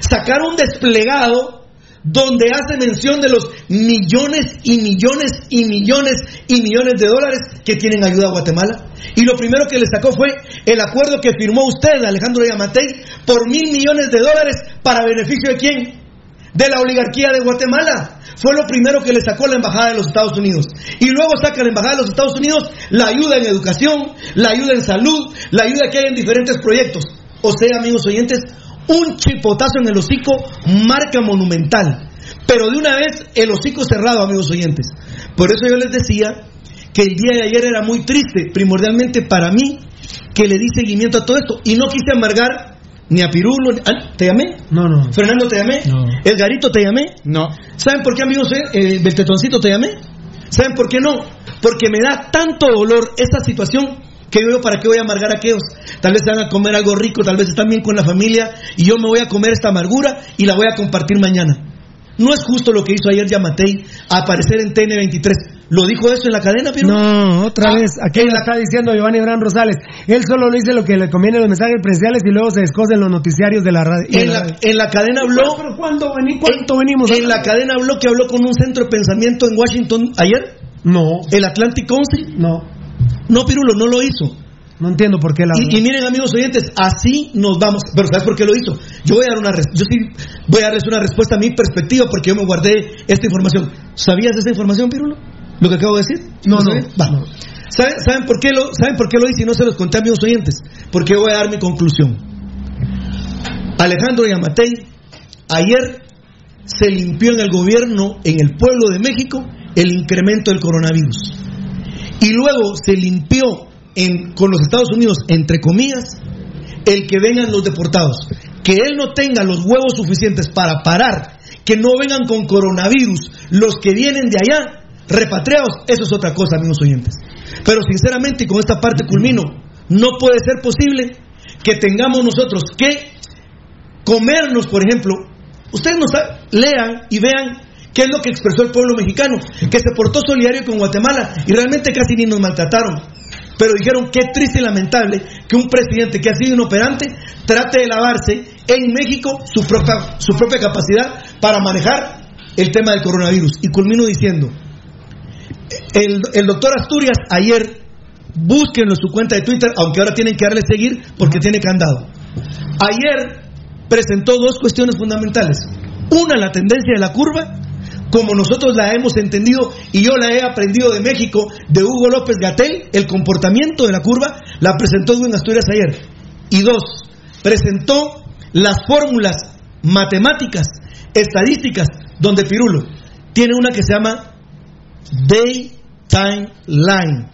Sacar un desplegado donde hace mención de los millones y millones y millones y millones de dólares que tienen ayuda a Guatemala. Y lo primero que le sacó fue el acuerdo que firmó usted, Alejandro Yamatei, por mil millones de dólares para beneficio de quién? De la oligarquía de Guatemala. Fue lo primero que le sacó la Embajada de los Estados Unidos. Y luego saca la Embajada de los Estados Unidos la ayuda en educación, la ayuda en salud, la ayuda que hay en diferentes proyectos. O sea, amigos oyentes, un chipotazo en el hocico, marca monumental. Pero de una vez el hocico cerrado, amigos oyentes. Por eso yo les decía que el día de ayer era muy triste, primordialmente para mí, que le di seguimiento a todo esto. Y no quise amargar ni a Pirulo. ni- ah, ¿Te llamé? No, no. Fernando, ¿te llamé? No. Edgarito, ¿te llamé? No. ¿Saben por qué, amigos? eh? Beltetoncito, ¿te llamé? ¿Saben por qué no? Porque me da tanto dolor esta situación que yo, ¿para qué voy a amargar a aquellos? Tal vez se van a comer algo rico, tal vez están bien con la familia y yo me voy a comer esta amargura y la voy a compartir mañana. No es justo lo que hizo ayer Yamatei aparecer en TN23. ¿Lo dijo eso en la cadena, Pirulo? No, otra Ah, vez. Aquí la está diciendo Giovanni Bran Rosales. Él solo le dice lo que le conviene en los mensajes presidenciales y luego se descosen los noticiarios de la radio. En la, en la cadena habló. ¿Pero cuándo vení- cuánto venimos? En la cadena habló que habló con un centro de pensamiento en Washington ayer. No. ¿El Atlantic Council? No. No, Pirulo, no lo hizo. No entiendo por qué la. Y, y miren, amigos oyentes, así nos vamos. Pero ¿sabes por qué lo hizo? Yo voy a dar una yo sí voy a darles una respuesta a mi perspectiva porque yo me guardé esta información. ¿Sabías de esa información, Pirulo? Lo que acabo de decir. No, ¿Lo no? Va. ¿Saben, saben por qué lo, ¿Saben por qué lo hice y no se los conté a amigos oyentes? Porque voy a dar mi conclusión. Alejandro Yamatei ayer se limpió en el gobierno, en el pueblo de México, el incremento del coronavirus. Y luego se limpió con los Estados Unidos, entre comillas, el que vengan los deportados. Que él no tenga los huevos suficientes para parar, que no vengan con coronavirus los que vienen de allá, repatriados, eso es otra cosa, amigos oyentes. Pero sinceramente, y con esta parte culmino, no puede ser posible que tengamos nosotros que comernos, por ejemplo, ustedes nos lean y vean qué es lo que expresó el pueblo mexicano, que se portó solidario con Guatemala y realmente casi ni nos maltrataron. Pero dijeron qué triste y lamentable que un presidente que ha sido inoperante trate de lavarse en México su propia, su propia capacidad para manejar el tema del coronavirus. Y culmino diciendo, el, el doctor Asturias ayer, búsquenlo en su cuenta de Twitter, aunque ahora tienen que darle seguir porque tiene candado. Ayer presentó dos cuestiones fundamentales. Una, la tendencia de la curva, como nosotros la hemos entendido y yo la he aprendido de México, de Hugo López Gatel, el comportamiento de la curva, la presentó Edwin Asturias ayer. Y dos, presentó las fórmulas matemáticas, estadísticas, donde Pirulo tiene una que se llama Day Time Line,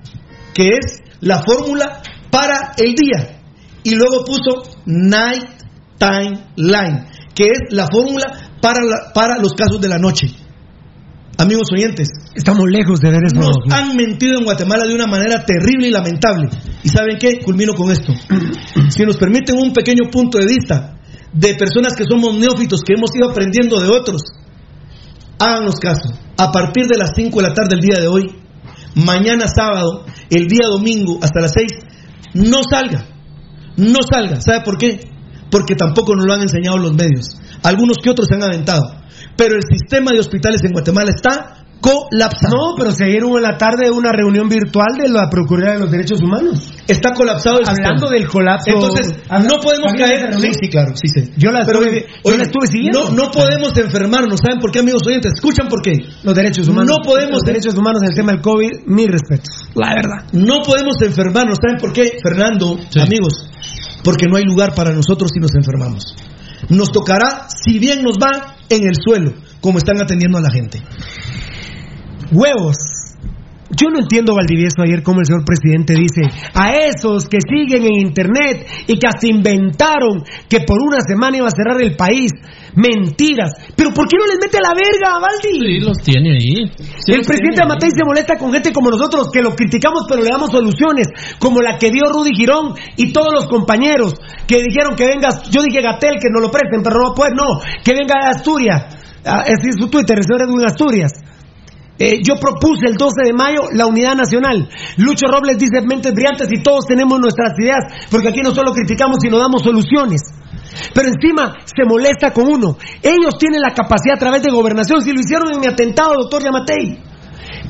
que es la fórmula para el día. Y luego puso Night Time Line, que es la fórmula para, la- para los casos de la noche. Amigos oyentes, Estamos lejos de ver eso. nos han mentido en Guatemala de una manera terrible y lamentable. ¿Y saben qué? Culmino con esto. [clears throat] Si nos permiten un pequeño punto de vista de personas que somos neófitos, que hemos ido aprendiendo de otros, háganos caso. A partir de las 5 de la tarde del día de hoy, mañana sábado, el día domingo hasta las 6, no salga. No salga. ¿Sabe por qué? Porque tampoco nos lo han enseñado los medios. Algunos que otros se han aventado. Pero el sistema de hospitales en Guatemala está colapsado. No, pero se hubo en la tarde una reunión virtual de la Procuraduría de los Derechos Humanos. Está colapsado el Hablando sistema. del colapso. Entonces, no podemos ¿También caer. Sí, sí, claro, sí sé. Yo la Pero, estuve- yo oye, la estuve siguiendo. No, no podemos enfermarnos. ¿Saben por qué, amigos oyentes? ¿Escuchan por qué? Los derechos humanos. No podemos. Los derechos humanos en el tema del COVID, mi respeto. La verdad. No podemos enfermarnos. ¿Saben por qué, Fernando? Amigos, porque no hay lugar para nosotros si nos enfermamos. Nos tocará, si bien nos va, en el suelo, como están atendiendo a la gente. Huevos. Yo no entiendo, Valdivieso, ayer cómo el señor presidente dice a esos que siguen en internet y que hasta inventaron que por una semana iba a cerrar el país. Mentiras. Pero ¿por qué no les mete la verga, Valdi? Sí, los tiene ahí. Sí, el presidente Amatei se molesta con gente como nosotros, que lo criticamos pero le damos soluciones, como la que dio Rudy Girón y todos los compañeros que dijeron que vengas, yo dije Gatel que no lo presten, pero no pues no, que venga de Asturias, Ah, ese es su Twitter, el señor Edwin Asturias. Eh, yo propuse el 12 de mayo la unidad nacional. Lucho Robles dice mentes brillantes y todos tenemos nuestras ideas, porque aquí no solo criticamos, sino damos soluciones. Pero encima se molesta con uno. Ellos tienen la capacidad a través de gobernación. Si lo hicieron en mi atentado, doctor Yamatei.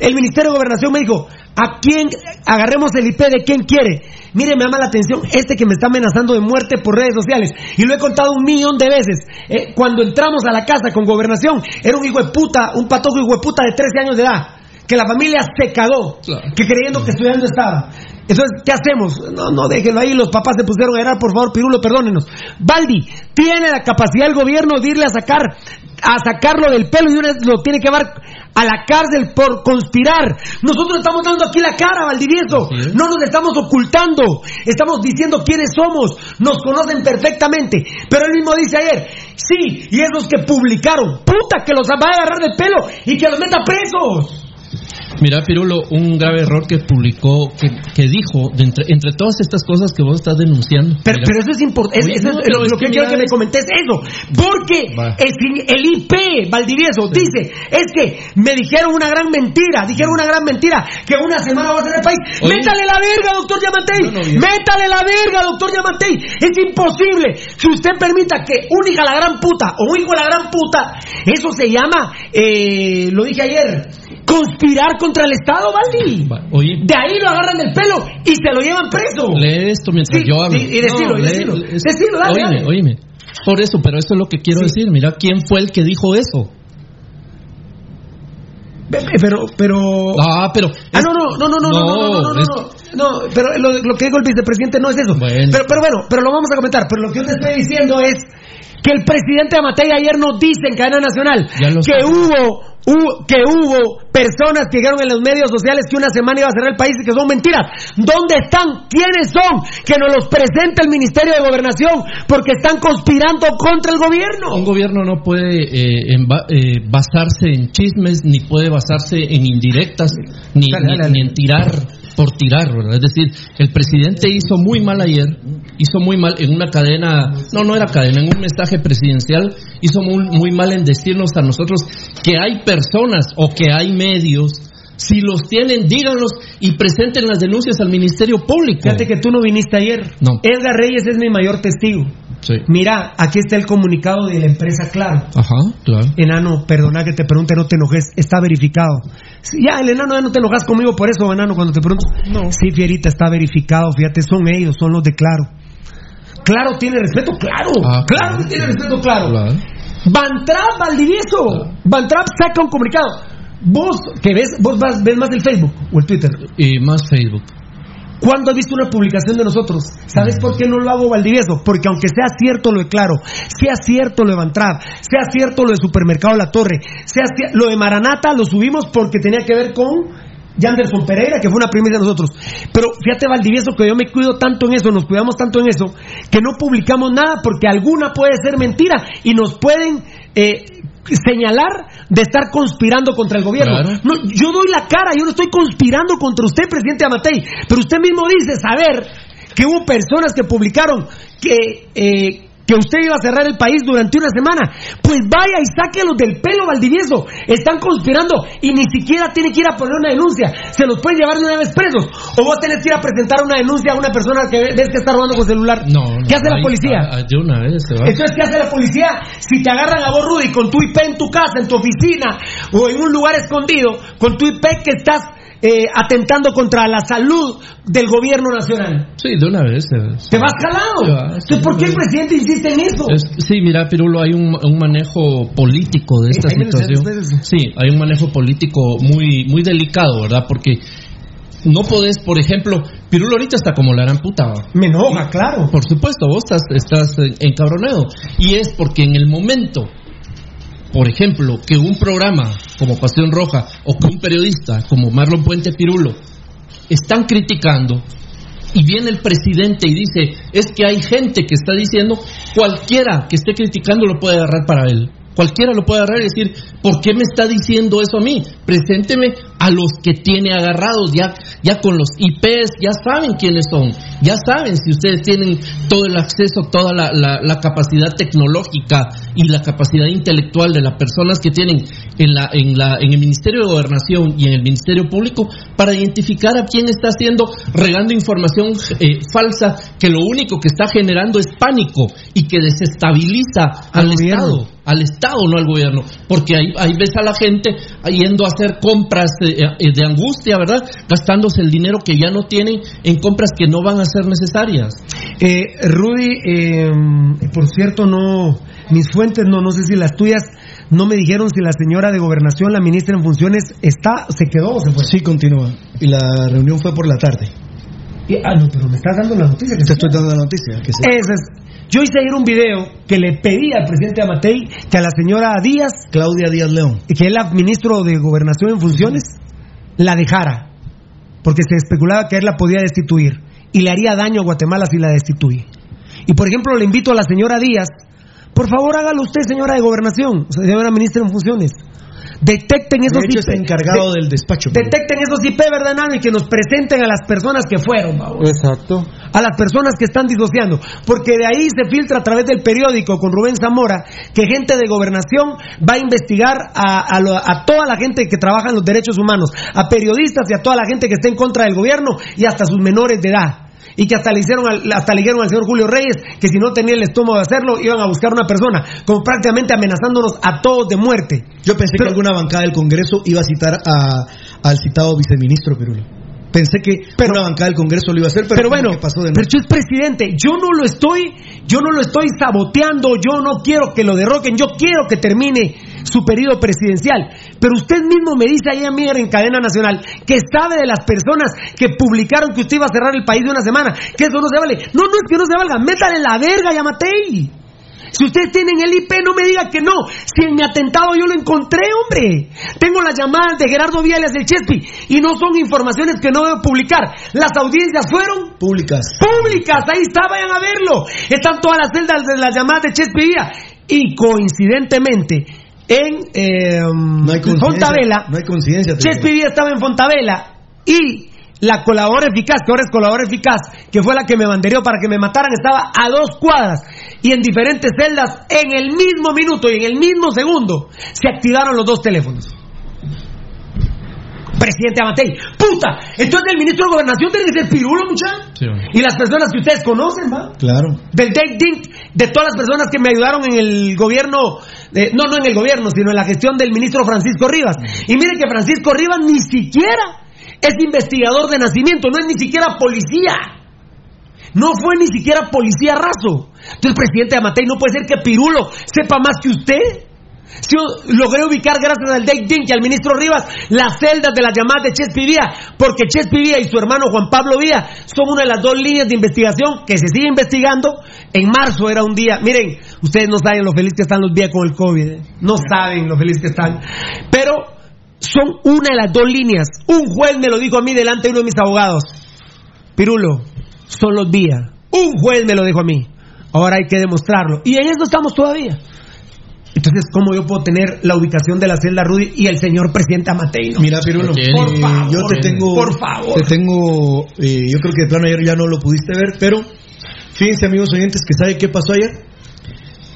El Ministerio de Gobernación me dijo, ¿a quién agarremos el IP de quién quiere? Mire, me llama la atención este que me está amenazando de muerte por redes sociales. Y lo he contado un millón de veces. Eh, cuando entramos a la casa con gobernación, era un hijo de puta, un patojo hijo de puta de 13 años de edad. Que la familia se cagó. Que creyendo que estudiando estaba. Entonces, ¿qué hacemos? No, no, déjenlo ahí. Los papás se pusieron a llorar, por favor, Pirulo, perdónenos. Baldi, tiene la capacidad el gobierno de irle a sacar, a sacarlo del pelo y una vez lo tiene que llevar a la cárcel por conspirar. Nosotros estamos dando aquí la cara, Valdivieso. No nos estamos ocultando. Estamos diciendo quiénes somos. Nos conocen perfectamente. Pero él mismo dice ayer, sí, y esos que publicaron, puta, que los va a agarrar del pelo y que los meta presos. Mira, Pirulo, un grave error que publicó, que, que dijo, de entre, entre todas estas cosas que vos estás denunciando. Pero, eso es importante. No, es lo, es lo que, que quiero que me es- comentes eso. Porque el, IP, Valdivieso, dice, es que me dijeron una gran mentira, dijeron una gran mentira, que una semana va a ser el país. Oye. Métale la verga, doctor Yamantei. No, no, Métale la verga, doctor Yamantei. Es imposible. Si usted permita que un hija la gran puta o un hijo de la gran puta, eso se llama, eh, lo dije ayer, conspirar contra el Estado, Valdi. Oye, De ahí lo agarran del pelo y se lo llevan preso. lee esto mientras Sí, yo hablo. y- y decilo, y lee- decilo. dale, Oíme, dale. oíme. Por eso, pero eso es lo que quiero decir. Mira, ¿quién fue el que dijo eso? Pero, pero. Ah, pero. Ah, no, no, no, no, no, no, no, no, no, no, no, no, pero lo, lo que dijo el vicepresidente no es eso. Pero, pero bueno, pero lo vamos a comentar. Pero lo que yo te estoy diciendo es que el presidente Amatei ayer nos dice en cadena nacional que hubo- que hubo personas que dijeron en los medios sociales que una semana iba a cerrar el país y que son mentiras. ¿Dónde están? ¿Quiénes son? Que nos los presente el Ministerio de Gobernación porque están conspirando contra el gobierno. Un gobierno no puede eh, en ba- eh, basarse en chismes, ni puede basarse en indirectas, ni, Dale, ni- dale, dale. ni en tirar por tirar, ¿verdad? Es decir, el presidente hizo muy mal ayer, hizo muy mal en una cadena, no, no era cadena, en un mensaje presidencial, hizo muy, muy mal en decirnos a nosotros que hay personas o que hay medios, si los tienen, díganlos y presenten las denuncias al Ministerio Público. Fíjate que tú no viniste ayer. No. Edgar Reyes es mi mayor testigo. Sí. Mira, aquí está el comunicado de la empresa Claro. Ajá, claro. Enano, perdona que te pregunte, no te enojes, está verificado. Sí, Ya, el enano, ya no te enojas conmigo por eso, enano, cuando te pregunto. No. Sí, Fierita, está verificado, fíjate, son ellos, son los de Claro. Claro tiene respeto, claro. Ah, claro que tiene respeto, claro. Claro. Bantrap, Valdivieso. Bantrap saca un comunicado. Vos, que ves, vos vas, ves más el Facebook o el Twitter. Y más Facebook. ¿Cuándo has visto una publicación de nosotros? ¿Sabes por qué no lo hago Valdivieso? Porque aunque sea cierto lo de Claro, sea cierto lo de Bantrap, sea cierto lo de Supermercado La Torre, sea lo de Maranata, lo subimos porque tenía que ver con Yanderson Pereira, que fue una primicia de nosotros. Pero fíjate Valdivieso que yo me cuido tanto en eso, nos cuidamos tanto en eso, que no publicamos nada porque alguna puede ser mentira y nos pueden... eh, señalar de estar conspirando contra el gobierno. Claro. No, yo doy la cara, yo no estoy conspirando contra usted, presidente Amatei, pero usted mismo dice saber que hubo personas que publicaron que, eh, que usted iba a cerrar el país durante una semana. Pues vaya y sáquelos del pelo, Valdivieso. Están conspirando y ni siquiera tiene que ir a poner una denuncia. Se los pueden llevar de una vez presos. O vos tenés que ir a presentar una denuncia a una persona que ves que está robando con celular. No, no, ¿Qué hace la policía? a- a- de una vez se va. Entonces, ¿qué hace la policía? Si te agarran a vos, Rudy, con tu IP en tu casa, en tu oficina o en un lugar escondido, con tu IP que estás eh, atentando contra la salud del gobierno nacional. Sí, de una vez. Te vas va, sí, ¿por qué el presidente insiste en eso? Es- sí, mira, Pirulo, hay un, un manejo político de esta situación. Sí, hay un manejo político muy, muy delicado, ¿verdad? Porque no podés, por ejemplo, Pirulo ahorita está como la gran puta. Me enoja, claro. Por supuesto, vos estás, estás encabronado. Y es porque en el momento, por ejemplo, que un programa como Pasión Roja o que un periodista como Marlon Puente Pirulo están criticando y viene el presidente y dice, es que hay gente que está diciendo, cualquiera que esté criticando lo puede agarrar para él. Cualquiera lo puede agarrar y decir, ¿por qué me está diciendo eso a mí? Presénteme a los que tiene agarrados, ya, ya con los IPs, ya saben quiénes son, ya saben si ustedes tienen todo el acceso, toda la, capacidad tecnológica y la capacidad intelectual de las personas que tienen en, la, en, la, en el Ministerio de Gobernación y en el Ministerio Público para identificar a quién está haciendo, regando información eh, falsa que lo único que está generando es pánico y que desestabiliza al, Estado, al Estado, no al gobierno, porque ahí, ahí ves a la gente yendo a hacer compras eh, eh, de angustia, ¿verdad? Gastándose el dinero que ya no tienen en compras que no van a ser necesarias. Eh, Rudy, eh, por cierto, no, mis fuentes, no, no sé si las tuyas, no me dijeron si la señora de gobernación, la ministra en funciones, está, se quedó o se fue. Sí, continúa. Y la reunión fue por la tarde. Y- ah, no, pero me estás dando la noticia. Que Te estoy dando la noticia. Que sí. Ese es- Yo hice ayer un video que le pedí al presidente Amatei que a la señora Díaz, Claudia Díaz León, que es la ministro de Gobernación en funciones, la dejara. Porque se especulaba que él la podía destituir. Y le haría daño a Guatemala si la destituye. Y por ejemplo, le invito a la señora Díaz, por favor hágalo usted, señora de Gobernación, señora ministra en funciones. Detecten esos de hecho, IP. encargado de- del despacho. Detecten esos IP, ¿verdad, Nano? Y que nos presenten a las personas que fueron, vamos Exacto. a las personas que están disociando, porque de ahí se filtra a través del periódico con Rubén Zamora que gente de gobernación va a investigar a, a lo- a toda la gente que trabaja en los derechos humanos, a periodistas y a toda la gente que está en contra del gobierno y hasta sus menores de edad. Y que hasta le, hicieron al, hasta le dijeron al señor Julio Reyes que si no tenía el estómago de hacerlo, iban a buscar una persona, como prácticamente amenazándonos a todos de muerte. Yo pensé que alguna bancada del Congreso iba a citar a, al citado viceministro Pirulo. Pensé que una bancada del Congreso lo iba a hacer, pero, Pero bueno, ¿qué pasó de pero yo es presidente, yo no lo estoy, yo no lo estoy saboteando, yo no quiero que lo derroquen, yo quiero que termine su periodo presidencial. Pero usted mismo me dice ahí a mí en cadena nacional que sabe de las personas que publicaron que usted iba a cerrar el país de una semana, que eso no se vale. No, no es que no se valga, métale la verga, Yamatei. Si ustedes tienen el IP, no me diga que no. Si en mi atentado yo lo encontré, hombre. Tengo las llamadas de Gerardo Viales del Chespi y no son informaciones que no debo publicar. Las audiencias fueron públicas. Públicas, ahí está, vayan a verlo. Están todas las celdas de las llamadas de Chespi. Y coincidentemente, en eh, No hay. Fontavela, No hay coincidencia. Chespi estaba en Fontavela y la colaboradora eficaz, que ahora es colaboradora eficaz, que fue la que me bandereó para que me mataran, estaba a dos cuadras y en diferentes celdas en el mismo minuto y en el mismo segundo se activaron los dos teléfonos. Presidente Amatei, puta, entonces el ministro de Gobernación tiene que ser pirulo, muchachos. Y las personas que ustedes conocen, ¿va? Claro. Del Date Dink, de todas las personas que me ayudaron en el gobierno, eh, no, no en el gobierno, sino en la gestión del ministro Francisco Rivas. Y miren que Francisco Rivas ni siquiera es investigador de nacimiento, no es ni siquiera policía. No fue ni siquiera policía raso. Entonces, presidente Amatei, no puede ser que Pirulo sepa más que usted. Si yo logré ubicar gracias al Date Dink y al ministro Rivas las celdas de las llamadas de Chespi Vía, porque Chespi Vía y su hermano Juan Pablo Vía son una de las dos líneas de investigación que se sigue investigando. En marzo era un día, miren, ustedes no saben lo feliz que están los Vía con el COVID, ¿eh? no saben lo feliz que están, pero son una de las dos líneas. Un juez me lo dijo a mí delante de uno de mis abogados. Pirulo, son los Vía. Un juez me lo dijo a mí. Ahora hay que demostrarlo. Y en eso estamos todavía. Entonces, ¿cómo yo puedo tener la ubicación de la celda Rudy y el señor presidente Amatei? no? Mira, Pirulo, por eh, favor, yo te tengo, por favor. te tengo, eh, yo creo que de plano ayer ya no lo pudiste ver, pero fíjense amigos oyentes que sabe qué pasó ayer.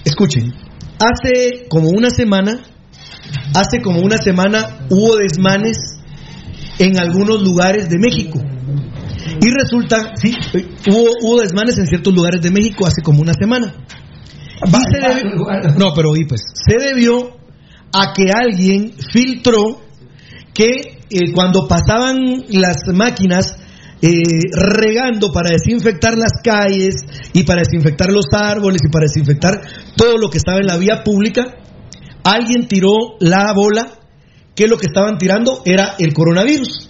escuchen, hace como una semana, hace como una semana hubo desmanes en algunos lugares de México. Y resulta, sí, hubo, hubo desmanes en ciertos lugares de México hace como una semana. Y se debió- no, pero oí, pues, se debió a que alguien filtró que eh, cuando pasaban las máquinas eh, regando para desinfectar las calles y para desinfectar los árboles y para desinfectar todo lo que estaba en la vía pública, alguien tiró la bola que lo que estaban tirando era el coronavirus.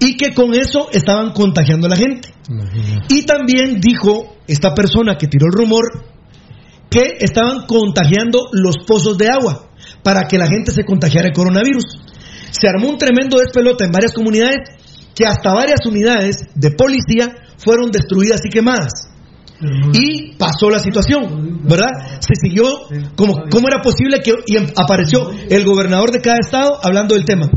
Y que con eso estaban contagiando a la gente. Y también dijo esta persona que tiró el rumor que estaban contagiando los pozos de agua para que la gente se contagiara el coronavirus. Se armó un tremendo despelota en varias comunidades que hasta varias unidades de policía fueron destruidas y quemadas. Y pasó la situación, ¿verdad? Se siguió como cómo era posible que y em- apareció el gobernador de cada estado hablando del tema.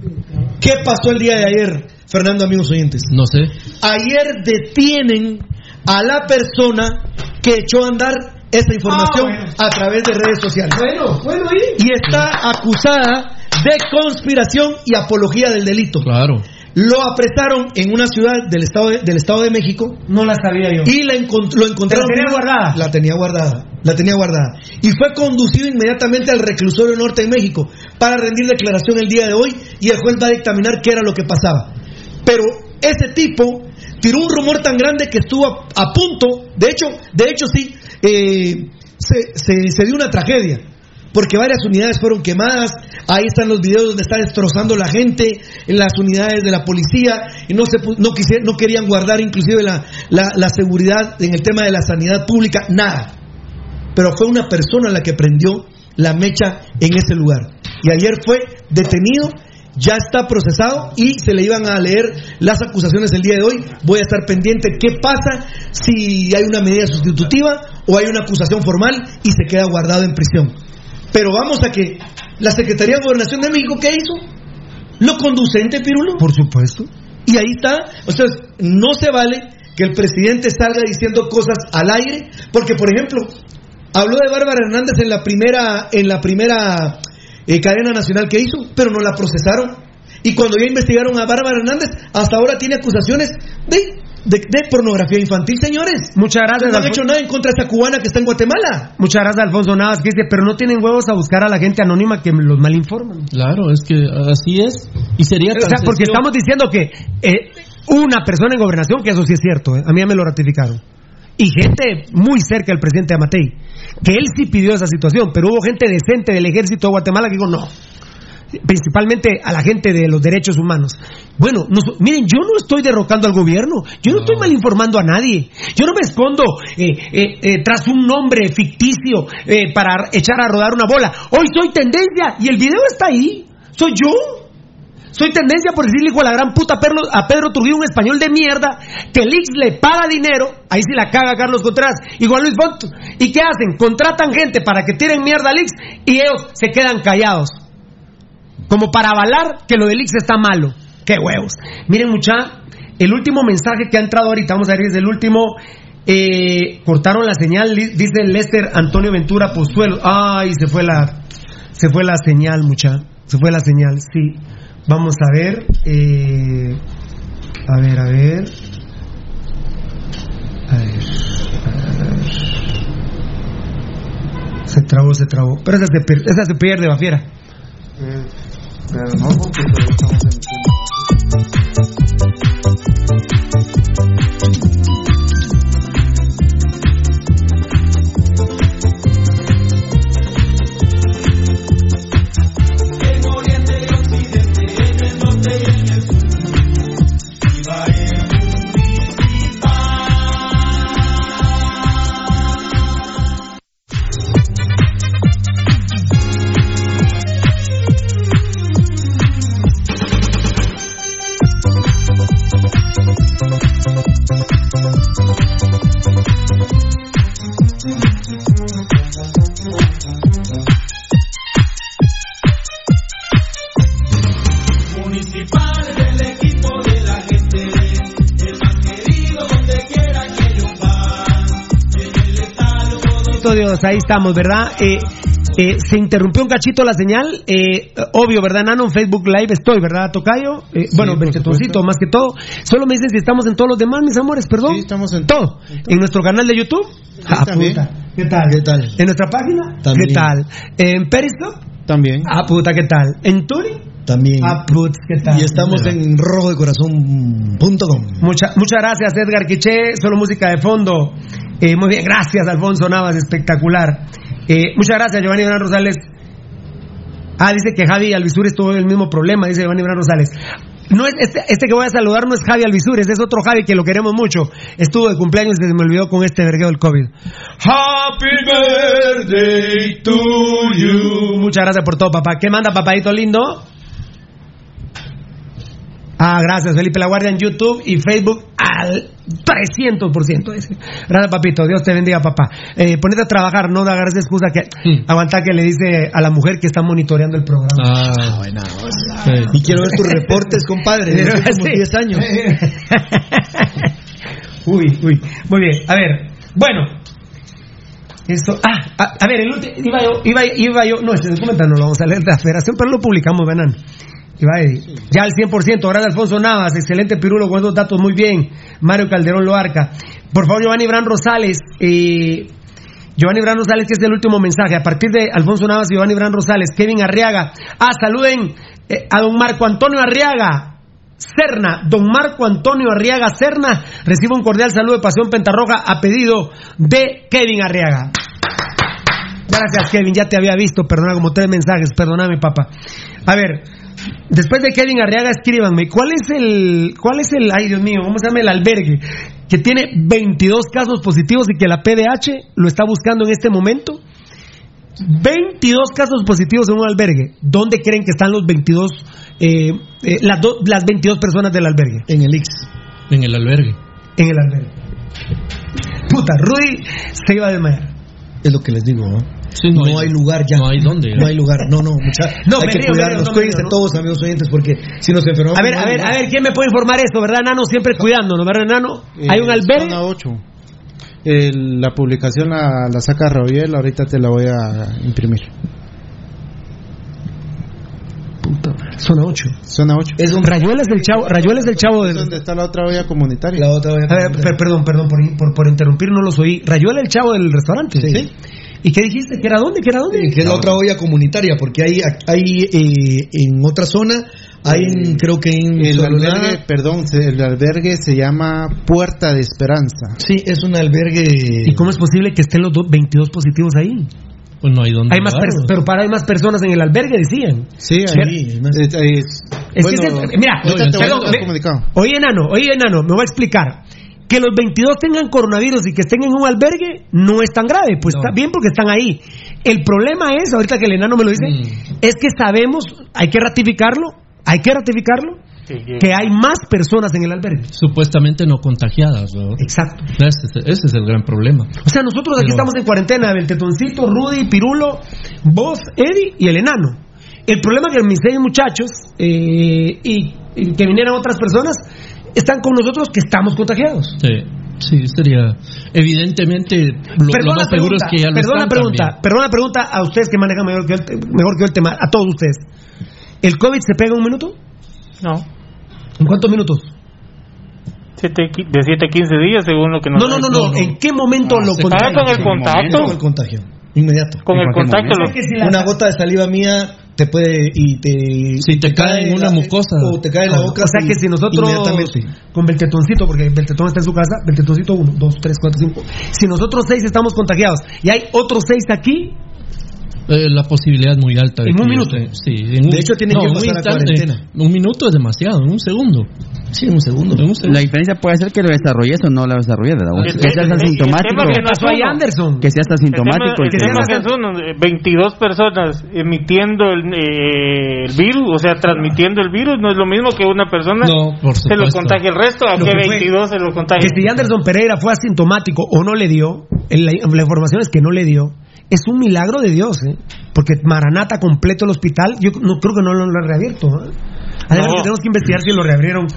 ¿Qué pasó el día de ayer, Fernando, amigos oyentes? No sé. Ayer detienen a la persona que echó a andar esa información Ah, bueno. a través de redes sociales. Bueno, bueno, Y está acusada de conspiración y apología del delito. Claro. Lo apresaron en una ciudad del estado de, del estado de México. No la sabía yo. Y la encont- lo encontraron. ¿La tenía guardada? La tenía guardada. La tenía guardada. Y fue conducido inmediatamente al reclusorio norte de México para rendir declaración el día de hoy. Y el juez va a dictaminar qué era lo que pasaba. Pero ese tipo tiró un rumor tan grande que estuvo a, a punto. De hecho, de hecho sí, eh, se, se- dio una tragedia. Porque varias unidades fueron quemadas. Ahí están los videos donde está destrozando la gente en las unidades de la policía. Y no, se, no, no querían guardar inclusive la, la- la seguridad en el tema de la sanidad pública. Nada. Pero fue una persona la que prendió la mecha en ese lugar. Y ayer fue detenido, ya está procesado y se le iban a leer las acusaciones el día de hoy. Voy a estar pendiente qué pasa si hay una medida sustitutiva o hay una acusación formal y se queda guardado en prisión. Pero vamos a que la Secretaría de Gobernación de México, ¿qué hizo? Lo conducente, Pirulo. Por supuesto. Y ahí está. O sea, no se vale que el presidente salga diciendo cosas al aire, porque por ejemplo, habló de Bárbara Hernández en la primera, en la primera eh, cadena nacional que hizo, pero no la procesaron. Y cuando ya investigaron a Bárbara Hernández, hasta ahora tiene acusaciones de, de, de pornografía infantil, señores. Muchas gracias. No han hecho nada en contra de esa cubana que está en Guatemala. Muchas gracias, Alfonso Navas, que dice, pero no tienen huevos a buscar a la gente anónima que los malinforman. Claro, es que así es. Y sería O sea, porque estamos diciendo que eh, una persona en gobernación, que eso sí es cierto, eh, a mí ya me lo ratificaron, y gente muy cerca del presidente Amatei, que él sí pidió esa situación, pero hubo gente decente del ejército de Guatemala que dijo no. Principalmente a la gente de los derechos humanos. Bueno, nos- miren, yo no estoy derrocando al gobierno, yo no, estoy malinformando a nadie, yo no me escondo eh, eh, eh, tras un nombre ficticio eh, para echar a rodar una bola. Hoy soy tendencia y el video está ahí, soy yo. Soy tendencia por decirle hijo a la gran puta a Pedro, a Pedro Trujillo, un español de mierda, que el Ix le paga dinero, ahí sí la caga Carlos Contreras, Juan Luis Fonto. ¿Y qué hacen? Contratan gente para que tiren mierda al Ix y ellos se quedan callados. Como para avalar que lo del Ix está malo. ¡Qué huevos! Miren, mucha, el último mensaje que ha entrado ahorita, vamos a ver, es el último. eh, cortaron la señal, dice Lester Antonio Ventura Pozuelo. Ay, se fue la, se fue la señal, mucha. Se fue la señal, sí. Vamos a ver. eh, a ver, a ver. A ver, a ver. Se trabó, se trabó. Pero esa se, per- esa se pierde, Bafiera. Pero no, porque estamos. En Ahí estamos, ¿verdad? Eh, eh, se interrumpió un cachito la señal, eh, obvio, ¿verdad, Nano? En Facebook Live estoy, ¿verdad, Tocayo? Eh, bueno, Beltetoncito, más que todo. Solo me dicen si estamos en todos los demás, mis amores, perdón. Sí, estamos en todo. ¿En nuestro canal de YouTube? Ah, puta. ¿Qué tal? ¿Qué tal? ¿En nuestra página? También. ¿Qué tal? ¿En Periscope? También. Ah, puta, ¿qué tal? ¿En Turi? También. Ah, putz, ¿qué tal? Y estamos en rojodecorazón.com. Mucha, muchas gracias, Edgar Quiché. Solo música de fondo. Eh, muy bien, gracias, Alfonso Navas, espectacular. Eh, muchas gracias, Giovanni Bran Rosales. Ah, dice que Javi Alvisures tuvo el mismo problema, dice Giovanni Bran Rosales. No es este, este que voy a saludar no es Javi Alvisures, es otro Javi que lo queremos mucho. Estuvo de cumpleaños y se me olvidó con este vergueo del COVID. Happy birthday to you. Muchas gracias por todo, papá. ¿Qué manda, papadito lindo? Ah, gracias, Felipe La Guardia en YouTube y Facebook al 300%. ese. Gracias, papito. Dios te bendiga, papá. Eh, ponete a trabajar, no agarres excusa que aguanta que le dice a la mujer que está monitoreando el programa. Ah, buena Y quiero ver tus reportes, compadre, de los últimos Sí. 10 años. [laughs] uy, uy. Muy bien, a ver. Bueno. Esto, ah, a, a ver, el último, iba yo, iba, iba yo, no, este documento no lo vamos a leer de la federación, pero lo publicamos, venan. Ya al 100%, gracias Alfonso Navas, excelente Pirulo, buenos datos, muy bien. Mario Calderón Loarca. Por favor, Giovanni Bran Rosales, eh, Giovanni Bran Rosales, que es el último mensaje. A partir de Alfonso Navas y Giovanni Bran Rosales, Kevin Arriaga. Ah, saluden eh, a don Marco Antonio Arriaga. Cerna, don Marco Antonio Arriaga Cerna, recibe un cordial saludo de Pasión Pentarroja a pedido de Kevin Arriaga. Gracias, Kevin, ya te había visto, perdona, como tres mensajes, perdóname, papá. A ver, después de Kevin Arriaga, escríbanme, ¿cuál es el, cuál es el, ay Dios mío, cómo se llama el albergue? Que tiene 22 casos positivos y que la PDH lo está buscando en este momento. 22 casos positivos en un albergue. ¿Dónde creen que están los 22, eh, eh, las, do- las 22 personas del albergue? En el Ix. En el albergue. En el albergue. Puta, Rudy se iba a desmayar. Es lo que les digo, ¿no? No no, hay- hay, lugar ya. no hay dónde. No hay lugar. No, no, mucha, [laughs] No, hay me que río, cuidarnos. río, no Cuídense todos, amigos oyentes, porque si nos enfermamos. A ver, no a ver, lugar. a ver, ¿quién me puede informar esto, verdad, Nano? Siempre cuidándonos, ¿verdad, Nano? Hay un Eh, albergue. Zona 8. El- la publicación la, la saca Rabiel, ahorita te la voy a imprimir. Zona 8. Zona 8. Es un Rayuelas del chavo, Rayuelas del chavo Es del... donde está la otra olla comunitaria. La otra voy a A ver, per- perdón, perdón por, por, por interrumpir, no los oí. Rayuela el chavo del restaurante. Sí. ¿Y qué dijiste? ¿Que era dónde? ¿Que era dónde? que es la otra olla comunitaria, porque hay, hay eh, en otra zona, hay en- creo que en El Solana- albergue, perdón, se- el albergue se llama Puerta de Esperanza. Sí, es un albergue. ¿Y cómo es posible que estén los do- 22 positivos ahí? Pues no hay dónde. Hay más pero para hay más personas en el albergue, decían. Sí, ahí. Más- Es, es- Es bueno, que ese- mira, a perdón, me- oye enano, oye enano, me voy a explicar. Que los 22 tengan coronavirus y que estén en un albergue no es tan grave, pues está bien porque están ahí. El problema es, ahorita que el enano me lo dice, Mm. es que sabemos, hay que ratificarlo, hay que ratificarlo, que hay más personas en el albergue. Supuestamente no contagiadas, ¿no? Exacto. Ese, es- ese es el gran problema. O sea, nosotros aquí Pero- estamos en cuarentena, el tetoncito, Rudy, Pirulo, vos, Eddie y el enano. El problema es que mis seis muchachos eh, y, y que vinieran otras personas están con nosotros que estamos contagiados. Sí, sí, sería. Evidentemente, lo, lo Perdón la más seguro es pregunta, que ya lo perdón la pregunta, también. perdón la pregunta a ustedes que manejan mejor que, yo, el- mejor que yo el tema, a todos ustedes. ¿El COVID se pega en un minuto? No. ¿En cuántos minutos? Siete de 7 a 15 días, según lo que nos No, no, no, no. ¿En qué momento lo paga con el contacto. Con el contagio. Inmediato. Con el contacto. lo- Es que si la- Una gota de saliva mía te puede. y te Si te cae en una la- mucosa. O te cae en la boca. O sea que si nosotros Inmediatamente. con Beltetoncito, porque Beltetón está en su casa, Beltetoncito 1, 2, 3, 4, 5. Si nosotros seis estamos contagiados y hay otros seis aquí, Eh, la posibilidad es muy alta. de ¿En que un minuto? esté- Sí, en De hecho, tienen que un pasar a instante. cuarentena. Un minuto es demasiado, en un segundo. Sí, en un segundo. En un segundo. La diferencia puede ser que lo desarrolles o no lo desarrolles, ¿verdad? El- Que seas el- asintomático. el tema que no uno. Anderson. Que seas asintomático El y que tema, no. el tema que son eh, 22 personas emitiendo el, eh, el virus, o sea, transmitiendo el virus, no es lo mismo que una persona No, por se lo contagie el resto, a Lo que que fue- 22 se lo que contagie. si Anderson Pereira fue asintomático o no le dio, la, la información es que no le dio, es un milagro de Dios, ¿eh? porque Maranata completo el hospital, yo no creo que no lo, lo ha reabierto. ¿eh? A ver, que tenemos que investigar si lo reabrieron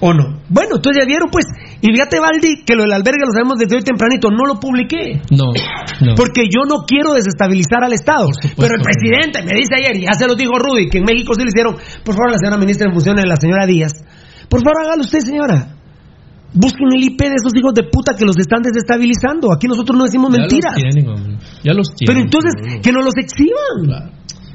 o no. Bueno, entonces ya vieron, pues. Y fíjate, Valdi, que lo del albergue lo sabemos desde hoy tempranito. No lo publiqué. No, no. Porque yo no quiero desestabilizar al Estado. Pero el presidente me dice ayer, y ya se lo dijo Rudy, que en México sí le hicieron, por favor, la señora ministra en funciones, la señora Díaz. Por favor, hágalo usted, señora. Busquen el IP de esos hijos de puta que los están desestabilizando. Aquí nosotros no decimos Ya mentiras. los tienen, hombre. Ya los tienen. Pero entonces, que nos los exhiban.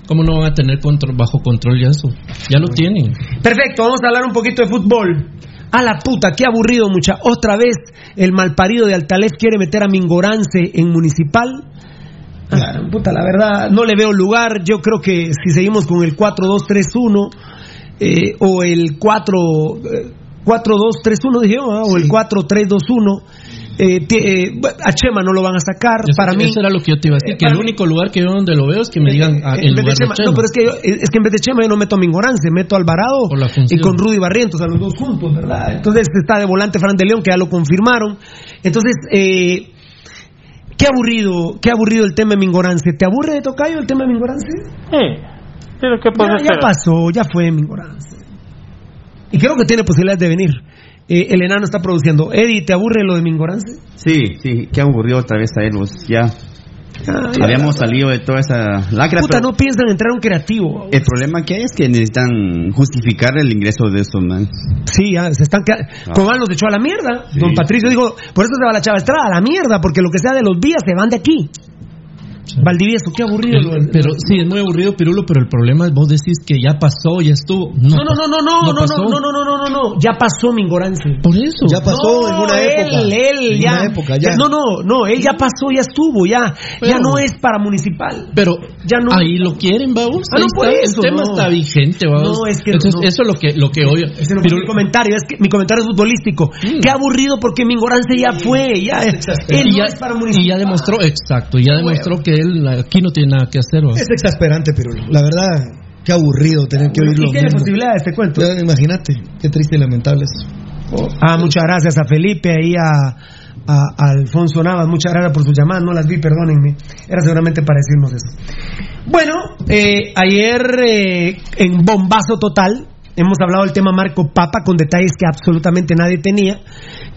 ¿Cómo no van a tener control, bajo control ya eso? Ya lo tienen. Perfecto, vamos a hablar un poquito de fútbol. A la puta, qué aburrido, mucha. Otra vez el malparido de Altalef quiere meter a Mingorance en municipal. Ah, puta, la verdad, no le veo lugar. Yo creo que si seguimos con el 4-2-3-1 eh, o el 4, eh, 4-2-3-1, dije yo, ¿ah? o el 4-3-2-1, eh, eh, a Chema no lo van a sacar. Eso- para mí, Eso era lo que yo te iba a decir. que el único lugar que yo donde lo veo es que me digan ah, en el vez de lugar de Chema- Chema. No, pero es que, yo- es que en vez de Chema yo no meto a Mingorance, meto a Alvarado y con Rudy Barrientos, a los dos juntos, ¿verdad? Entonces está de volante Fran de León, que ya lo confirmaron. Entonces, eh, qué aburrido, qué aburrido el tema de Mingorance. ¿Te aburre de Tocayo el tema de Mingorance? Sí. Pero ¿qué Ya, ya pasó, ya fue Mingorance. Y creo que tiene posibilidades de venir. Eh, el enano está produciendo. Eddie, ¿te aburre lo de Mingorance? Sí, sí, qué aburrido otra vez a él. pues, ya ya. habíamos salido de toda esa lacra. Puta, pero no piensan entrar a un creativo. El problema que hay es que necesitan justificar el ingreso de esos man. Sí, ya, se están quedando. Ah. Cobán los echó a la mierda. Sí. Don Patricio dijo, por eso se va la chava Estrada, a la mierda, porque lo que sea de los días se van de aquí. Valdivieso, qué aburrido. El- pero sí, es muy aburrido, Pirulo, pero el problema es vos decís que ya pasó, ya estuvo. No, No, no, no, no, no, no, no, pasó. no, no, no, no, no, no, ya pasó Mingorance. Por eso. Ya pasó en una él, época. Él, En ya. una época, ya. No, no, no, él ya pasó, ya estuvo, ya. Pero- ya no es para municipal. Pero Ya no. ahí lo quieren, vamos. Ah, no, está, eso, el tema no. está vigente, vamos. No, es que Entonces, no. eso es lo que, lo que obvio. Ese no Pirulo- mi comentario, es que mi comentario es futbolístico. Qué aburrido porque Mingorance ya fue, ya. Él y, no ya, es para municipal. y ya demostró, exacto, ya demostró que él aquí no tiene nada que hacer. Es exasperante, pero la verdad, qué aburrido tener que oír Y mismo. posibilidades, te cuento. Imagínate, qué triste y lamentable es. Ah, muchas gracias a Felipe y a, a- a Alfonso Navas. Muchas gracias por sus llamadas. No las vi, perdónenme. Era seguramente para decirnos eso. Bueno, eh, ayer eh, en bombazo total hemos hablado del tema Marco Papa con detalles que absolutamente nadie tenía.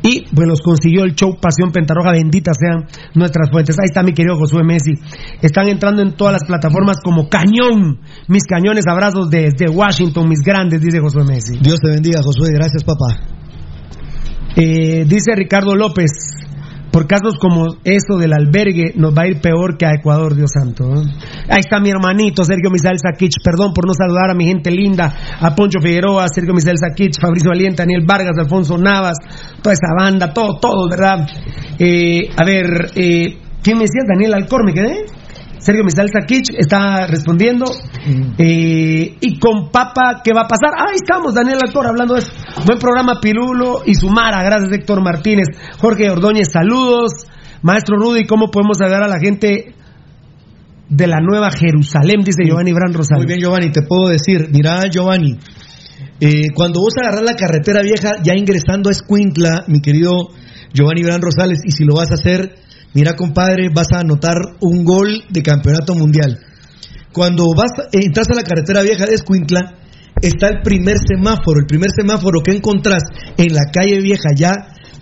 Y pues los consiguió el show Pasión Pentarroja. Benditas sean nuestras fuentes. Ahí está mi querido Josué Messi. Están entrando en todas las plataformas como cañón. Mis cañones, abrazos desde Washington, mis grandes, dice Josué Messi. Dios te bendiga, Josué. Gracias, papá. Eh, dice Ricardo López, por casos como eso del albergue nos va a ir peor que a Ecuador, Dios santo. Ahí está mi hermanito Sergio Misael Saquich, perdón por no saludar a mi gente linda, a Poncho Figueroa, Sergio Misael Saquich, Fabricio Valiente, Daniel Vargas, Alfonso Navas, toda esa banda, todo, todo, ¿verdad? Eh, a ver, eh, ¿quién me decía? Daniel Alcor, ¿me quedé? Sergio Misael Saquich está respondiendo. Eh, y con Papa, ¿qué va a pasar? Ahí estamos, Daniel Alcor, hablando de eso. Buen programa, Pilulo y Sumara. Gracias, Héctor Martínez. Jorge Ordóñez, saludos. Maestro Rudy, ¿cómo podemos ayudar a la gente de la Nueva Jerusalén? Dice Giovanni Bran Rosales. Muy bien, Giovanni, te puedo decir, mira, Giovanni, eh, cuando vos agarrás la carretera vieja, ya ingresando a Escuintla, mi querido Giovanni Bran Rosales, y si lo vas a hacer, mira, compadre, vas a anotar un gol de campeonato mundial. Cuando vas, entras a la carretera vieja de Escuintla, está el primer semáforo, el primer semáforo que encontrás en la calle vieja ya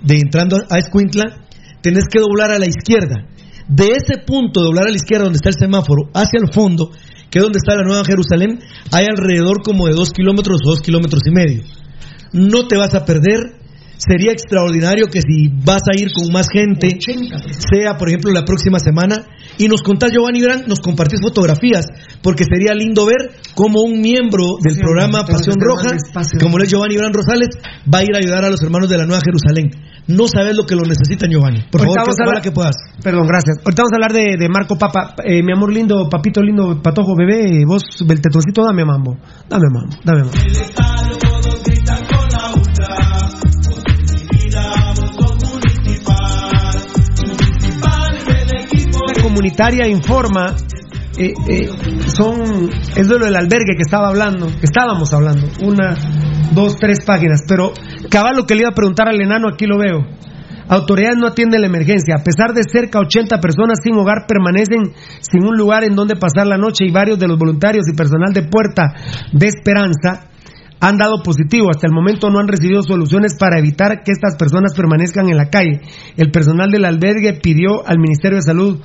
de entrando a Escuintla, tenés que doblar a la izquierda. De ese punto, doblar a la izquierda donde está el semáforo, hacia el fondo, que es donde está la Nueva Jerusalén, hay alrededor como de dos kilómetros o dos kilómetros y medio. No te vas a perder. Sería extraordinario que si vas a ir con más gente, sea por ejemplo la próxima semana, y nos contás, Giovanni Gran, nos compartís fotografías, porque sería lindo ver cómo un miembro del Sí, programa Pasión Roja, como lo es Giovanni Gran Rosales, va a ir a ayudar a los hermanos de la Nueva Jerusalén. No sabes lo que lo necesitan, Giovanni. Por favor, Ahorita hablar- que puedas. Perdón, gracias. Ahorita vamos a hablar de, de Marco Papa. Eh, mi amor lindo, papito lindo, patojo bebé, vos, el tetoncito, dame mambo. Dame mambo, dame mambo. Comunitaria informa, eh, eh, son, es de lo del albergue que estaba hablando, que estábamos hablando, una, dos, tres páginas, pero cabal lo que le iba a preguntar al enano, aquí lo veo. Autoridades no atienden la emergencia. A pesar de cerca 80 personas sin hogar permanecen sin un lugar en donde pasar la noche y varios de los voluntarios y personal de Puerta de Esperanza han dado positivo. Hasta el momento no han recibido soluciones para evitar que estas personas permanezcan en la calle. El personal del albergue pidió al Ministerio de Salud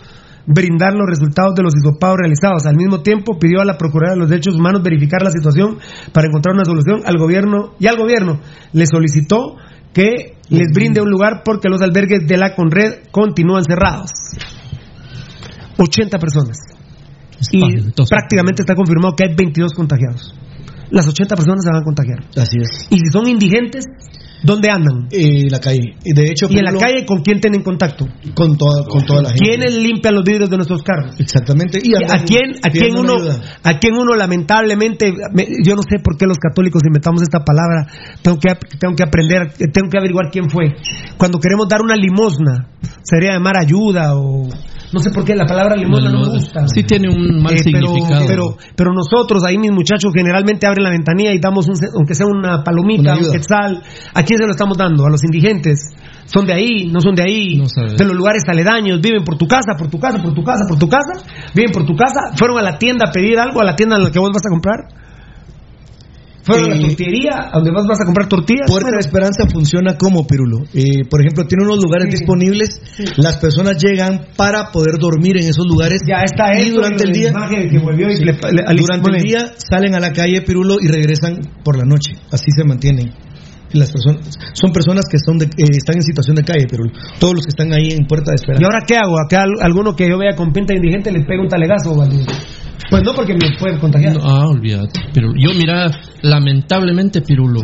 brindar los resultados de los hisopados realizados. Al mismo tiempo pidió a la Procuraduría de los Derechos Humanos verificar la situación para encontrar una solución al gobierno y al gobierno le solicitó que les brinde un lugar porque los albergues de la Conred continúan cerrados. 80 personas. Y prácticamente está confirmado que hay 22 contagiados. Las 80 personas se van a contagiar. Así es. Y si son indigentes, ¿dónde andan? En la calle. Y de hecho, ¿Y en la calle con quién tienen contacto? con toda, con toda la gente. ¿Quiénes limpian los vidrios de nuestros carros? Exactamente. Y ¿A quién, a quién uno, ayuda. a quién uno lamentablemente, me- yo no sé por qué los católicos inventamos esta palabra, tengo que, tengo que aprender, eh, tengo que averiguar quién fue. Cuando queremos dar una limosna, sería llamar ayuda o no sé por qué la palabra limosna no, me gusta. Sí tiene un mal Eh, pero, significado. pero, pero nosotros, ahí mis muchachos, generalmente abren la ventanilla y damos, un, aunque sea una Una palomita, un ayuda. quetzal. ¿A quién se lo estamos dando? A los indigentes. ¿Son de ahí? ¿No son de ahí? No de los lugares aledaños. Viven por tu casa, por tu casa, por tu casa, por tu casa. Viven por tu casa. Fueron a la tienda a pedir algo, a la tienda en la que vos vas a comprar. Fueron a la Eh, tortillería, a donde vos vas a comprar tortillas. Puerta de Esperanza funciona como Pirulo. Eh, por ejemplo, tiene unos lugares Sí. disponibles. Las personas llegan para poder dormir en esos lugares. Ya está y durante el día, imagen que volvió y le- le- al- durante el día salen a la calle Pirulo y regresan por la noche. Así se mantienen. Las personas son personas que son de- eh, están en situación de calle, Pirulo. Todos los que están ahí en Puerta de Esperanza. ¿Y ahora qué hago? Acá al- alguno que yo vea con pinta indigente le pega un talegazo. ¿vale? Pues no, porque me puede contagiar. No, ah, olvídate. Pero yo, mira, lamentablemente, Pirulo,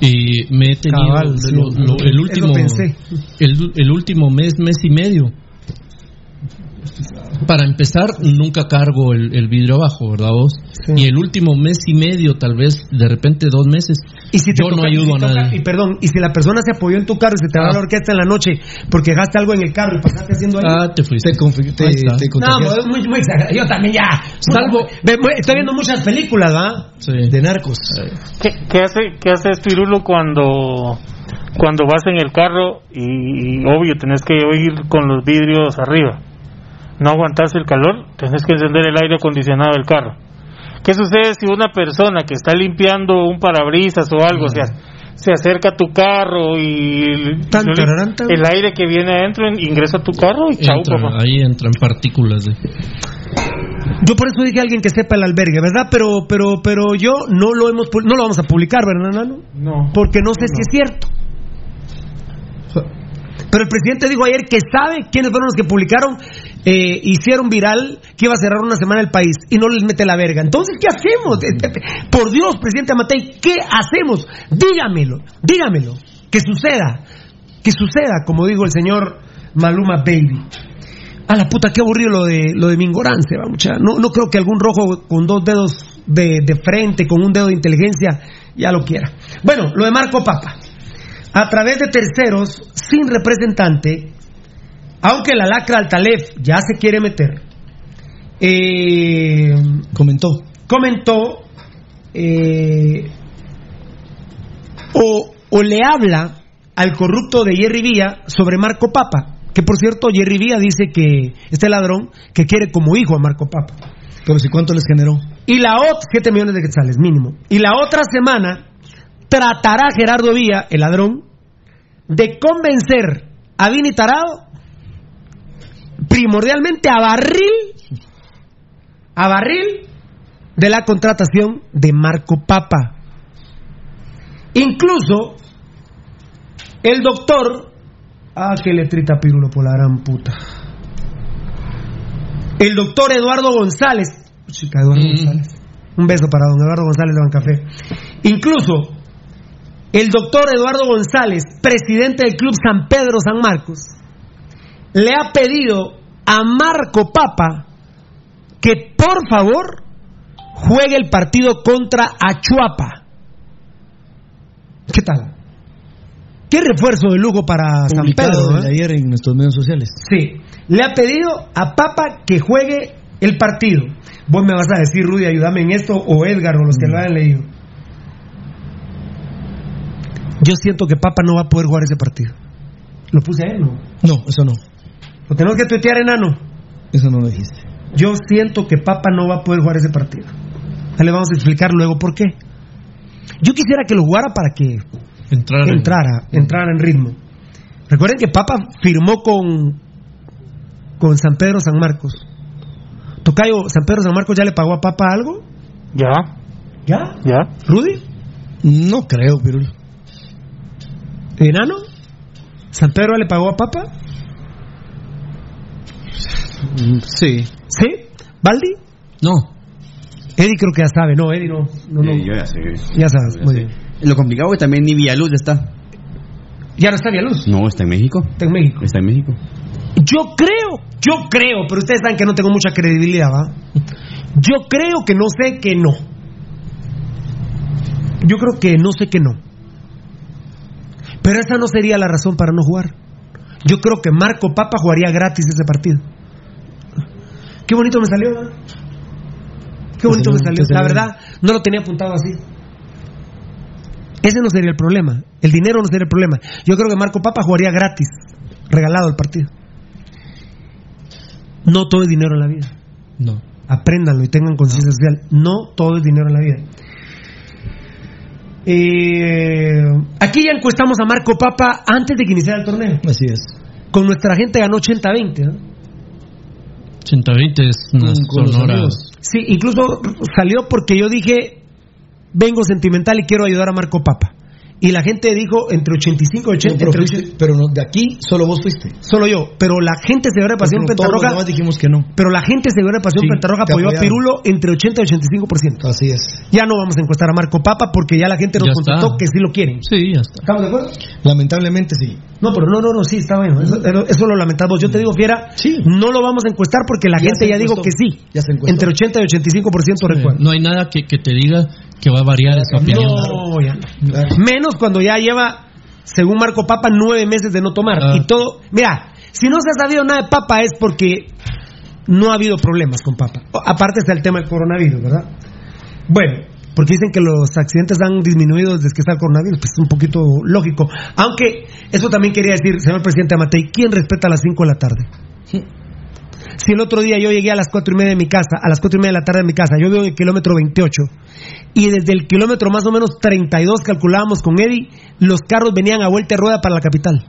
eh, me he tenido Cabal, sí, lo- lo- el último pensé. el, el último mes, mes y medio. Para empezar, nunca cargo el, el vidrio abajo, ¿verdad vos? Y el último mes y medio, tal vez, de repente dos meses, Y si te yo no toca- ayudo si a toca- nadie. Y perdón, y si la persona se apoyó en tu carro y se te va a la orquesta en la noche porque dejaste algo en el carro y pasaste haciendo ahí. Ah, te fuiste. Te, confi- te- Ahí está. te no, pues, es muy, muy exagerado. Yo también ya. Salvo- Ve- ve- Estoy viendo muchas películas, ¿va? Sí. de narcos. ¿Qué, qué hace qué hace Pirulo cuando cuando vas en el carro y, y obvio tenés que ir con los vidrios arriba? No aguantas el calor, tenés que encender el aire acondicionado del carro. ¿Qué sucede si una persona que está limpiando un parabrisas o algo se, se acerca a tu carro y Tan, tararán, tan. el aire que viene adentro ingresa a tu carro y chau, Entra- papá. ahí entran partículas de... Yo por eso dije a alguien que sepa el albergue, ¿verdad? Pero, pero, pero yo no lo hemos, no lo vamos a publicar, ¿verdad, Nano? No. Porque no sé si es cierto. Pero el presidente dijo ayer que sabe quiénes fueron los que publicaron, eh, hicieron viral que iba a cerrar una semana el país y no les mete la verga. Entonces, ¿qué hacemos? Eh, eh, Por Dios, presidente Amatei, ¿qué hacemos? Dígamelo, dígamelo. Que suceda, que suceda, como dijo el señor Maluma Baby. A la puta, qué aburrido lo de lo de Mingorancia, va, mucha. No, no creo que algún rojo con dos dedos de, de frente, con un dedo de inteligencia, ya lo quiera. Bueno, lo de Marco Papa. A través de terceros, sin representante, aunque la lacra Altalef ya se quiere meter, eh, Comentó. comentó eh, o, o le habla al corrupto de Jerry Villa sobre Marco Papa. Que por cierto, Jerry Villa dice que este ladrón que quiere como hijo a Marco Papa. Pero si cuánto les generó. Y la otra, 7 millones de quetzales mínimo. Y la otra semana tratará Gerardo Villa, el ladrón, de convencer a Vini Tarado, primordialmente a Barril, a Barril, de la contratación de Marco Papa. Incluso el doctor, ah, que letrita pirulo por la gran puta. El doctor Eduardo González, chica Eduardo González, un beso para don Eduardo González de Bancafé. Incluso el doctor Eduardo González, presidente del Club San Pedro San Marcos, le ha pedido a Marco Papa que por favor juegue el partido contra Achuapa. ¿Qué tal? ¿Qué refuerzo de lujo para San Pedro? eh? ayer en nuestros medios sociales. Sí, le ha pedido a Papa que juegue el partido. Vos me vas a decir, Rudy, ayúdame en esto, o Edgar, o los que lo hayan leído. Yo siento que Papa no va a poder jugar ese partido. Lo puse a él, ¿no? No, eso no. Lo tenemos que tuitear, enano. Eso no lo dijiste. Yo siento que Papa no va a poder jugar ese partido. Ya le vamos a explicar luego por qué. Yo quisiera que lo jugara para que Entrar en- entrara, entrara en ritmo. Recuerden que Papa firmó con, con San Pedro San Marcos. Tocayo, ¿San Pedro San Marcos ya le pagó a Papa algo? Ya, ¿Ya? ya. ¿Rudy? No creo, Pirulo. ¿Enano? ¿San Pedro le pagó a Papa? Sí. ¿Sí? ¿Baldi? No. Eddie creo que ya sabe, no, Eddie no. no, no. Eh, yo ya sé. Ya sabes, muy bien. Lo complicado es que también ni Villaluz está. ¿Ya no está Villaluz? No, está en México. Está en México. Está en México. Yo creo, yo creo, pero ustedes saben que no tengo mucha credibilidad, ¿va? Yo creo que no sé que no. Yo creo que no sé que no. Pero esa no sería la razón para no jugar. Yo creo que Marco Papa jugaría gratis ese partido. Qué bonito me salió, ¿verdad? Qué bonito me salió. La verdad, no lo tenía apuntado así. Ese no sería el problema. El dinero no sería el problema. Yo creo que Marco Papa jugaría gratis, regalado el partido. No todo es dinero en la vida. No. Apréndanlo y tengan conciencia social. No todo es dinero en la vida. Eh, aquí ya encuestamos a Marco Papa antes de que iniciara el torneo. Así es. Con nuestra gente ganó 80-20. ¿no? 120 es una Con sonora. amigos. Sí, incluso salió porque yo dije, vengo sentimental y quiero ayudar a Marco Papa. Y la gente dijo entre 85 y 80. pero, entre fuiste- pero no, de aquí solo vos fuiste. Solo yo, pero la gente se de Pasión todos Pentarroja. demás dijimos que no. Pero la gente se de Pasión Sí, Pentarroja apoyó a apoyaron. Pirulo entre 80 y 85%. Así es. Ya no vamos a encuestar a Marco Papa porque ya la gente nos Ya está. contestó que sí lo quieren. Sí, ya está. ¿Estamos de acuerdo? Lamentablemente sí. No, pero no, no, no, sí, está bueno. Eso, eso lo lamentamos. Yo te digo, Fiera, no lo vamos a encuestar porque la Ya gente ya dijo encuestó. que sí. Ya se Entre 80 y 85% recuerdo. No hay nada que, que te diga que va a variar esa opinión. No, ya no. Menos cuando ya lleva, según Marco Papa, nueve meses de no tomar. Ah. Y todo. Mira, si no se ha sabido nada de Papa es porque no ha habido problemas con Papa. Aparte está el tema del coronavirus, ¿verdad? Bueno, porque dicen que los accidentes han disminuido desde que está el coronavirus. Pues es un poquito lógico. Aunque, eso también quería decir, señor presidente Amatei, ¿quién respeta a las 5 de la tarde? Si el otro día yo llegué a las cuatro y media de mi casa, a las cuatro y media de la tarde de mi casa, yo vivo en el kilómetro 28, y desde el kilómetro más o menos 32 calculábamos con Eddie, los carros venían a vuelta de rueda para la capital.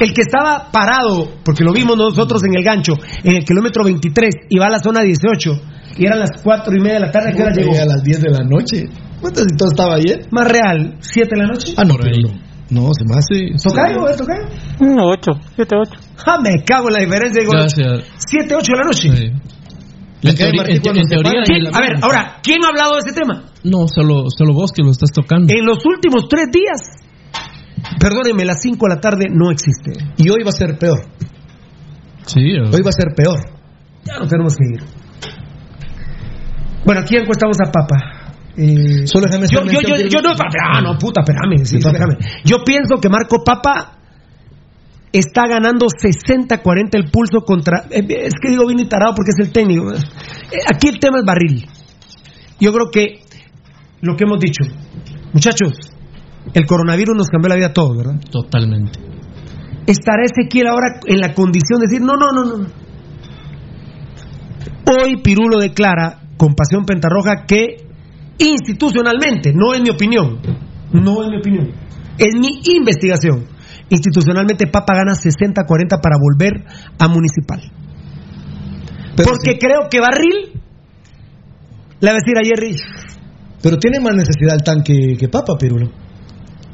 El que estaba parado, porque lo vimos nosotros en el gancho, en el kilómetro 23, y va a la zona 18, y eran las cuatro y media de la tarde, ¿a ¿qué hora llegó? a las 10 de la noche. ¿Cuántas si todo estaba ayer? Más real, 7 de la noche. Ah, no, pero no. No, se me hace. ¿Tocayo? ¿Es tocayo? No, 8, 7, 8. Ah, me cago en la diferencia. Digo, Gracias. 7, 8 de la noche. En, teoría- en te- en teoría. ¿Quién- a ver, ahora, ¿quién ha hablado de ese tema? No, solo, solo vos que lo estás tocando. En los últimos tres días, perdónenme, las 5 de la tarde no existe. Y hoy va a ser peor. Sí, Hoy va a ser peor. Ya nos tenemos que ir. Bueno, aquí encuestamos a Papa. Eh, Solo déjame yo, yo, yo, yo no, ah, no, puta, espérame, sí, espérame. Yo pienso que Marco Papa está ganando 60-40 el pulso contra. eh, es que digo bien y tarado porque es el técnico. Eh, aquí el tema es barril. Yo creo que lo que hemos dicho, muchachos, el coronavirus nos cambió la vida a todos, ¿verdad? Totalmente. ¿Estará Ezequiel ahora en la condición de decir, no, no, no, no? Hoy Pirulo declara con Pasión Pentarroja que institucionalmente, no es mi opinión, no es mi opinión, es mi investigación. Institucionalmente Papa gana 60-40 para volver a Municipal. Porque creo que Barril le va a decir a Jerry, Pero tiene más necesidad el tanque que Papa, Pirulo.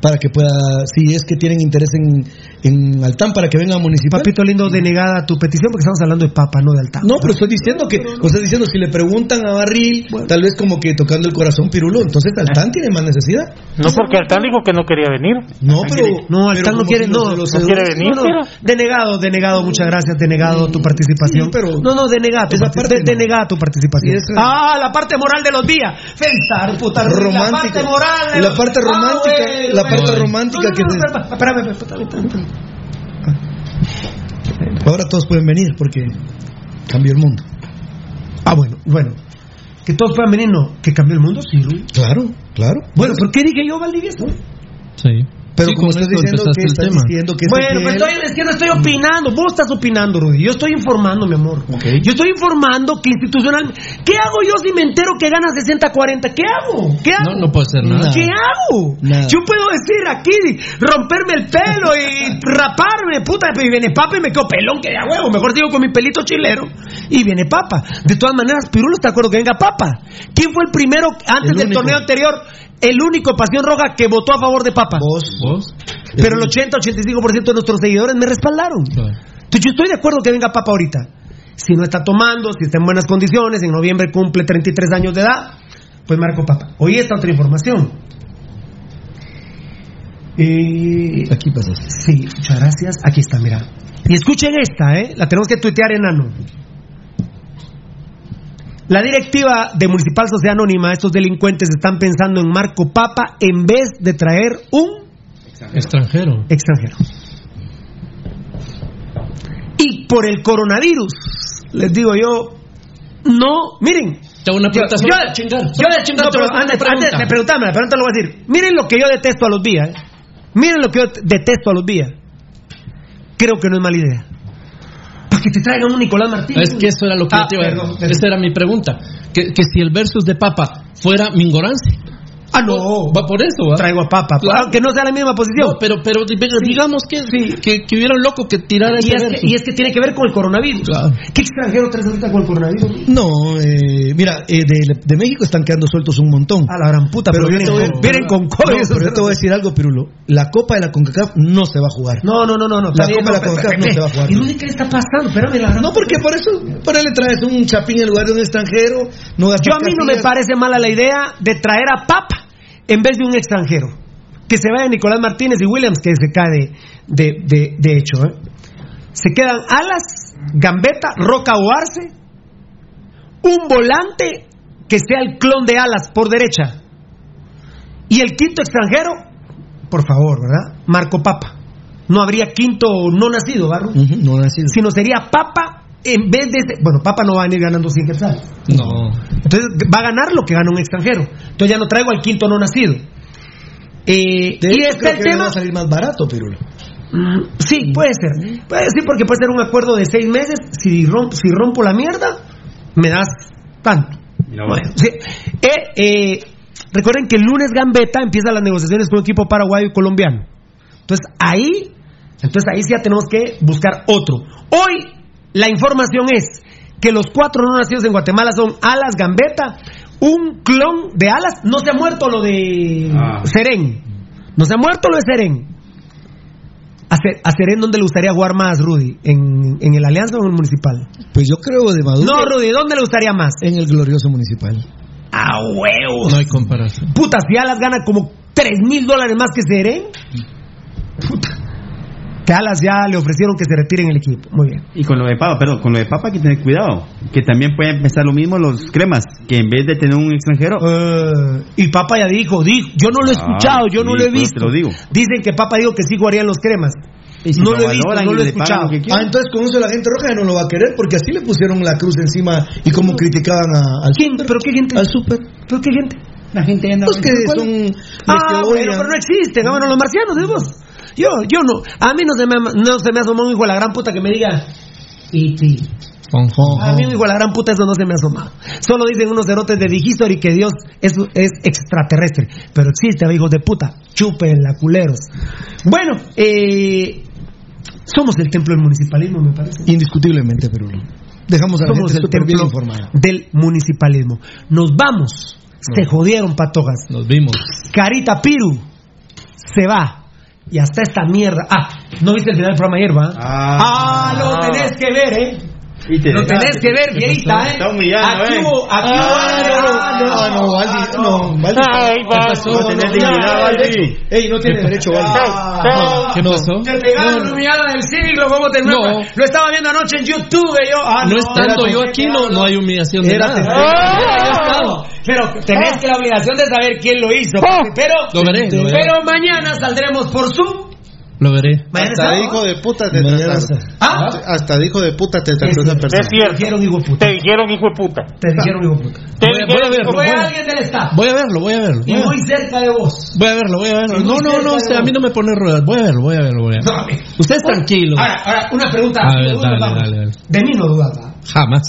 Para que pueda, si es que tienen interés en, en Altán, para que venga a municipal. papito lindo, denegada tu petición porque estamos hablando de Papa, no de Altán. No, pero estoy diciendo que, o sea, diciendo, si le preguntan a Barril, tal vez como que tocando el corazón Pirulo, entonces Altán tiene más necesidad. No, porque Altán dijo que no quería venir. No, pero. No, pero Altán no como quiere, no, los- no quiere venir, No, no, pero- denegado, denegado, muchas gracias, denegado tu participación. Sí, pero- no, no, denegada tu, parte de- no. denegada tu participación. Sí, Ah, la parte moral de los días. Pensar, puta, la parte moral. de La parte Ah, romántica, bueno, la romántica que espérame, espérame. Ahora todos pueden venir porque cambió el mundo. Ah, bueno, bueno. Que todos puedan venir, no. Que cambió el mundo, sí, Luis. Claro, claro. Bueno, ¿por qué dije yo, Valdivieso? Sí. Pero Sí, como estás diciendo que el estás tema. diciendo que Bueno, pues estoy, es que no estoy opinando, vos estás opinando, Rudy. Yo estoy informando, mi amor. Yo estoy informando que institucional. ¿Qué hago yo si me entero que gana 60-40? ¿Qué hago? ¿Qué hago? No, no puede ser nada. ¿Qué hago? Nada. Yo puedo decir aquí, romperme el pelo y raparme, puta, y viene papa y me quedo pelón, que ya huevo. Mejor digo con mi pelito chilero y viene papa. De todas maneras, Pirulo está de acuerdo que venga papa. ¿Quién fue el primero antes El del torneo anterior? El único Pasión Roja que votó a favor de papa. Vos. ¿Vos? Pero el 80-85% de nuestros seguidores me respaldaron. Entonces yo estoy de acuerdo que venga Papa ahorita. Si no está tomando, si está en buenas condiciones, en noviembre cumple 33 años de edad, pues Marco Papa. Hoy está otra información. Eh, Aquí pasa. sí, muchas gracias. Aquí está, mira. Y escuchen esta, ¿eh? La tenemos que tuitear enano. La directiva de Municipal Sociedad Anónima, estos delincuentes están pensando en Marco Papa en vez de traer un Extranjero. extranjero. Y por el coronavirus, les digo yo, no, miren. Te hago una pregunta yo, para chingar. yo- para chingar, no, pero antes, antes de preguntarme, la pregunta lo voy a decir. Miren lo que yo detesto a los días. ¿eh? Miren lo que yo detesto a los días. Creo que no es mala idea. Que te traigan un Nicolás Martínez. Es que eso era lo que Ah, yo te iba a decir. Esa era mi pregunta. Que, que si el versus de Papa fuera Mingoranzi. Ah, no. Va por eso, ¿va? Traigo a Papa. Claro. Aunque no sea la misma posición. No, pero, pero di- digamos que, que, que hubiera un loco que tirara y, es que, versus. y es que tiene que ver con el coronavirus. ¿Qué extranjero traes ahorita con el coronavirus? No, eh, mira, eh, de, de México están quedando sueltos un montón. A la gran puta, pero, vienen, con, vienen con COVID. No, pero yo te voy a decir algo, Pirulo. La Copa de la CONCACAF no se va a jugar. No, no, no, no. no La Copa de la CONCACAF no se va a jugar. ¿Y Rudy qué le está pasando? Espérame, la No, porque por eso, para le traes un chapín en lugar de un extranjero. No Yo a mí no me parece mala la idea de traer a Papa en vez de un extranjero. Que se vaya Nicolás Martínez y Williams, que se cae de, de, de- hecho. ¿eh? Se quedan Alas, Gambetta, Roca o Arce, un volante que sea el clon de Alas por derecha. Y el quinto extranjero, por favor, ¿verdad? Marco Papa. No habría quinto no nacido, ¿verdad? No nacido. Sino sería Papa en vez de... ese- Bueno, Papa no va a venir ganando 100 quetzales. No. Entonces va a ganar lo que gana un extranjero. Entonces ya no traigo al quinto no nacido. Eh, De y hecho, está creo el que le tema. va a salir más barato, Pirulo. Mm, Sí, puede ser. Puede, sí, porque puede ser un acuerdo de seis meses. Si rompo, si rompo la mierda, me das tanto. Bueno, sí. Eh, eh, recuerden que el lunes Gambetta empieza las negociaciones con un equipo paraguayo y colombiano. Entonces ahí, entonces ahí sí ya tenemos que buscar otro. Hoy la información es que los cuatro no nacidos en Guatemala son Alas Gambetta, un clon de Alas. No se ha muerto lo de Ah. Serén. No se ha muerto lo de Serén. A, Serén, ¿dónde le gustaría jugar más, Rudy? ¿En, en el Alianza o en el Municipal? Pues yo creo de Maduro. No, Rudy, ¿dónde le gustaría más? En el glorioso municipal. ¡A huevos! No hay comparación. Puta, si Alas gana como 3 mil dólares más que Serén. Puta. Que Alas ya le ofrecieron que se retire en el equipo. Muy bien. Y con lo de papa, perdón, con lo de papa hay que tener cuidado. Que también puede empezar lo mismo los cremas. Que en vez de tener un extranjero. Eh, y Papa ya dijo, dijo, yo no lo he Ah, escuchado, yo no sí, lo he pues visto. te lo digo. Dicen que Papa dijo que sí jugarían los cremas. Y si no lo lo he visto, no lo he escuchado. lo Ah, entonces con eso la gente roja ya no lo va a querer porque así le pusieron la cruz encima y como criticaban a- al ¿Quién? ¿Pero qué gente? al super. ¿Pero qué gente? La gente anda. Los que son Ah, que bueno, pero no existen, vámonos los marcianos, ¿sí vos? Yo, yo no, a mí no se me, no se me asomado un hijo de la gran puta que me diga, E.T. A mí un hijo de la gran puta eso no se me ha asomado. Solo dicen unos cerotes de Digistory que Dios es, es extraterrestre, pero existe, hijos de puta, chupen la culeros. Bueno, eh, somos el templo del municipalismo, me parece. Indiscutiblemente, pero dejamos a la Somos gente el templo del municipalismo. Nos vamos. Se jodieron, patogas. Nos vimos. Carita Piru se va. Y hasta esta mierda. Ah, ¿no viste el final del programa ayer, va? Ah, lo tenés que ver, ¿eh? Y te Lo tenés que ver, ¿Qué viejita, pasó? ¿eh? Está humillando, Aquí ¿eh? hubo, aquí hubo. Ah, no, ah, no, Valdi, no, Valdi. Ay, ¿Qué pasó? No tenés dignidad, Valdi. Ey, no tiene derecho, Valdi. Ah, ¿Qué pasó? Te pegaron la humillada del siglo, ¿cómo te No. Lo estaba viendo anoche en YouTube, yo. Ah, No estando yo aquí, no, no hay humillación de nada. Ah, yo. Pero tenés que la obligación de saber quién lo hizo. veré. pero mañana saldremos por Zoom Lo veré. Hasta hijo de puta te. ¿Ah? Hasta dijo de puta te trató esa Es persona. cierto. Te dijeron hijo de puta. Te dijeron hijo de puta. Te dijeron hijo de puta. Te Voy a- voy a dijeron verlo, voy a- alguien del staff. Voy a verlo, voy a verlo. Y muy cerca de vos. voy a verlo, voy a verlo. No, no, no, usted, a mí no me pone ruedas. Voy a verlo, voy a verlo, voy a verlo. No, a ver. Ustedes Bueno, tranquilos. Ahora, ahora, una pregunta. A ver, dale, dale, dale. De mí no dudas. Jamás.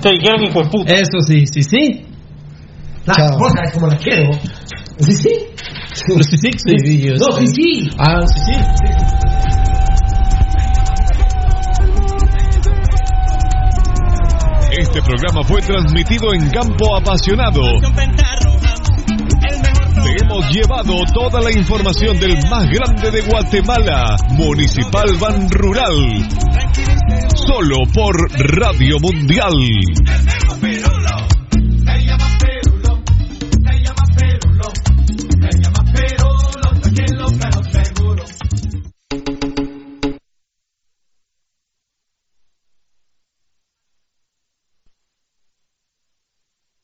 Te dijeron hijo de puta. Eso sí, sí, sí. La vos sabés cómo la quiero. Sí, sí. Sí, sí, sí. sí, No, sí, sí. Ah, sí, sí. Este programa fue transmitido en campo apasionado. Te hemos llevado toda la información del más grande de Guatemala, Municipal Ban Rural. Solo por Radio Mundial.